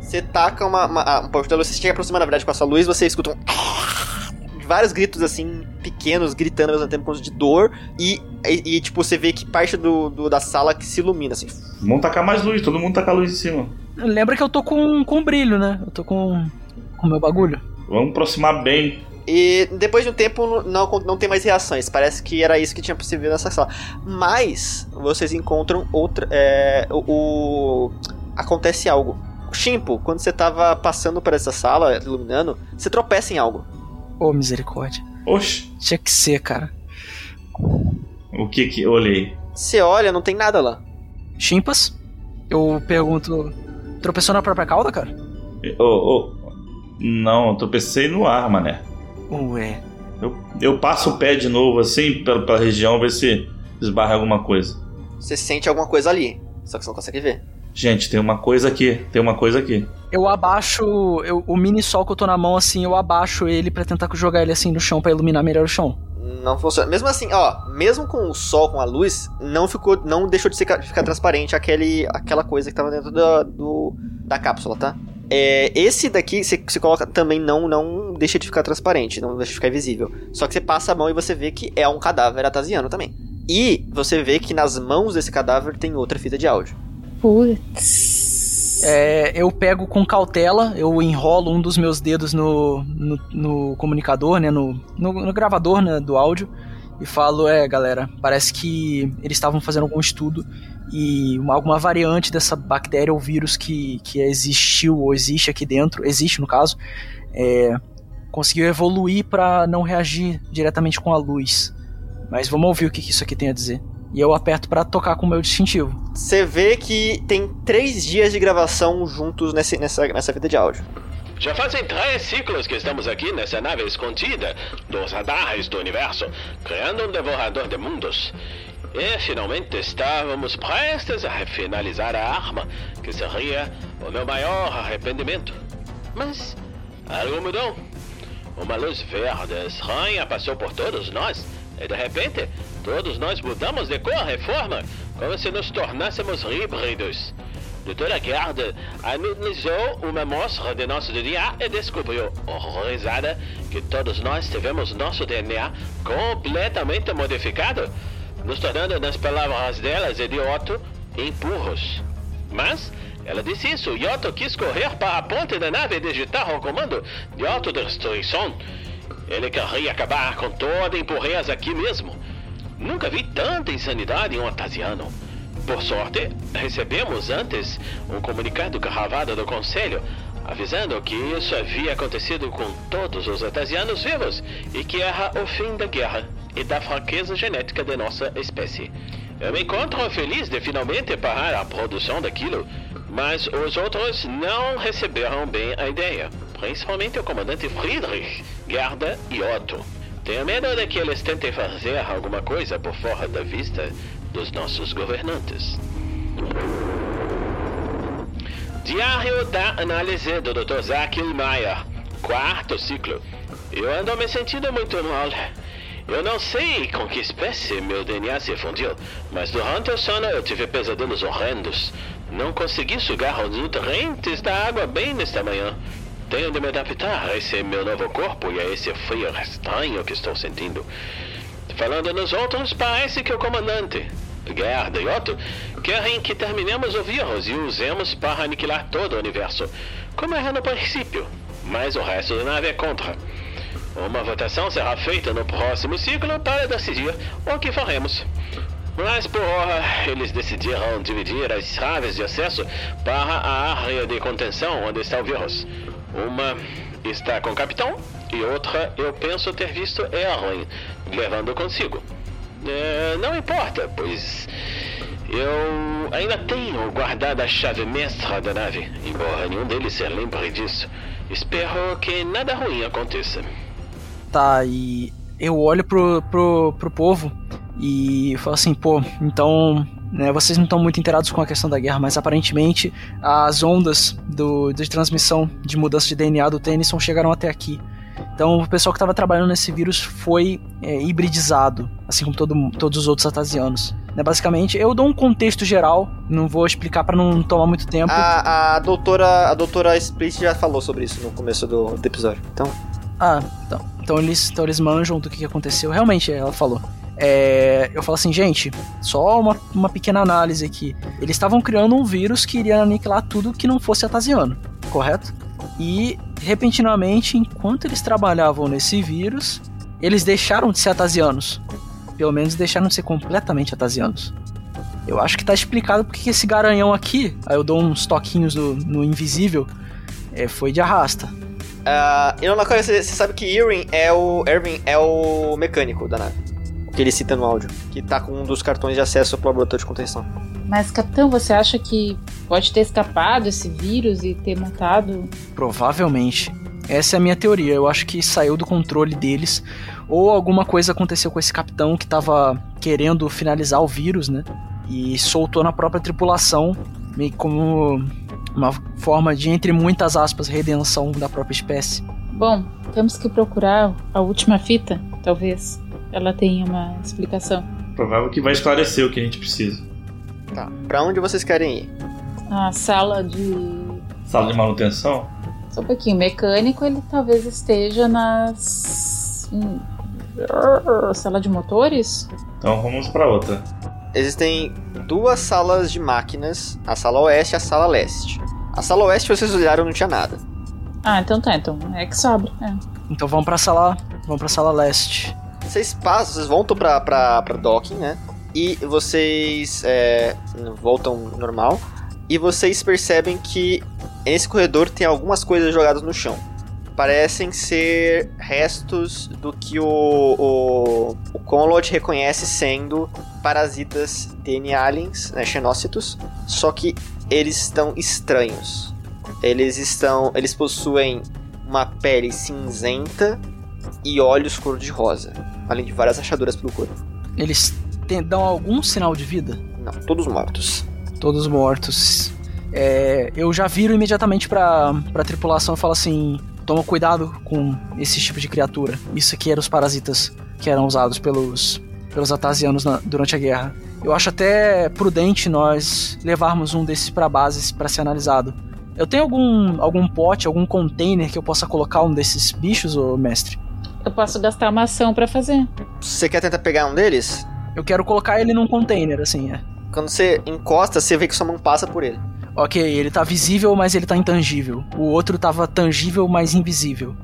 Você taca uma, uma, um da luz, você chega aproximando, na verdade, com a sua luz, você escuta um... Vários gritos, assim, pequenos, gritando ao mesmo tempo, de dor. E, e, e, tipo, você vê que parte do, do- da sala que se ilumina, assim. Vamos tacar mais luz, todo mundo tacar luz em cima. Lembra que eu tô com, com brilho, né? Eu tô com com o meu bagulho. Vamos aproximar bem. E depois de um tempo não, não tem mais reações. Parece que era isso que tinha possível nessa sala. Mas vocês encontram outra. É, o, o- Acontece algo. Shimpo, quando você tava passando por essa sala, iluminando, você tropeça em algo. Ô, misericórdia. Oxi. Tinha que ser, cara. O que que eu olhei? Você olha, não tem nada lá. Chimpas? Eu pergunto. Tropeçou na própria cauda, cara? Ô, ô. Não, eu tropecei no ar, mané. Ué. Eu, eu passo o pé de novo assim pela, pela região, ver se esbarra alguma coisa. Você sente alguma coisa ali. Só que você não consegue ver. Gente, tem uma coisa aqui, tem uma coisa aqui. Eu abaixo. eu- o mini sol que eu tô na mão, assim, eu abaixo ele pra tentar jogar ele assim no chão pra iluminar melhor o chão. Não funciona. Mesmo assim, ó, mesmo com o sol, com a luz, não ficou, não deixou de ficar, ficar transparente aquele, aquela coisa que tava dentro da, do, da cápsula, tá? É, esse daqui, você, você coloca também não, não deixa de ficar transparente, não deixa de ficar visível. Só que você passa a mão e você vê que é um cadáver atasiano também. E você vê que nas mãos desse cadáver tem outra fita de áudio. Putz. É, eu pego com cautela, eu enrolo um dos meus dedos no, no, no comunicador, né, no, no, no gravador né, do áudio, e falo, é, galera, parece que eles estavam fazendo algum estudo e uma, alguma variante dessa bactéria ou vírus que, que existiu ou existe aqui dentro, existe no caso, é, conseguiu evoluir para não reagir diretamente com a luz. Mas vamos ouvir o que, que isso aqui tem a dizer. E eu aperto para tocar com o meu distintivo. Você vê que tem três dias de gravação juntos nesse, nessa, nessa fita de áudio. Já fazem três ciclos que estamos aqui nessa nave escondida dos radares do universo, criando um devorador de mundos. E finalmente estávamos prestes a finalizar a arma, que seria o meu maior arrependimento. Mas algo mudou. Uma luz verde estranha passou por todos nós, e de repente todos nós mudamos de cor e forma, como se nos tornássemos híbridos. Doutora Garda analisou uma amostra de nosso DNA e descobriu, horrorizada, que todos nós tivemos nosso DNA completamente modificado, nos tornando, nas palavras delas e de Otto, impurros. Mas ela disse isso e Otto quis correr para a ponte da nave e digitar o comando de autodestruição. Ele queria acabar com toda a impureza aqui mesmo. Nunca vi tanta insanidade em um atasiano. Por sorte, recebemos antes um comunicado gravado do Conselho avisando que isso havia acontecido com todos os atasianos vivos e que era o fim da guerra e da fraqueza genética de nossa espécie. Eu me encontro feliz de finalmente parar a produção daquilo, mas os outros não receberam bem a ideia, principalmente o comandante Friedrich, Gerda e Otto. Tenho medo de que eles tentem fazer alguma coisa por fora da vista dos nossos governantes. Diário da análise do Dr. Zakil Mayer, quarto ciclo. Eu ando me sentindo muito mal. Eu não sei com que espécie meu DNA se fundiu, mas durante o sono eu tive pesadelos horrendos. Não consegui sugar os nutrientes da água bem nesta manhã. Tenho de me adaptar a esse meu novo corpo e a esse frio estranho que estou sentindo. Falando nos outros, parece que o comandante, Gerda e Otto, querem que terminemos o vírus e o usemos para aniquilar todo o universo, como era no princípio. mas o resto da nave é contra. Uma votação será feita no próximo ciclo para decidir o que faremos. Mas por hora, eles decidiram dividir as chaves de acesso para a área de contenção onde está o vírus. Uma está com o capitão e outra eu penso ter visto Erwin levando consigo. É, não importa, pois eu ainda tenho guardado a chave mestra da nave, embora nenhum deles se lembre disso. Espero que nada ruim aconteça. Tá, e eu olho pro, pro, pro povo e falo assim, pô, então né, vocês não estão muito inteirados com a questão da guerra, mas aparentemente as ondas do, de transmissão de mudança de DNA do Tennyson chegaram até aqui. Então o pessoal que estava trabalhando nesse vírus foi é, hibridizado, assim como todo, todos os outros atasianos. Né, basicamente, eu dou um contexto geral, não vou explicar para não tomar muito tempo. A, a doutora a doutora Split já falou sobre isso no começo do, do episódio. Então, Ah, então, então, eles, então eles manjam do que, que aconteceu. Realmente, ela falou. É, eu falo assim, gente, só uma, uma pequena análise aqui. Eles estavam criando um vírus que iria aniquilar tudo que não fosse atasiano, correto? E, repentinamente, enquanto eles trabalhavam nesse vírus, eles deixaram de ser atasianos. Pelo menos deixaram de ser completamente atasianos. Eu acho que tá explicado porque que esse garanhão aqui, aí eu dou uns toquinhos no, no invisível, é, foi de arrasta. uh, e não, você, você sabe que Irwin é o Erwin é o mecânico da nave. Que ele cita no áudio, que tá com um dos cartões de acesso pro laboratório de contenção. Mas, capitão, você acha que pode ter escapado esse vírus e ter matado? Provavelmente. Essa é a minha teoria. Eu acho que saiu do controle deles. Ou alguma coisa aconteceu com esse capitão que tava querendo finalizar o vírus, né? E soltou na própria tripulação, meio como uma forma de, entre muitas aspas, redenção da própria espécie. Bom, temos que procurar a última fita, talvez. Ela tenha uma explicação. Provável que vai esclarecer o que a gente precisa. Tá. Pra onde vocês querem ir? A sala de. Sala de manutenção? Só um pouquinho. Mecânico, ele talvez esteja nas. hum, Sala de motores? Então vamos pra outra. Existem duas salas de máquinas, a sala oeste e a sala leste. A sala oeste vocês olharam não tinha nada. Ah, então tá. Então é que sobra. É. Então vamos pra sala. Vamos pra sala leste. Vocês passam, vocês voltam pra, pra, pra docking, né? E vocês é, voltam normal. E vocês percebem que nesse corredor tem algumas coisas jogadas no chão. Parecem ser restos do que o, o, o Conlod reconhece sendo parasitas DNA aliens, né, xenócitos. Só que eles estão estranhos. Eles estão. Eles possuem uma pele cinzenta e olhos cor-de-rosa. Além de várias rachaduras pelo corpo. Eles dão algum sinal de vida? Não, todos mortos. Todos mortos. É, eu já viro imediatamente pra, pra tripulação e falo assim: toma cuidado com esse tipo de criatura. Isso aqui eram os parasitas que eram usados pelos, pelos atasianos na- durante a guerra. Eu acho até prudente nós levarmos um desses pra base pra ser analisado. Eu tenho algum, algum pote, algum container que eu possa colocar um desses bichos, ô mestre? Eu posso gastar uma ação pra fazer. Você quer tentar pegar um deles? Eu quero colocar ele num container, assim, é. Quando você encosta, você vê que sua mão passa por ele. Ok, ele tá visível, mas ele tá intangível. O outro tava tangível, mas invisível.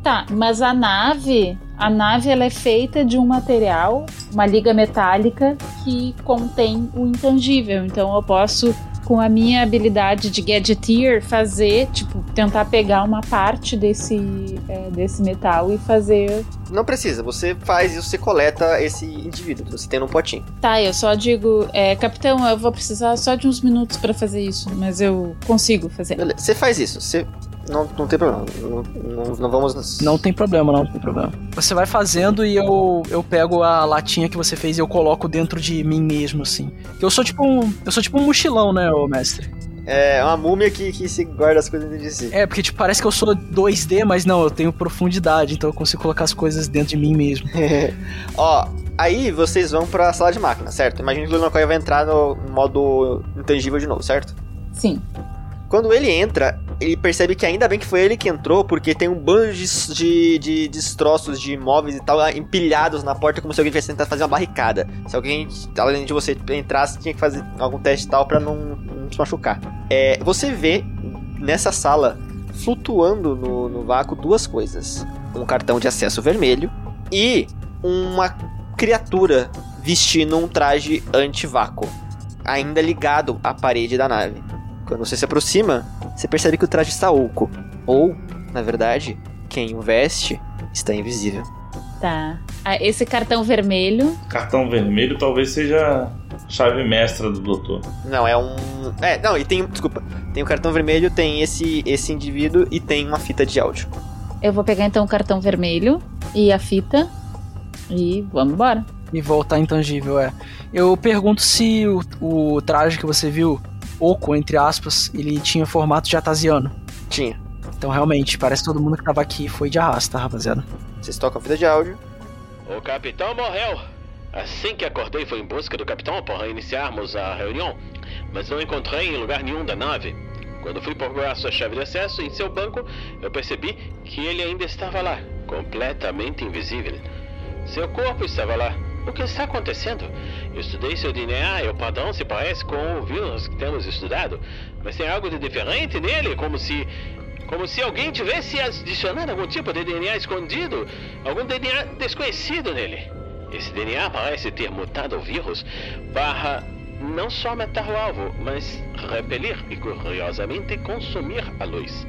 Tá, mas a nave, a nave ela é feita de um material, uma liga metálica que contém o intangível. Então eu posso, com a minha habilidade de gadgeteer, fazer, tipo, tentar pegar uma parte desse, é, desse metal e fazer. Não precisa, você faz isso, você coleta esse indivíduo que você tem num potinho. Tá, eu só digo, é, capitão, eu vou precisar só de uns minutos pra fazer isso, mas eu consigo fazer. Beleza, você faz isso, você. Não, não tem problema. Não, não, não vamos. Não tem problema, não tem problema. Você vai fazendo e eu, eu pego a latinha que você fez e eu coloco dentro de mim mesmo, assim. Eu sou tipo um. Eu sou tipo um mochilão, né, ô mestre? É uma múmia que, que se guarda as coisas dentro de si. É, porque tipo, parece que eu sou 2D, mas não, eu tenho profundidade, então eu consigo colocar as coisas dentro de mim mesmo. Ó, aí vocês vão pra sala de máquina, certo? Imagina que o Lunakoi vai entrar no modo intangível de novo, certo? Sim. Quando ele entra, ele percebe que ainda bem que foi ele que entrou, porque tem um bando de, de, de destroços de imóveis e tal empilhados na porta, como se alguém tivesse tentado fazer uma barricada. Se alguém, além de você entrasse, tinha que fazer algum teste e tal pra não, não se machucar. É, você vê nessa sala flutuando no, no vácuo duas coisas: um cartão de acesso vermelho e uma criatura vestindo um traje anti-vácuo, ainda ligado à parede da nave. Quando você se aproxima, você percebe que o traje está oco, ou, na verdade, quem o veste está invisível. Tá. Ah, esse cartão vermelho. Cartão vermelho talvez seja chave mestra do doutor. Não, é um. É, não, e tem. Desculpa. Tem o cartão vermelho, tem esse, esse indivíduo e tem uma fita de áudio. Eu vou pegar então o cartão vermelho e a fita. E vamos embora. E voltar intangível, é. Eu pergunto se o, o traje que você viu, oco, entre aspas, ele tinha formato de atasiano. Tinha. Então realmente, parece que todo mundo que tava aqui foi de arrasta, rapaziada. Vocês tocam a fita de áudio. O capitão morreu. Assim que acordei, fui em busca do capitão para iniciarmos a reunião, mas não encontrei em lugar nenhum da nave. Quando fui procurar sua chave de acesso em seu banco, eu percebi que ele ainda estava lá, completamente invisível. Seu corpo estava lá. O que está acontecendo? Eu estudei seu DNA e o padrão se parece com o vírus que temos estudado, mas tem algo de diferente nele, como se como se alguém tivesse adicionado algum tipo de DNA escondido, algum DNA desconhecido nele. Esse DNA parece ter mutado o vírus para não só matar o alvo, mas repelir e curiosamente consumir a luz,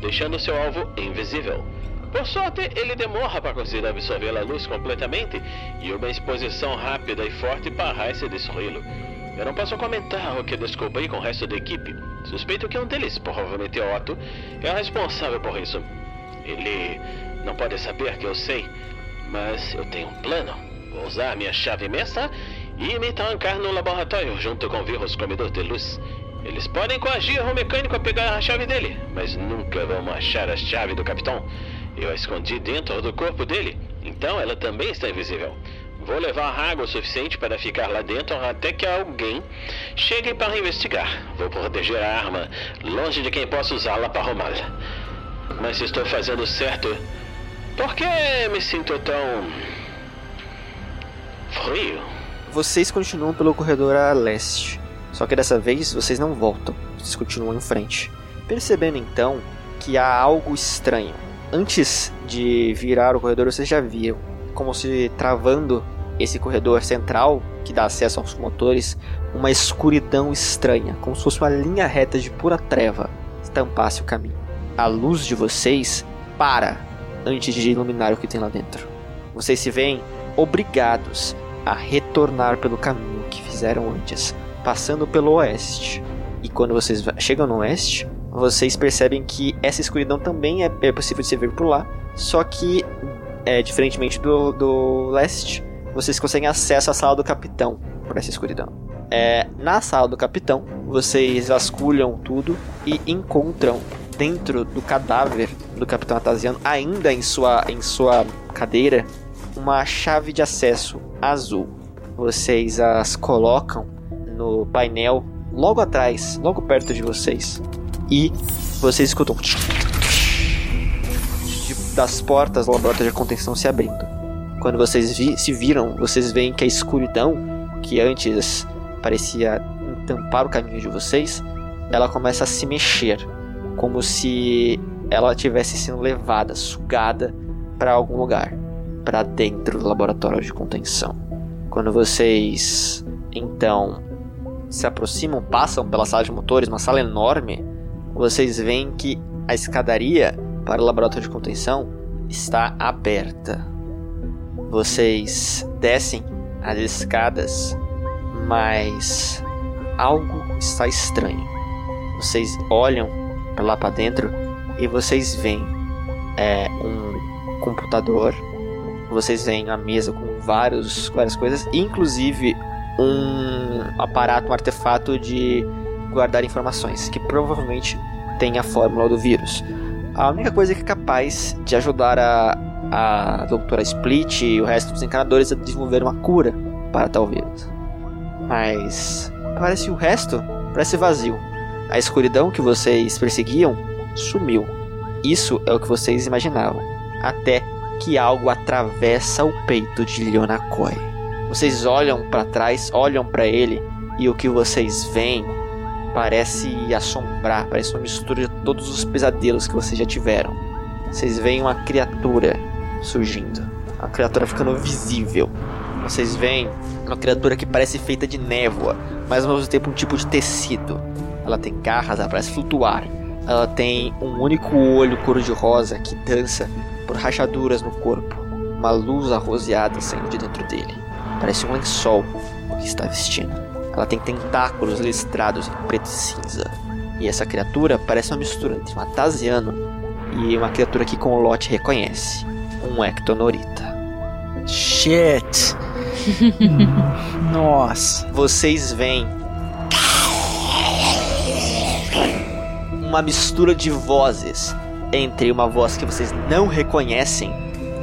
deixando seu alvo invisível. Por sorte, ele demora para conseguir absorver a luz completamente e uma exposição rápida e forte parece destruí-lo. Eu não posso comentar o que descobri com o resto da equipe. Suspeito que um deles, provavelmente Otto, é o responsável por isso. Ele não pode saber que eu sei, mas eu tenho um plano. Vou usar minha chave mestra e me trancar no laboratório junto com o vírus comedor de luz. Eles podem coagir o mecânico a pegar a chave dele, mas nunca vão achar a chave do capitão. Eu a escondi dentro do corpo dele, então ela também está invisível. Vou levar água o suficiente para ficar lá dentro até que alguém chegue para investigar. Vou proteger a arma, longe de quem possa usá-la para roubá-la. Mas se estou fazendo certo, por que me sinto tão. frio? Vocês continuam pelo corredor a leste. Só que dessa vez vocês não voltam, vocês continuam em frente. Percebendo então que há algo estranho. Antes de virar o corredor, vocês já viam como se travando esse corredor central que dá acesso aos motores, uma escuridão estranha, como se fosse uma linha reta de pura treva, tampasse o caminho. A luz de vocês para antes de iluminar o que tem lá dentro. Vocês se veem obrigados a retornar pelo caminho que fizeram antes, passando pelo oeste. E quando vocês chegam no oeste, vocês percebem que essa escuridão também é, é possível de se ver por lá, só que é, diferentemente do, do leste, vocês conseguem acesso à sala do capitão por essa escuridão. É, na sala do capitão, vocês vasculham tudo e encontram dentro do cadáver do capitão Atasiano, ainda em sua, em sua cadeira, uma chave de acesso azul. Vocês as colocam no painel logo atrás, logo perto de vocês, e vocês escutam das portas do laboratório de contenção se abrindo. Quando vocês vi se viram, vocês veem que a escuridão, que antes parecia tampar o caminho de vocês, ela começa a se mexer, como se ela tivesse sendo levada, sugada para algum lugar, para dentro do laboratório de contenção. Quando vocês então se aproximam, passam pela sala de motores, uma sala enorme, vocês veem que a escadaria para o laboratório de contenção está aberta. Vocês descem as escadas, mas algo está estranho. Vocês olham para lá para dentro e vocês veem é, um computador. Vocês veem a mesa com vários, várias coisas, inclusive um aparato, um artefato de guardar informações, que provavelmente tem a fórmula do vírus. A única coisa que é capaz de ajudar a, a doutora Split e o resto dos encanadores a desenvolver uma cura para tal vírus. Mas parece o resto parece vazio. A escuridão que vocês perseguiam sumiu. Isso é o que vocês imaginavam. Até que algo atravessa o peito de Leonakoi. Vocês olham para trás, olham para ele e o que vocês veem parece assombrar, parece uma mistura de todos os pesadelos que vocês já tiveram. Vocês veem uma criatura surgindo, a criatura ficando visível. Vocês veem uma criatura que parece feita de névoa, mas ao mesmo tempo um tipo de tecido. Ela tem garras, ela parece flutuar. Ela tem um único olho cor-de-rosa que dança por rachaduras no corpo. Uma luz arroseada saindo de dentro dele. Parece um lençol o que está vestindo. Ela tem tentáculos listrados em preto e cinza. E essa criatura parece uma mistura entre um Atasiano e uma criatura que com o Lot reconhece. Um Ectonorita. Shit. Nossa. Vocês veem uma mistura de vozes entre uma voz que vocês não reconhecem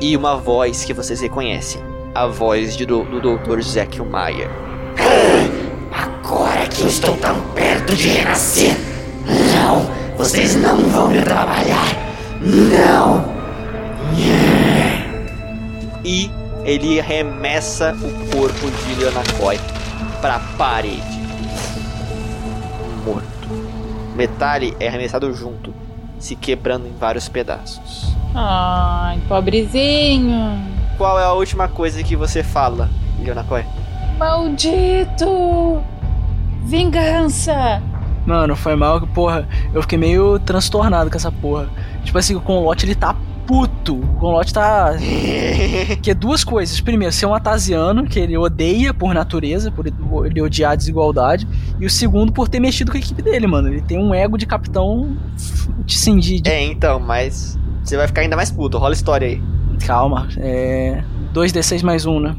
e uma voz que vocês reconhecem. A voz de do, do Dr. Zekiel Mayer. Que eu estou tão perto de renascer. Não, vocês não vão me trabalhar. Não. E ele arremessa o corpo de Leonakoi para a parede. Morto. Metali é arremessado junto, se quebrando em vários pedaços. Ai, pobrezinho. Qual é a última coisa que você fala, Leonakoi? Maldito! Vingança! Mano, foi mal que, porra, eu fiquei meio transtornado com essa porra. Tipo assim, o Conlote ele tá puto. O Conlote tá. que é duas coisas. Primeiro, ser um atasiano, que ele odeia por natureza, por ele odiar a desigualdade. E o segundo, por ter mexido com a equipe dele, mano. Ele tem um ego de capitão. Sim, de. de... É, então, mas. Você vai ficar ainda mais puto. Rola a história aí. Calma, é. 2d6 mais um, né?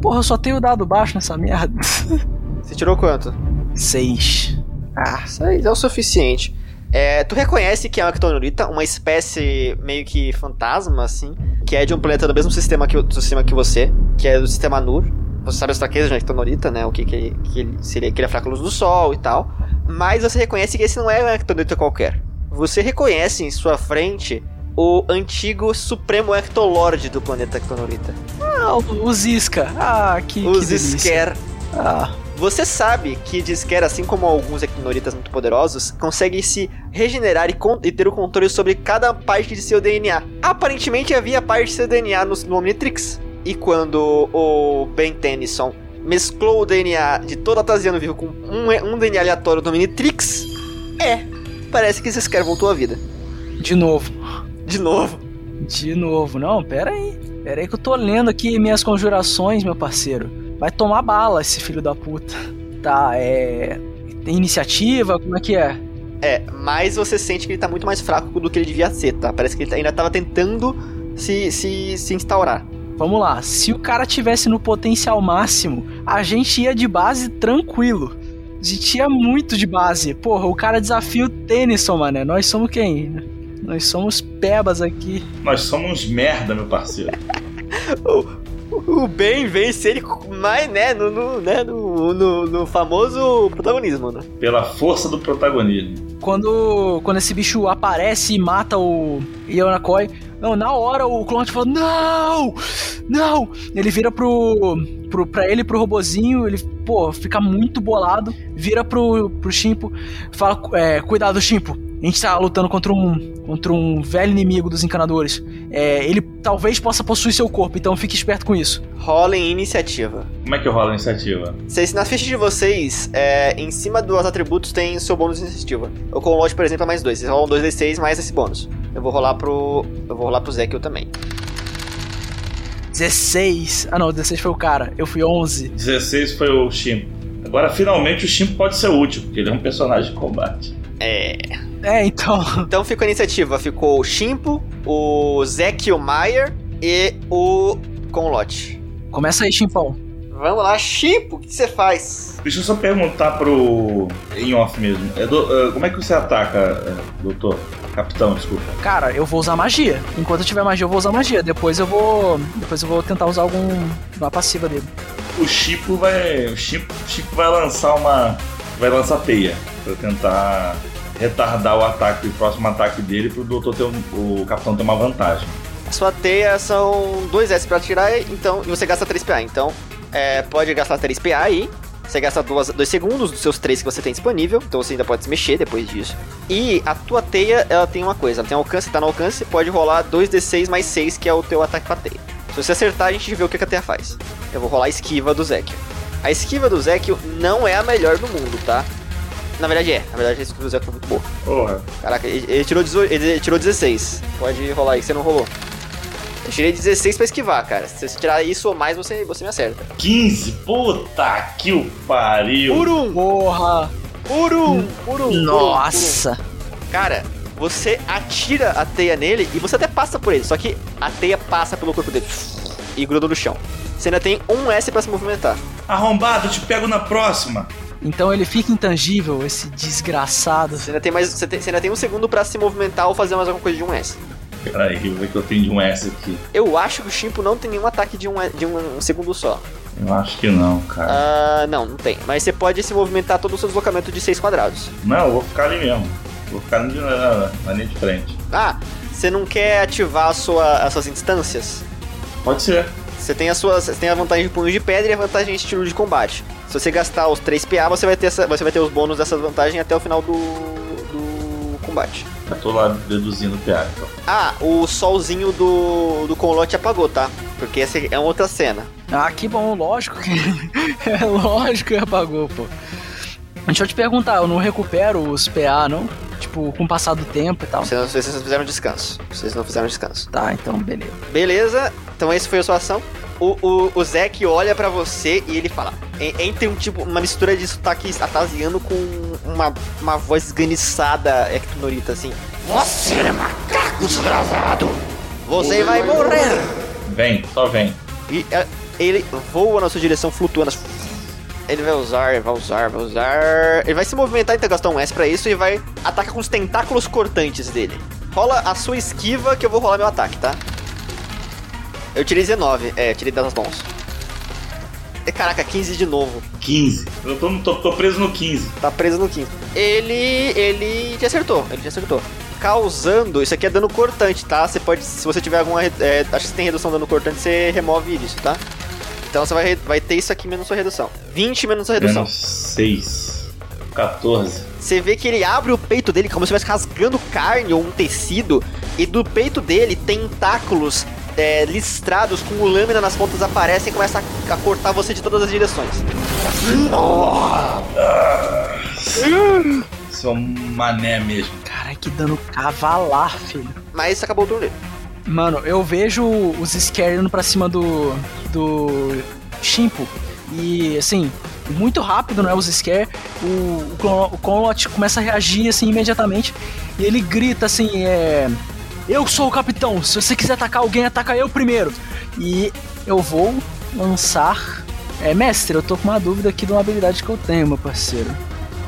Porra, eu só tenho dado baixo nessa merda. Você tirou quanto? 6. Ah, 6 é o suficiente. É, tu reconhece que é uma Ectonorita, uma espécie meio que fantasma, assim, que é de um planeta do mesmo sistema que, do sistema que você, que é do sistema Nur. Você sabe as fraquezas de uma Ectonorita, né? O que, que, que seria que ele é fraco à luz do sol e tal. Mas você reconhece que esse não é uma Ectonorita qualquer. Você reconhece em sua frente o antigo Supremo Ectolord do planeta Ectonorita. Ah, o, Zisca. Ah, que. O que. Zisker. Ah. Você sabe que Disquer, assim como alguns Ectonoritas muito poderosos, consegue se regenerar e, e ter o controle sobre cada parte de seu DNA. Aparentemente havia parte de seu DNA no, no Omnitrix. E quando o Ben Tennyson mesclou o DNA de todo Atasiano vivo com um, um DNA aleatório do Omnitrix, é, parece que Disquer voltou à vida. De novo. De novo. De novo. Não, pera aí. Pera aí que eu tô lendo aqui minhas conjurações, meu parceiro. Vai tomar bala esse filho da puta. Tá, é. Tem iniciativa? Como é que é? É, mas você sente que ele tá muito mais fraco do que ele devia ser, tá? Parece que ele ainda tava tentando se, se, se instaurar. Vamos lá. Se o cara tivesse no potencial máximo, a gente ia de base tranquilo. A gente ia muito de base. Porra, o cara desafia o Tennyson, mano. Nós somos quem? Nós somos pebas aqui. Nós somos merda, meu parceiro. O Ben vence ele mais, né, no, no, né, no, no, no famoso protagonismo, né? Pela força do protagonismo. Quando, quando esse bicho aparece e mata o Yonakoi, não, na hora o Clonte fala, não, não, ele vira pro, pro, pra ele, pro robozinho, ele, pô, fica muito bolado, vira pro, pro Shimpo, fala, é, cuidado Shimpo, a gente tá lutando contra um, contra um velho inimigo dos encanadores, é, ele talvez possa possuir seu corpo, então fique esperto com isso. Rolem iniciativa. Como é que rola a iniciativa? Vocês, na ficha de vocês, é, em cima dos atributos tem o seu bônus de iniciativa. O Conlote, por exemplo, é mais dois. Vocês rolam 2d6 mais esse bônus. Eu vou rolar pro. Eu vou rolar pro Zekiel também. 16, ah não, 16 foi o cara, eu fui 11. 16 foi o Shimp. Agora, finalmente, o Shimp pode ser útil, porque ele é um personagem de combate. É. É, então. Então ficou a iniciativa. Ficou o Shimpo, o Zekiel Mayer e o Conlote. Começa aí, Chimpão. Vamos lá, Shimpo, o que você faz? Deixa eu só perguntar pro. em off mesmo. É do- é, como é que você ataca, é, doutor? Capitão, desculpa. Cara, eu vou usar magia. Enquanto eu tiver magia, eu vou usar magia. Depois eu vou. Depois eu vou tentar usar algum. uma passiva dele. O Chipo vai. O Chipo, o Chipo vai lançar uma. Vai lançar teia. Pra tentar retardar o ataque, o próximo ataque dele, pro doutor ter um- o capitão ter uma vantagem. Sua teia são 2 S pra tirar, então. E você gasta 3 PA. Então, é, pode gastar 3 PA aí. Você gasta 2 segundos dos seus 3 que você tem disponível, então você ainda pode se mexer depois disso. E a tua teia, ela tem uma coisa, ela tem alcance, tá no alcance, pode rolar 2d6 mais 6, que é o teu ataque com a teia. Se você acertar, a gente vê o que a teia faz. Eu vou rolar a esquiva do Zekio. A esquiva do Zekio não é a melhor do mundo, tá? Na verdade é, na verdade a esquiva do Zekio foi muito boa. Porra. Caraca, ele, ele tirou 18, ele tirou 16. Pode rolar aí, que você não rolou. Eu tirei 16 pra esquivar, cara. Se você tirar isso ou mais, você, você me acerta. 15? Puta que o pariu. Por um! Porra! Por um! Por um! Nossa! por um. Cara, você atira a teia nele e você até passa por ele. Só que a teia passa pelo corpo dele e gruda no chão. Você ainda tem um S pra se movimentar. Arrombado, te pego na próxima. Então ele fica intangível, esse desgraçado. Você ainda tem mais. Você, tem, você ainda tem um segundo pra se movimentar ou fazer mais alguma coisa de um S. Peraí, vou ver que eu tenho de um S aqui. Eu acho que o Shimpo não tem nenhum ataque de um, de um, um segundo só. Eu acho que não, cara. Ah, não, não tem. Mas você pode se movimentar todo o seu deslocamento de 6 quadrados. Não, eu vou ficar ali mesmo. Vou ficar na, na, na linha de frente. Ah, você não quer ativar a sua, as suas instâncias? Pode ser. Você tem, as suas, você tem a vantagem de punho de pedra e a vantagem de estilo de combate. Se você gastar os 3 PA, você vai ter, essa, você vai ter os bônus dessa vantagem até o final do, do combate. Eu tô lá deduzindo o PA, então. Ah, o solzinho do, do Conlote apagou, tá? Porque essa é outra cena. Ah, que bom, lógico que. é lógico que apagou, pô. Deixa eu te perguntar, eu não recupero os PA, não? Tipo, com o passar do tempo e tal. Vocês não, vocês não fizeram descanso. Vocês não fizeram descanso. Tá, então beleza. Beleza, então essa foi a sua ação. O, o, o Zack olha pra você e ele fala. en- Entre um tipo, uma mistura de sotaque atasiano com uma, uma voz esganiçada ectonorita assim. Você é macaco desgravado! Você vai morrer! Vem, só vem. E é, ele voa na sua direção flutuando. Ele vai usar, vai usar, vai usar. Ele vai se movimentar, então gastar um S pra isso e vai atacar com os tentáculos cortantes dele. Rola a sua esquiva que eu vou rolar meu ataque, tá? Eu tirei 19, é, tirei das mãos. E, Caraca, 15 de novo. 15. Eu tô, tô, tô preso no 15. Tá preso no 15. Ele. ele te acertou, ele te acertou. Causando, isso aqui é dano cortante, tá? Você pode, se você tiver alguma. É, acho que você tem redução de dano cortante, você remove isso, tá? Então você vai, vai ter isso aqui menos sua redução. 20 menos sua redução. Menos 6. 14. Você vê que ele abre o peito dele como se estivesse rasgando carne ou um tecido, e do peito dele, tentáculos é, listrados com lâmina nas pontas aparecem e começam a, a cortar você de todas as direções. Seu mané mesmo. Cara, que dano cavalar, filho. Mas acabou o turno dele. Mano, eu vejo os Scare indo pra cima do. do. Shimpo. E assim, muito rápido, né? Os Scare. O, o, o Conlot começa a reagir assim imediatamente. E ele grita assim: é. Eu sou o capitão. Se você quiser atacar alguém, ataca eu primeiro. E eu vou lançar. É, mestre, eu tô com uma dúvida aqui de uma habilidade que eu tenho, meu parceiro.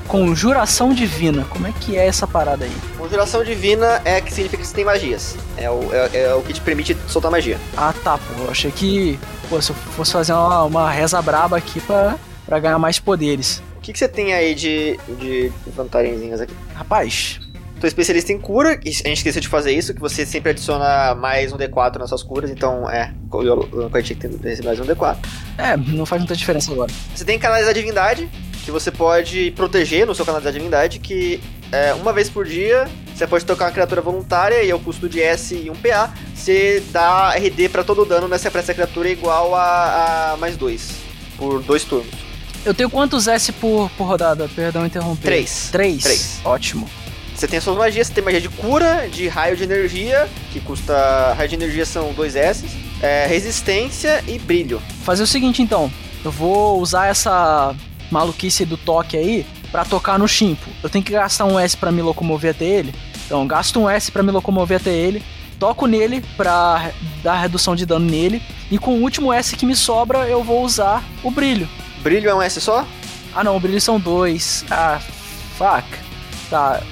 Conjuração divina. Como é que é essa parada aí? Conjuração divina é que significa que você tem magias. É o, é, é o que te permite soltar magia. Ah, tá, pô. Eu achei que, pô, se eu fosse fazer uma, uma reza braba aqui pra, pra ganhar mais poderes. O que, que você tem aí de, de vantagenzinhas aqui? Rapaz, Tô especialista em cura, e a gente esqueceu de fazer isso, que você sempre adiciona mais um D4 nas suas curas, então é, que ter receber mais um D4. é, não faz muita diferença agora. Você tem canais da divindade, que você pode proteger no seu canal da divindade, que é, uma vez por dia você pode tocar uma criatura voluntária e ao custo de S e um PA, você dá RD pra todo dano nessa pra essa criatura igual a, a mais dois, por dois turnos. Eu tenho quantos S por, por rodada? Perdão interromper. Três. Três? Três. Ótimo. Você tem as suas magias, você tem magia de cura, de raio de energia, que custa. Raio de energia são dois S, é, resistência e brilho. Fazer o seguinte então. Eu vou usar essa maluquice do toque aí pra tocar no chimpo. Eu tenho que gastar um S pra me locomover até ele. Então, gasto um S pra me locomover até ele. Toco nele pra dar redução de dano nele. E com o último S que me sobra, eu vou usar o brilho. Brilho é um S só? Ah não, o brilho são dois. Ah, fuck. Tá.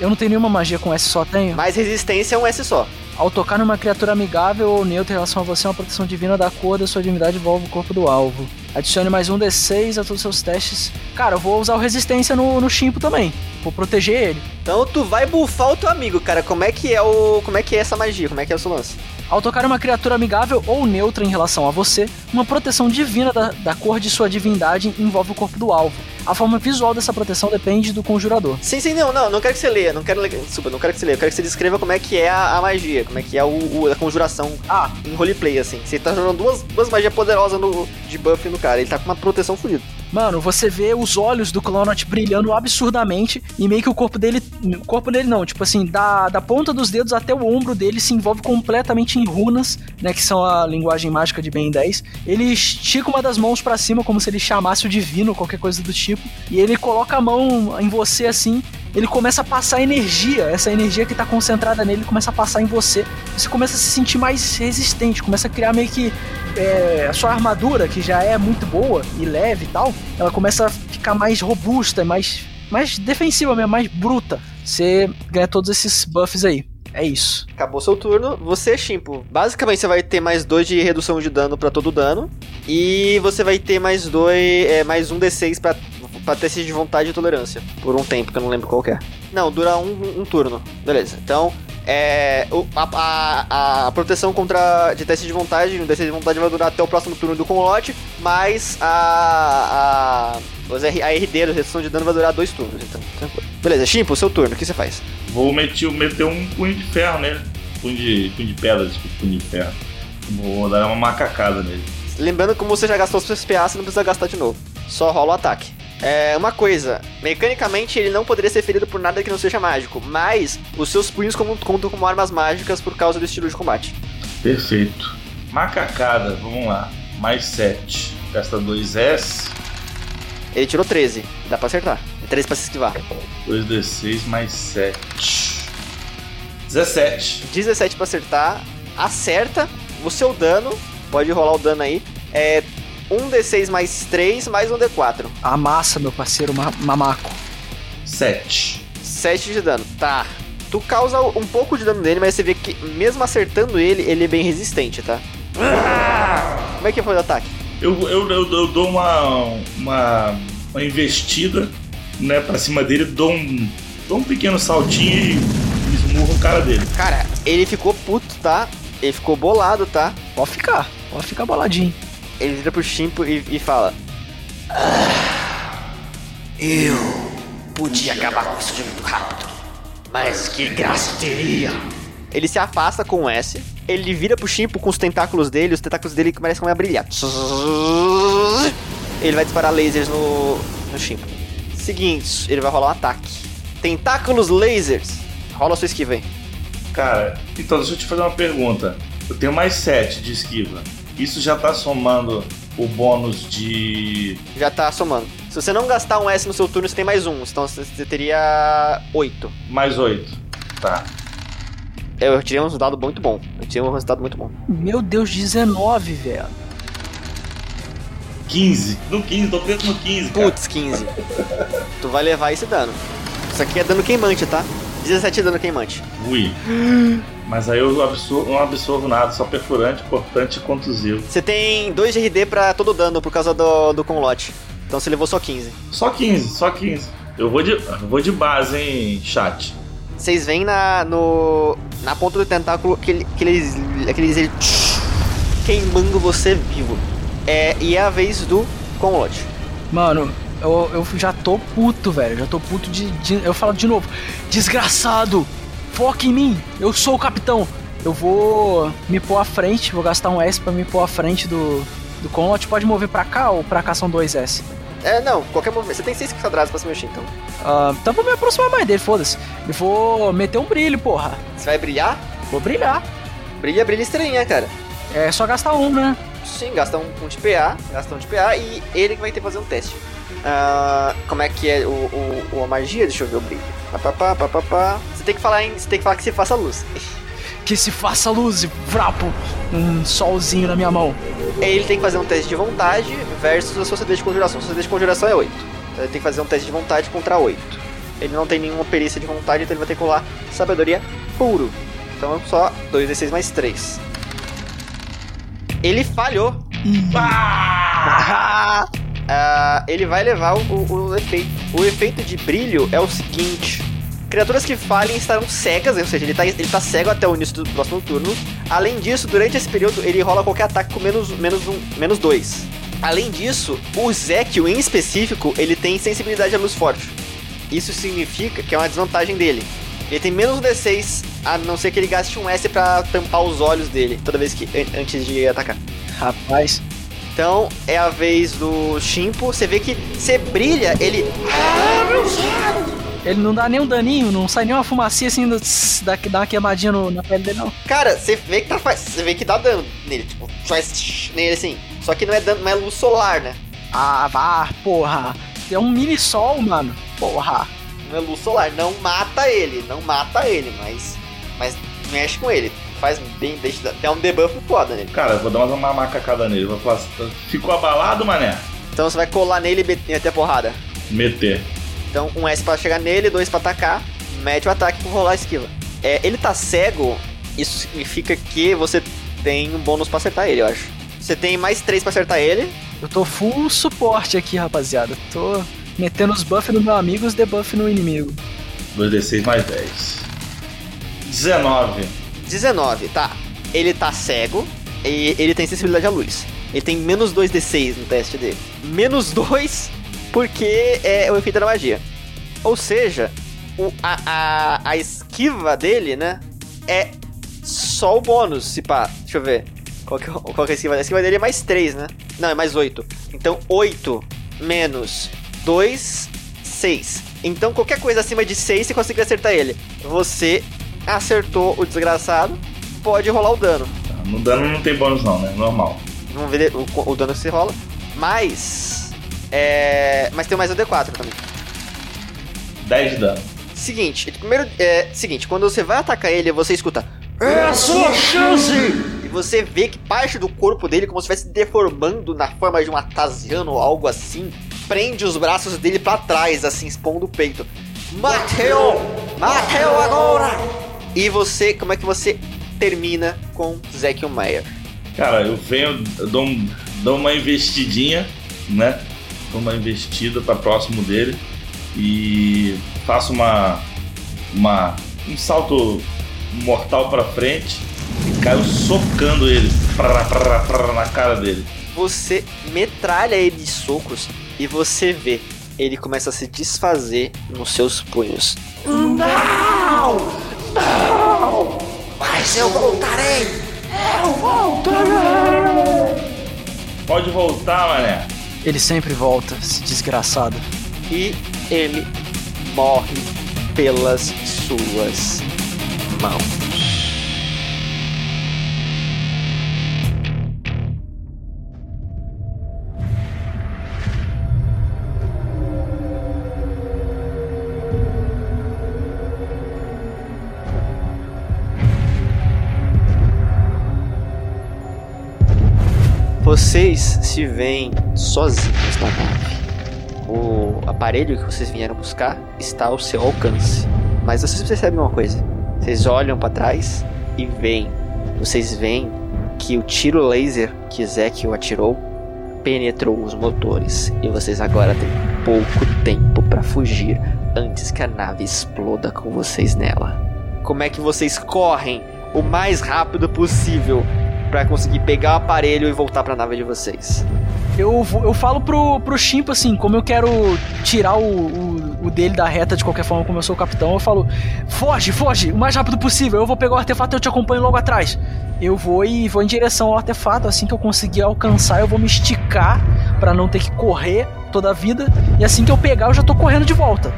Eu não tenho nenhuma magia com S só tenho. Mais resistência é um S só. Ao tocar numa criatura amigável ou neutra em relação a você, uma proteção divina da cor da sua divindade envolve o corpo do alvo. Adicione mais um D6 a todos os seus testes. Cara, eu vou usar o resistência no, no chimpo também. Vou proteger ele. Então tu vai bufar o teu amigo, cara. Como é que é o. Como é que é essa magia? Como é que é o seu lance? Ao tocar uma criatura amigável ou neutra em relação a você, uma proteção divina da, da cor de sua divindade envolve o corpo do alvo. A forma visual dessa proteção depende do conjurador. Sim, sim, não, não, não quero que você leia, não quero, desculpa, não quero que você leia, eu quero que você descreva como é que é a, a magia, como é que é o, o- a conjuração Ah, em roleplay, assim. Você tá jogando duas, duas magias poderosas no, de buff no cara, ele tá com uma proteção fodida. Mano, você vê os olhos do Clonot brilhando absurdamente e meio que o corpo dele. O corpo dele não, tipo assim, da, da ponta dos dedos até o ombro dele se envolve completamente em runas, né? Que são a linguagem mágica de Ben 10. Ele estica uma das mãos pra cima, como se ele chamasse o divino, qualquer coisa do tipo. E ele coloca a mão em você assim. Ele começa a passar energia, essa energia que tá concentrada nele começa a passar em você. Você começa a se sentir mais resistente, começa a criar meio que é, a sua armadura, que já é muito boa e leve e tal, ela começa a ficar mais robusta, mais, mais defensiva mesmo, mais bruta. Você ganha todos esses buffs aí. É isso. Acabou seu turno, você, Shimpo, basicamente você vai ter mais dois de redução de dano pra todo dano, e você vai ter mais dois, é, mais um D6 pra, pra teste de vontade e tolerância, por um tempo, que eu não lembro qual é. Não, dura um, um turno, beleza. Então, é, a, a- a proteção contra de teste de vontade, o teste de vontade vai durar até o próximo turno do Conlote, mas a, a, a RD, a redução de dano, vai durar dois turnos, então. Beleza, Shimpo, seu turno, o que você faz? Vou meter, meter um punho de ferro nele. Punho de, punho de pedra, desculpa, punho de ferro. Vou dar uma macacada nele. Lembrando que como você já gastou os seus PA, você não precisa gastar de novo. Só rola o ataque. É, uma coisa, mecanicamente ele não poderia ser ferido por nada que não seja mágico, mas os seus punhos contam contam como armas mágicas por causa do estilo de combate. Perfeito. Macacada, vamos lá. Mais 7. Gasta 2S. Ele tirou 13, dá pra acertar. É 13 pra se esquivar. 2D6 mais 7. 17. 17 pra acertar, acerta o seu dano, pode rolar o dano aí, é 1d6 mais 3 mais 1d4. Amassa, meu parceiro ma- mamaco. 7. 7 de dano, tá. Tu causa um pouco de dano nele, mas você vê que mesmo acertando ele, ele é bem resistente, tá? Como é que foi o ataque? Eu, eu, eu, eu dou uma, uma, uma investida né, pra cima dele, dou um, dou um pequeno saltinho e esmurro o cara dele. Cara, ele ficou puto, tá? Ele ficou bolado, tá? Pode ficar, pode ficar boladinho. Ele vira pro Shimpo e, e fala: Eu podia acabar com isso muito rápido. Mas que graça teria. Ele se afasta com o S, ele vira pro Shimpo com os tentáculos dele, os tentáculos dele começam a brilhar. Ele vai disparar lasers no, no Shimpo. Seguinte, ele vai rolar um ataque. Tentáculos lasers. Rola a sua esquiva aí. Cara, então deixa eu te fazer uma pergunta. Eu tenho mais 7 de esquiva. Isso já tá somando o bônus de. Já tá somando. Se você não gastar um S no seu turno, você tem mais um. Então você teria 8. mais 8. Tá. Eu tirei um resultado muito bom. Eu tirei um resultado muito bom. Meu Deus, 19, velho. 15. No 15, tô preso no 15, cara. Putz, 15. tu vai levar esse dano. Isso aqui é dano queimante, tá? 17 dano queimante. Ui. Mas aí eu absorvo, não absorvo nada, só perfurante, cortante e contusivo. Você tem 2 de RD pra todo dano por causa do, do conlote. Então você levou só 15. Só 15, só 15. Eu vou de, eu vou de base, hein, chat. Vocês veem na, no, na ponta do tentáculo aquele, aqueles, aqueles ele queimando você vivo. É, e é a vez do conlote. Mano, eu, eu já tô puto, velho. Já tô puto de, de- Eu falo de novo. Desgraçado! Foca em mim! Eu sou o capitão! Eu vou me pôr à frente, vou gastar um S pra me pôr à frente do, do Conlot. Pode mover pra cá ou pra cá são dois S? É, não, qualquer movimento. Você tem 6 quadrados pra se mexer, então. Ah, então vou me aproximar mais dele, foda-se. E vou meter um brilho, porra. Você vai brilhar? Vou brilhar. Brilha, brilha estrelinha, cara. É só gastar um, né? Sim, gasta um, um de PA, gasta um de PA e ele que vai ter que fazer um teste. Ah, como é que é o, o, a magia? Deixa eu ver o brilho. Pá, pá, pá, pá, pá, pá. Você tem que falar em, você tem que falar que se faça luz. Que se faça luz, vrapo. Um solzinho na minha mão. Ele tem que fazer um teste de vontade versus a sua CD de conjuração. Sua CD de conjuração é 8. Então ele tem que fazer um teste de vontade contra 8. Ele não tem nenhuma perícia de vontade, então ele vai ter que rolar sabedoria puro. Então só 2d6 mais 3. Ele falhou. Ah, ele vai levar o, o- o efeito. O efeito de brilho é o seguinte: criaturas que falhem estarão cegas, ou seja, ele tá, ele tá cego até o início do próximo turno. Além disso, durante esse período, ele rola qualquer ataque com menos, menos, um, menos dois. Além disso, o Zekio em específico, ele tem sensibilidade à luz forte. Isso significa que é uma desvantagem dele. Ele tem menos um D6, a não ser que ele gaste um S pra tampar os olhos dele toda vez que an- antes de atacar. Rapaz, Então é a vez do Shimpo. Você vê que você brilha, ele. ele não dá nem um daninho, não sai nem uma fumacinha assim, do tss, dá, dá uma queimadinha no- na pele dele, não. Cara, você vê que tá Você vê que dá dano nele, tipo, faz nele assim. Só que não é dano, não é luz solar, né? Ah, vá, porra. É um mini sol, mano. Porra. Não é luz solar. Não mata ele, não mata ele, mas. Mas mexe com ele. Faz bem, deixa. Dá um debuff foda nele. Cara, eu vou dar uma macacada nele. Vou falar, assim, ficou abalado, mané? Então você vai colar nele e meter a porrada. Meter. Então, um S pra chegar nele, dois pra atacar, mete o ataque pra rolar a esquiva. É, ele tá cego, isso significa que você tem um bônus pra acertar ele, eu acho. Você tem mais três pra acertar ele. Eu tô full suporte aqui, rapaziada. Tô metendo os buffs no meu amigo e os debuff no inimigo. 2d6 mais 10. 19. 19, tá. Ele tá cego e ele tem sensibilidade à luz. Ele tem menos 2d6 no teste dele. Menos 2 porque é o efeito da magia. Ou seja, o- a, a, a esquiva dele, né? É só o bônus, se pá. Deixa eu ver. Qual que, é qual que é a esquiva? A esquiva dele é mais 3, né? Não, é mais 8. Então 8 menos 2, 6. Então qualquer coisa acima de 6 você consegue acertar ele. Você acertou o desgraçado, pode rolar o dano. No dano não tem bônus não, né? Normal. Vamos ver o, o dano que você rola. Mas. É. Mas tem mais um D4 também. 10 de dano. Seguinte, primeiro. É. Seguinte, quando você vai atacar ele, você escuta. É a sua chance! E você vê que parte do corpo dele, como se estivesse deformando na forma de um atasiano ou algo assim, prende os braços dele pra trás, assim, expondo o peito. Mateu! Mateu agora! E você, como é que você termina com Zekio Meyer? Cara, eu venho, eu dou, um- dou uma investidinha, né? Dou uma investida pra próximo dele e faço uma, uma um salto mortal pra frente e caio socando ele prá, prá, prá, na cara dele. Você metralha ele de socos e você vê ele começa a se desfazer nos seus punhos. Não! Não! Mas eu voltarei! Eu voltarei! Pode voltar, mané. Ele sempre volta, esse desgraçado. E ele morre pelas suas mãos. Vocês se veem sozinhos na nave. O aparelho que vocês vieram buscar está ao seu alcance. Mas vocês percebem uma coisa: vocês olham para trás e veem, vocês veem que o tiro laser que Ezekiel atirou penetrou os motores e vocês agora têm pouco tempo para fugir antes que a nave exploda com vocês nela. Como é que vocês correm o mais rápido possível para conseguir pegar o aparelho e voltar para a nave de vocês? Eu, eu falo pro, pro Chimpo assim, como eu quero tirar o, o, o dele da reta de qualquer forma, como eu sou o capitão, eu falo: foge, foge, o mais rápido possível. Eu vou pegar o artefato e eu te acompanho logo atrás. Eu vou e vou em direção ao artefato. Assim que eu conseguir alcançar, eu vou me esticar pra não ter que correr toda a vida. E assim que eu pegar, eu já tô correndo de volta.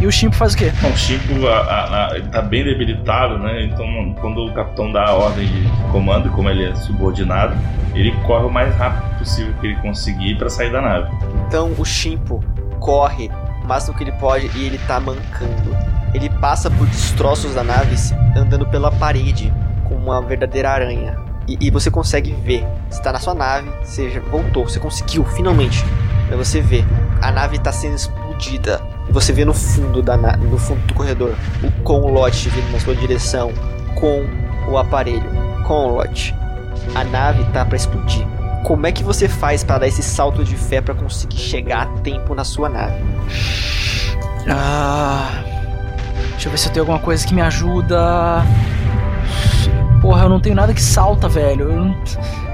E o Chimpo faz o quê? Bom, o Chico a- a- a- ele tá bem debilitado, né? Então, quando o capitão dá a ordem de comando, como ele é subordinado, ele corre o mais rápido possível que ele conseguir pra sair da nave. Então o Shimpo corre o máximo que ele pode e ele tá mancando. Ele passa por destroços da nave andando pela parede com uma verdadeira aranha. E, e você consegue ver. Você tá na sua nave, você voltou, você conseguiu, finalmente. Aí você vê, a nave tá sendo explodida. E você vê no fundo da no fundo do corredor o Conlot vindo na sua direção com o aparelho. Conlot, a nave tá pra explodir. Como é que você faz para dar esse salto de fé para conseguir chegar a tempo na sua nave? Ah. Deixa eu ver se eu tenho alguma coisa que me ajuda. Porra, eu não tenho nada que salta, velho. Eu não...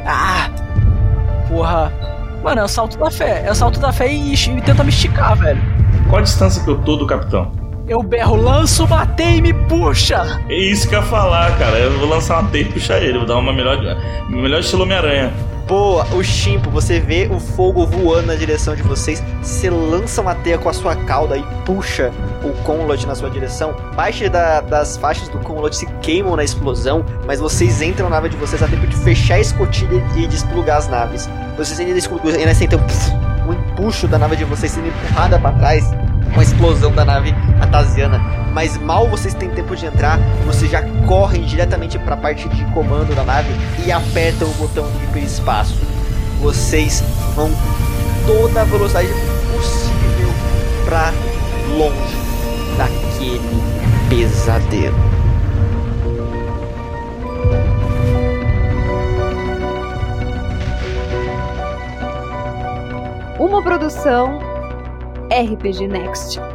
Ah! Porra. Mano, é o salto da fé. É o salto da fé e, e tenta me esticar, velho. Qual a distância que eu tô do capitão? Eu berro, lanço, matei e me puxa! É isso que eu ia falar, cara. Eu vou lançar uma teia e puxar ele. Vou dar uma melhor. Melhor estilo Homem-Aranha. Boa, o Chimpo, você vê o fogo voando na direção de vocês. Você lança uma teia com a sua cauda e puxa o Conlod na sua direção. Parte da- das faixas do Conlod se queimam na explosão, mas vocês entram na nave de vocês a tempo de fechar a escotilha e desplugar as naves. Vocês ainda, ainda sentem um, um empuxo da nave de vocês sendo empurrada para trás com a explosão da nave atasiana. Mas mal vocês têm tempo de entrar, vocês já correm diretamente para a parte de comando da nave e apertam o botão de hiperespaço. Vocês vão toda a velocidade possível para longe daquele pesadelo. Uma produção RPG Next.